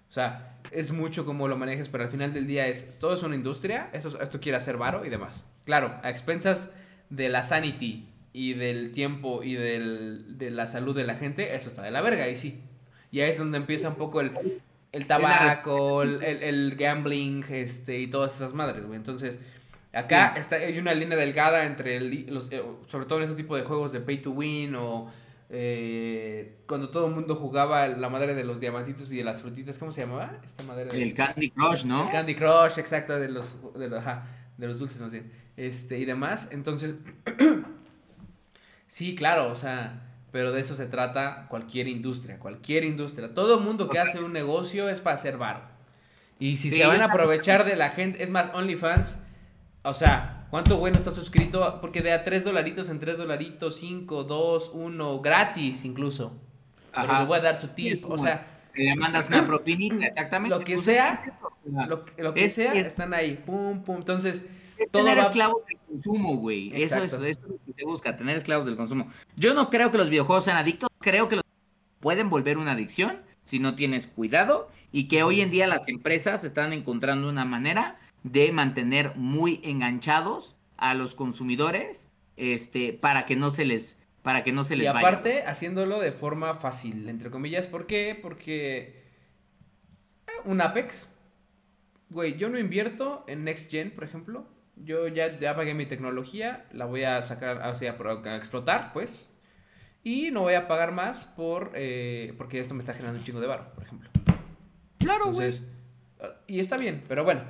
[SPEAKER 1] O sea, es mucho como lo manejes, pero al final del día es, todo es una industria, esto, esto quiere hacer varo y demás. Claro, a expensas de la sanity y del tiempo y del, de la salud de la gente, eso está de la verga, y sí. Y ahí es donde empieza un poco el, el tabaco, el, el- el gambling, este, y todas esas madres, güey. Entonces, acá está, hay una línea delgada entre el- los, eh, sobre todo en ese tipo de juegos de pay to win o eh, cuando todo el mundo jugaba la madre de los diamantitos y de las frutitas, ¿cómo se llamaba? Esta madre de...
[SPEAKER 2] El Candy Crush, ¿no?
[SPEAKER 1] El Candy Crush, exacto, de los, de los, ajá, de los dulces más bien. Este, y demás. Entonces, [clears throat] sí, claro, o sea, pero de eso se trata cualquier industria, cualquier industria. Todo mundo que hace un negocio es para hacer varo. Y si
[SPEAKER 2] Sí,
[SPEAKER 1] se van a aprovechar de la gente, es más, OnlyFans, o sea, ¿cuánto bueno está suscrito? Porque de a 3 dolaritos en 3 dolaritos, 5, 2, 1, gratis incluso. Pero
[SPEAKER 2] Ajá.
[SPEAKER 1] le voy a dar su tip, o sea,
[SPEAKER 2] Le mandas una propinita, exactamente.
[SPEAKER 1] Lo que
[SPEAKER 2] Pues
[SPEAKER 1] sea, lo, que- lo que
[SPEAKER 2] Es-
[SPEAKER 1] sea,
[SPEAKER 2] es-
[SPEAKER 1] están ahí, pum, pum. Entonces,
[SPEAKER 2] Es
[SPEAKER 1] todo
[SPEAKER 2] tener
[SPEAKER 1] va-
[SPEAKER 2] esclavos del consumo, güey. Eso es,
[SPEAKER 1] Exacto.
[SPEAKER 2] eso es lo que se busca, tener esclavos del consumo. Yo no creo que los videojuegos sean adictos, creo que los pueden volver una adicción si no tienes cuidado y que hoy en día las empresas están encontrando una manera de mantener muy enganchados a los consumidores, este, para que no se les, para que no se
[SPEAKER 1] Y
[SPEAKER 2] les vaya.
[SPEAKER 1] aparte, haciéndolo de forma fácil, entre comillas. ¿Por qué? Porque eh, un Apex, güey, yo no invierto en Next Gen, por ejemplo. Yo ya, ya pagué mi tecnología, la voy a sacar, o sea, a explotar, pues. Y no voy a pagar más por eh, porque esto me está generando un chingo de varo, por ejemplo.
[SPEAKER 2] Claro, güey.
[SPEAKER 1] Uh, y está bien, pero bueno,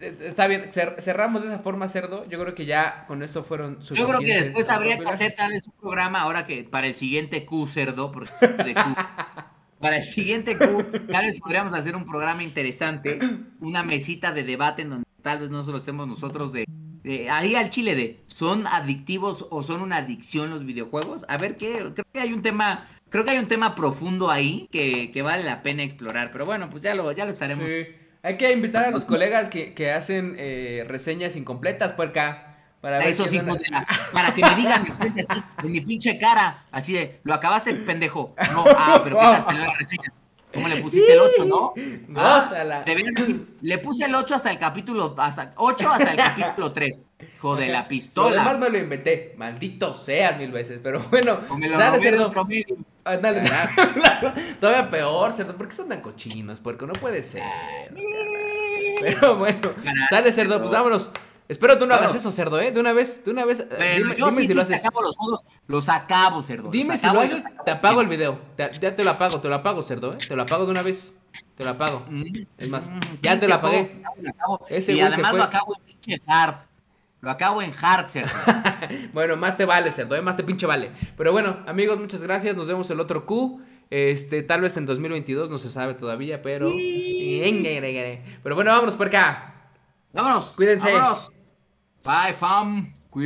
[SPEAKER 1] eh, está bien. cer- cerramos de esa forma, cerdo. Yo creo que ya con esto fueron
[SPEAKER 2] Yo creo que después habría que hacer tal vez un programa ahora que para el siguiente Q, cerdo, porque de Q. [laughs] Para el siguiente Q, tal vez podríamos hacer un programa interesante, una mesita de debate en donde tal vez no solo estemos nosotros de, de ahí al chile de ¿son adictivos o son una adicción los videojuegos? A ver qué, creo que hay un tema, creo que hay un tema profundo ahí que, que vale la pena explorar, pero bueno, pues ya lo, ya lo estaremos.
[SPEAKER 1] Sí. Hay que invitar a los colegas que, que hacen eh, reseñas incompletas, puerca. Para ver
[SPEAKER 2] esos hijos de la- para que me digan así, en mi pinche cara, así de, lo acabaste, pendejo. No, ah, pero [laughs] qué tal la reseña. ¿Cómo le pusiste el 8, no? Ah,
[SPEAKER 1] Gózala.
[SPEAKER 2] te ves así, le puse el 8 hasta el capítulo, hasta 8 hasta el capítulo 3. Hijo de la
[SPEAKER 1] Lo
[SPEAKER 2] pistola.
[SPEAKER 1] demás me lo inventé. Maldito seas mil veces. Pero bueno,
[SPEAKER 2] O me lo
[SPEAKER 1] sale cerdo. Ándale. [laughs] Todavía peor, cerdo. ¿Por qué son tan cochinos? Porque no puede ser. Pero bueno, sale cerdo. Pues vámonos. Espero tú no hagas eso, cerdo, ¿eh? De una vez, de una vez. eh,
[SPEAKER 2] Pero
[SPEAKER 1] dime
[SPEAKER 2] yo
[SPEAKER 1] dime
[SPEAKER 2] sí
[SPEAKER 1] si lo haces.
[SPEAKER 2] acabo los juegos, los acabo, cerdo.
[SPEAKER 1] Dime si lo haces, te apago el video. Te- ya te lo apago, te lo apago, cerdo, ¿eh? Te lo apago de una vez. Te lo apago.
[SPEAKER 2] Mm,
[SPEAKER 1] Es más,
[SPEAKER 2] mm,
[SPEAKER 1] ya te lo apagué.
[SPEAKER 2] juego, lo acabo.
[SPEAKER 1] Ese
[SPEAKER 2] y además lo acabo en pinche hard. Lo acabo en hard, cerdo. [laughs]
[SPEAKER 1] Bueno, más te vale, cerdo, ¿eh? más te pinche vale. Pero bueno, amigos, muchas gracias. Nos vemos el otro Q. Este, tal vez en 2022, no se sabe todavía, pero. Pero bueno, vámonos por acá.
[SPEAKER 2] Vámonos.
[SPEAKER 1] Cuídense.
[SPEAKER 2] Vámonos. Bye, fam.